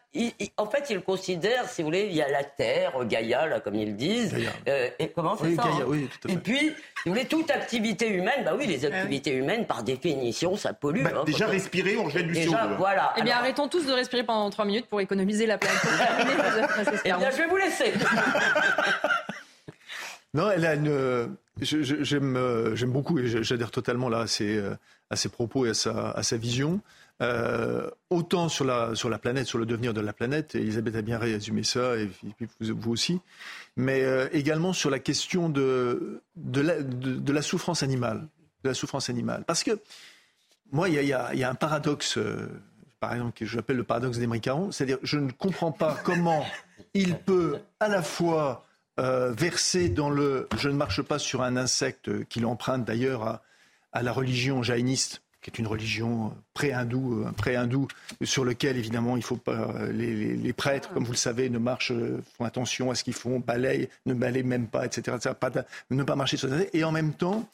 en fait, ils considèrent, si vous voulez, il y a la Terre, Gaïa, là, comme ils disent. Euh, et comment c'est ça hein oui, tout à fait. Et puis, si vous voulez, toute activité humaine, bah oui, les ah activités humaines, par définition, ça pollue. Bah, hein, déjà respirer, on jette du CO2. Voilà. Eh bien, arrêtons tous de respirer pendant trois minutes pour économiser la planète. eh bien, je vais vous laisser. non, elle a une. J'aime euh, beaucoup et j'adhère totalement là à ses, euh, à ses propos et à sa, à sa vision. Euh, autant sur la, planète, sur le devenir de la planète, et Elisabeth a bien résumé ça, et vous, aussi, mais euh, également sur la question de, la, souffrance animale. De la souffrance animale. Parce que, moi, il y a, un paradoxe, euh, par exemple, que j'appelle le paradoxe des Mécarons, c'est-à-dire je ne comprends pas comment il peut à la fois verser dans le je ne marche pas sur un insecte qu'il emprunte d'ailleurs à, à la religion jaïniste qui est une religion pré-hindoue, euh, pré-hindoue, sur lequel évidemment il faut pas euh, les, prêtres, comme vous le savez, ne marchent, euh, font attention à ce qu'ils font, balayent, ne balayent même pas, etc. Pas ne pas marcher sur les et en même temps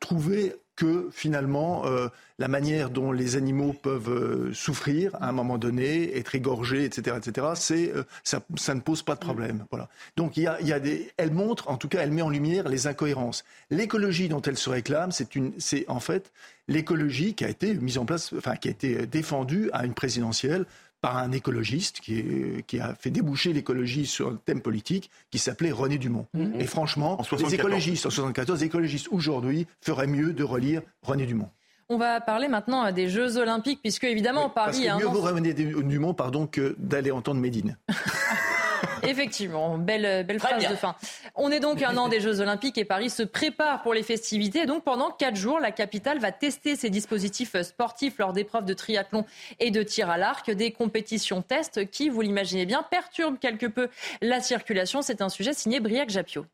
trouver que finalement euh, la manière dont les animaux peuvent euh, souffrir à un moment donné, être égorgés, etc., etc., euh, ça, ça, ne pose pas de problème. Voilà. Donc y a, y a des, elle montre, en tout cas, elle met en lumière les incohérences. L'écologie dont elle se réclame, c'est une, c'est en fait l'écologie qui a été mise en place, enfin qui a été défendue à une présidentielle par un écologiste qui, qui a fait déboucher l'écologie sur un thème politique qui s'appelait René Dumont. Mm-hmm. Et franchement, les écologistes en 74, les écologistes aujourd'hui feraient mieux de relire René Dumont. On va parler maintenant des Jeux Olympiques, puisque évidemment Paris. Parce que mieux vaut René Dumont, pardon, que d'aller entendre Médine. Effectivement, belle, belle phrase de fin. On est donc un an des Jeux Olympiques et Paris se prépare pour les festivités. donc pendant quatre jours, la capitale va tester ses dispositifs sportifs lors d'épreuves de triathlon et de tir à l'arc, des compétitions tests qui, vous l'imaginez bien, perturbent quelque peu la circulation. C'est un sujet signé Briac Japio.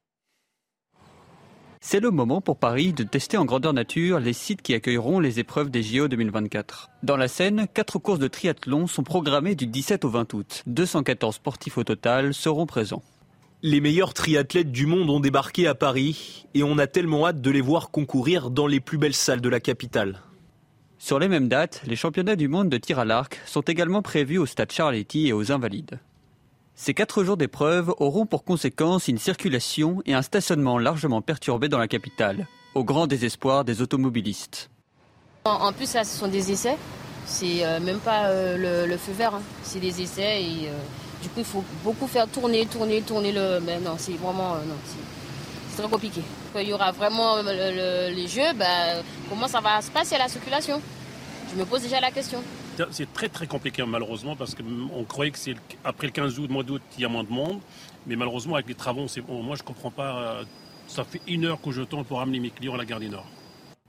C'est le moment pour Paris de tester en grandeur nature les sites qui accueilleront les épreuves des JO 2024. Dans la Seine, quatre courses de triathlon sont programmées du 17 au 20 août. 214 sportifs au total seront présents. Les meilleurs triathlètes du monde ont débarqué à Paris et on a tellement hâte de les voir concourir dans les plus belles salles de la capitale. Sur les mêmes dates, les championnats du monde de tir à l'arc sont également prévus au stade Charletti et aux Invalides. Ces quatre jours d'épreuve auront pour conséquence une circulation et un stationnement largement perturbés dans la capitale, au grand désespoir des automobilistes. En plus, là, ce sont des essais. C'est euh, même pas euh, le, feu vert, hein. c'est des essais et euh, du coup, il faut beaucoup faire tourner, tourner, tourner le. Mais non, c'est vraiment non, c'est très compliqué. Il y aura vraiment les jeux, ben, comment ça va se passer la circulation? Je me pose déjà la question. C'est très très compliqué malheureusement parce qu'on croyait que c'est après le 15 août, mois d'août, il y a moins de monde. Mais malheureusement avec les travaux, moi je comprends pas. Euh, ça fait une heure que je tente pour amener mes clients à la gare du Nord.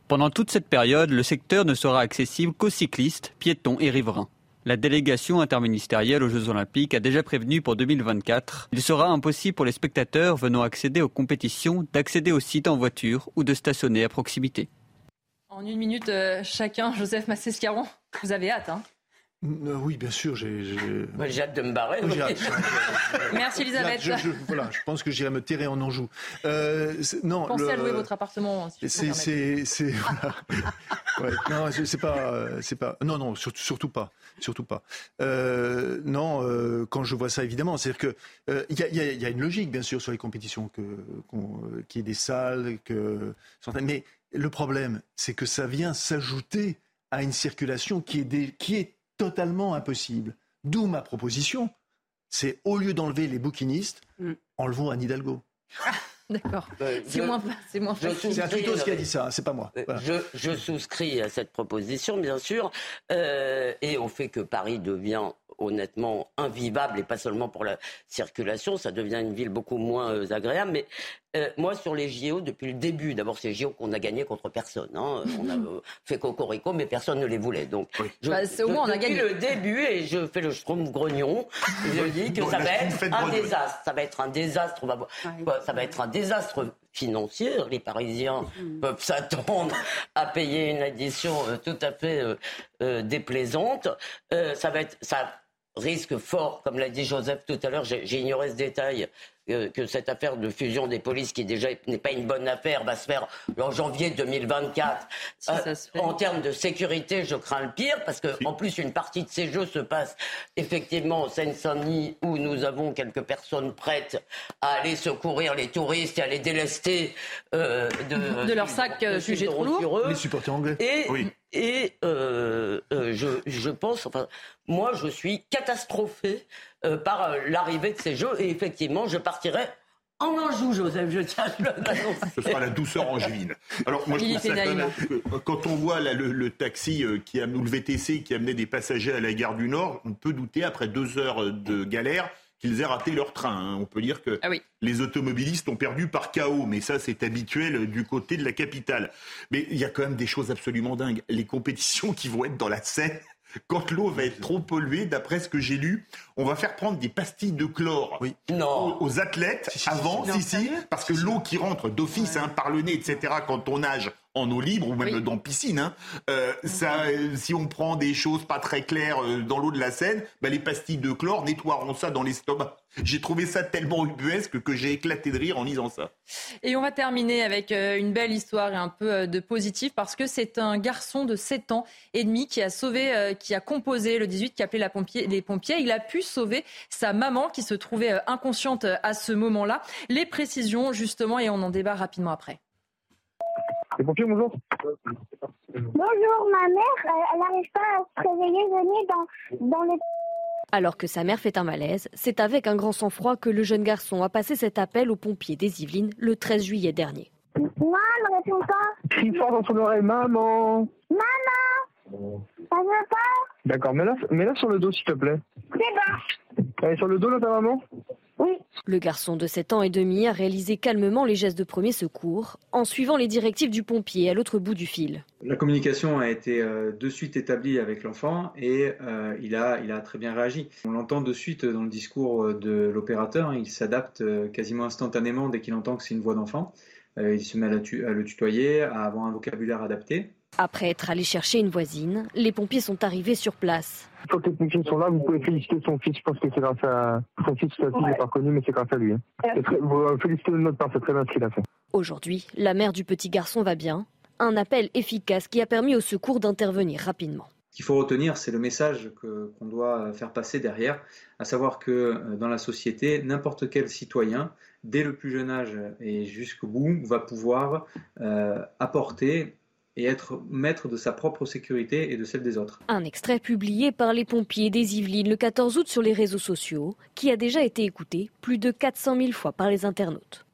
Pendant toute cette période, le secteur ne sera accessible qu'aux cyclistes, piétons et riverains. La délégation interministérielle aux Jeux Olympiques a déjà prévenu pour 2024. Il sera impossible pour les spectateurs venant accéder aux compétitions d'accéder au site en voiture ou de stationner à proximité. En une minute euh, chacun, Joseph Massescaron, vous avez hâte, hein euh, oui, bien sûr. J'ai, j'ai... hâte de me barrer. Merci Elisabeth. Je, voilà, je pense que j'irai me terrer en Anjou. Euh, non, Pensez à louer votre appartement. Hein, si c'est, c'est, ouais, non, c'est pas, c'est pas. Non, non, surtout, surtout pas, surtout pas. Euh, non, euh, quand je vois ça, évidemment, c'est-à-dire que il y a, y, a, une logique, bien sûr, sur les compétitions, que, qu'il y ait des salles, que mais le problème, c'est que ça vient s'ajouter à une circulation qui est, des, qui est totalement impossible. D'où ma proposition, c'est au lieu d'enlever les bouquinistes, mm. enlevons Anne Hidalgo. Ah, d'accord. Euh, c'est moins, c'est moins C'est un tuto qui a dit ça, c'est pas moi. Euh, je, souscris à cette proposition, bien sûr, euh, et au fait que Paris devient honnêtement invivable, et pas seulement pour la circulation, ça devient une ville beaucoup moins agréable. Mais euh, moi, sur les JO, depuis le début, d'abord, c'est JO qu'on a gagné contre personne. Hein. On a euh, fait cocorico, mais personne ne les voulait. Donc, je, bah, au moins, on a depuis gagné. le début, et je fais le strom grognon, je dis que ça va être un désastre. Ça va être un désastre. Ça va être un désastre financier. Les Parisiens mm. peuvent s'attendre à payer une addition euh, tout à fait déplaisante. ça va être, ça risque fort, comme l'a dit Joseph tout à l'heure. J'ai ignoré ce détail que, cette affaire de fusion des polices, qui déjà n'est pas une bonne affaire, va se faire en janvier 2024. Euh, en termes de sécurité, je crains le pire, parce qu'en en plus, une partie de ces jeux se passe effectivement en Seine-Saint-Denis, où nous avons quelques personnes prêtes à aller secourir les touristes et à les délester euh, de, de leur sac euh, jugé trop lourd. Les supporters anglais. Et, et je, je pense, enfin, moi, je suis catastrophé euh, par euh, l'arrivée de ces jeux. Et effectivement, je partirai en Anjou, Joseph, je tiens à le Ce sera la douceur angevine. Alors, moi, je ça quand, même, quand on voit le, taxi euh, qui a, ou le VTC qui amenait des passagers à la gare du Nord, on peut douter, après deux heures de galère, qu'ils aient raté leur train. Hein. On peut dire que ah les automobilistes ont perdu par chaos, mais ça c'est habituel du côté de la capitale. Mais il y a quand même des choses absolument dingues. Les compétitions qui vont être dans la Seine, quand l'eau va être trop polluée, d'après ce que j'ai lu, on va faire prendre des pastilles de chlore Aux, athlètes avant, si, si, parce que l'eau qui rentre d'office hein, par le nez, etc., quand on nage en eau libre ou même dans piscine, hein, euh, ça, si on prend des choses pas très claires euh, dans l'eau de la Seine, bah, les pastilles de chlore nettoieront ça dans l'estomac. J'ai trouvé ça tellement ubuesque que j'ai éclaté de rire en lisant ça. Et on va terminer avec euh, une belle histoire et un peu de positif parce que c'est un garçon de 7 ans et demi qui a sauvé, qui a composé le 18, qui a appelé la pompier, les pompiers. Il a pu sauver sa maman qui se trouvait inconsciente à ce moment-là. Les précisions justement et on en débat rapidement après. Bonjour. Bonjour, ma mère, elle n'arrive pas à se réveiller, venez dans, dans le... Alors que sa mère fait un malaise, c'est avec un grand sang-froid que le jeune garçon a passé cet appel aux pompiers des Yvelines le 13 juillet dernier. Maman, ne réponds pas. Crie fort dans son oreille, maman. Maman, ça veut pas? D'accord, mets-la mets sur le dos s'il te plaît. C'est bon. Elle est sur le dos là ta maman? Oui. Le garçon de 7 ans et demi a réalisé calmement les gestes de premier secours en suivant les directives du pompier à l'autre bout du fil. La communication a été euh, de suite établie avec l'enfant et euh, il, a, il a très bien réagi. On l'entend de suite dans le discours euh, de l'opérateur, il s'adapte quasiment instantanément dès qu'il entend que c'est une voix d'enfant. il se met à, à le tutoyer, à avoir un vocabulaire adapté. Après être allé chercher une voisine, les pompiers sont arrivés sur place. Quand les techniciens sont là, vous pouvez féliciter son fils. Je pense que c'est grâce à son fils, sa fille n'est pas connu, mais c'est grâce à lui. Hein. Euh, félicitez notre part, c'est très bien ce qu'il a fait. Aujourd'hui, la mère du petit garçon va bien. Un appel efficace qui a permis au secours d'intervenir rapidement. Ce qu'il faut retenir, c'est le message qu'on doit doit faire passer derrière, à savoir que dans la société, n'importe quel citoyen, dès le plus jeune âge et jusqu'au bout, va pouvoir apporter et être maître de sa propre sécurité et de celle des autres. Un extrait publié par les pompiers des Yvelines le 14 août sur les réseaux sociaux, qui a déjà été écouté plus de 400 000 fois par les internautes.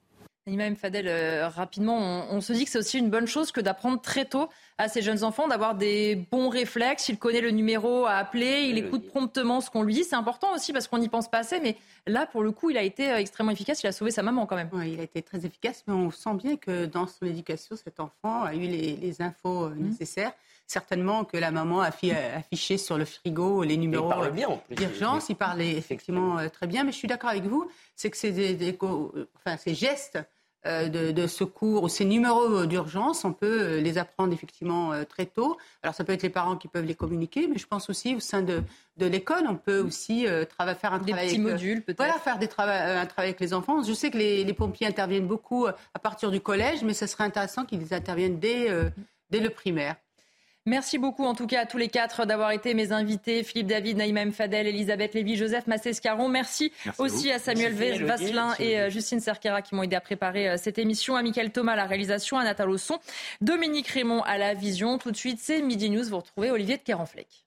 Imam Fadel, euh, rapidement, on, se dit que c'est aussi une bonne chose que d'apprendre très tôt à ces jeunes enfants d'avoir des bons réflexes. Il connaît le numéro à appeler, il écoute promptement ce qu'on lui dit. C'est important aussi parce qu'on n'y pense pas assez. Mais là, pour le coup, il a été euh, extrêmement efficace. Il a sauvé sa maman quand même. Oui, il a été très efficace, mais on sent bien que dans son éducation, cet enfant a eu les, infos euh, mmh. nécessaires certainement que la maman a affiché sur le frigo les numéros d'urgence. Il parlait effectivement très bien, mais je suis d'accord avec vous, c'est que enfin, ces gestes euh, de, secours ou ces numéros d'urgence, on peut euh, les apprendre effectivement euh, très tôt. Alors ça peut être les parents qui peuvent les communiquer, mais je pense aussi au sein de, l'école, on peut aussi faire un des travail petits modules peut-être. Voilà, faire des un travail avec les enfants. Je sais que les, pompiers interviennent beaucoup à partir du collège, mais ce serait intéressant qu'ils interviennent dès, dès le primaire. Merci beaucoup en tout cas à tous les quatre d'avoir été mes invités. Philippe David, Naïma Fadel, Elisabeth Lévy, Joseph Massescaron. Merci, aussi à, Samuel Vasselin et euh, Justine Cerquera qui m'ont aidé à préparer euh, cette émission. À Michael Thomas à la réalisation, à Nathalie son, Dominique Raymond à la vision. Tout de suite, c'est Midi News. Vous retrouvez Olivier de Kerenfleck.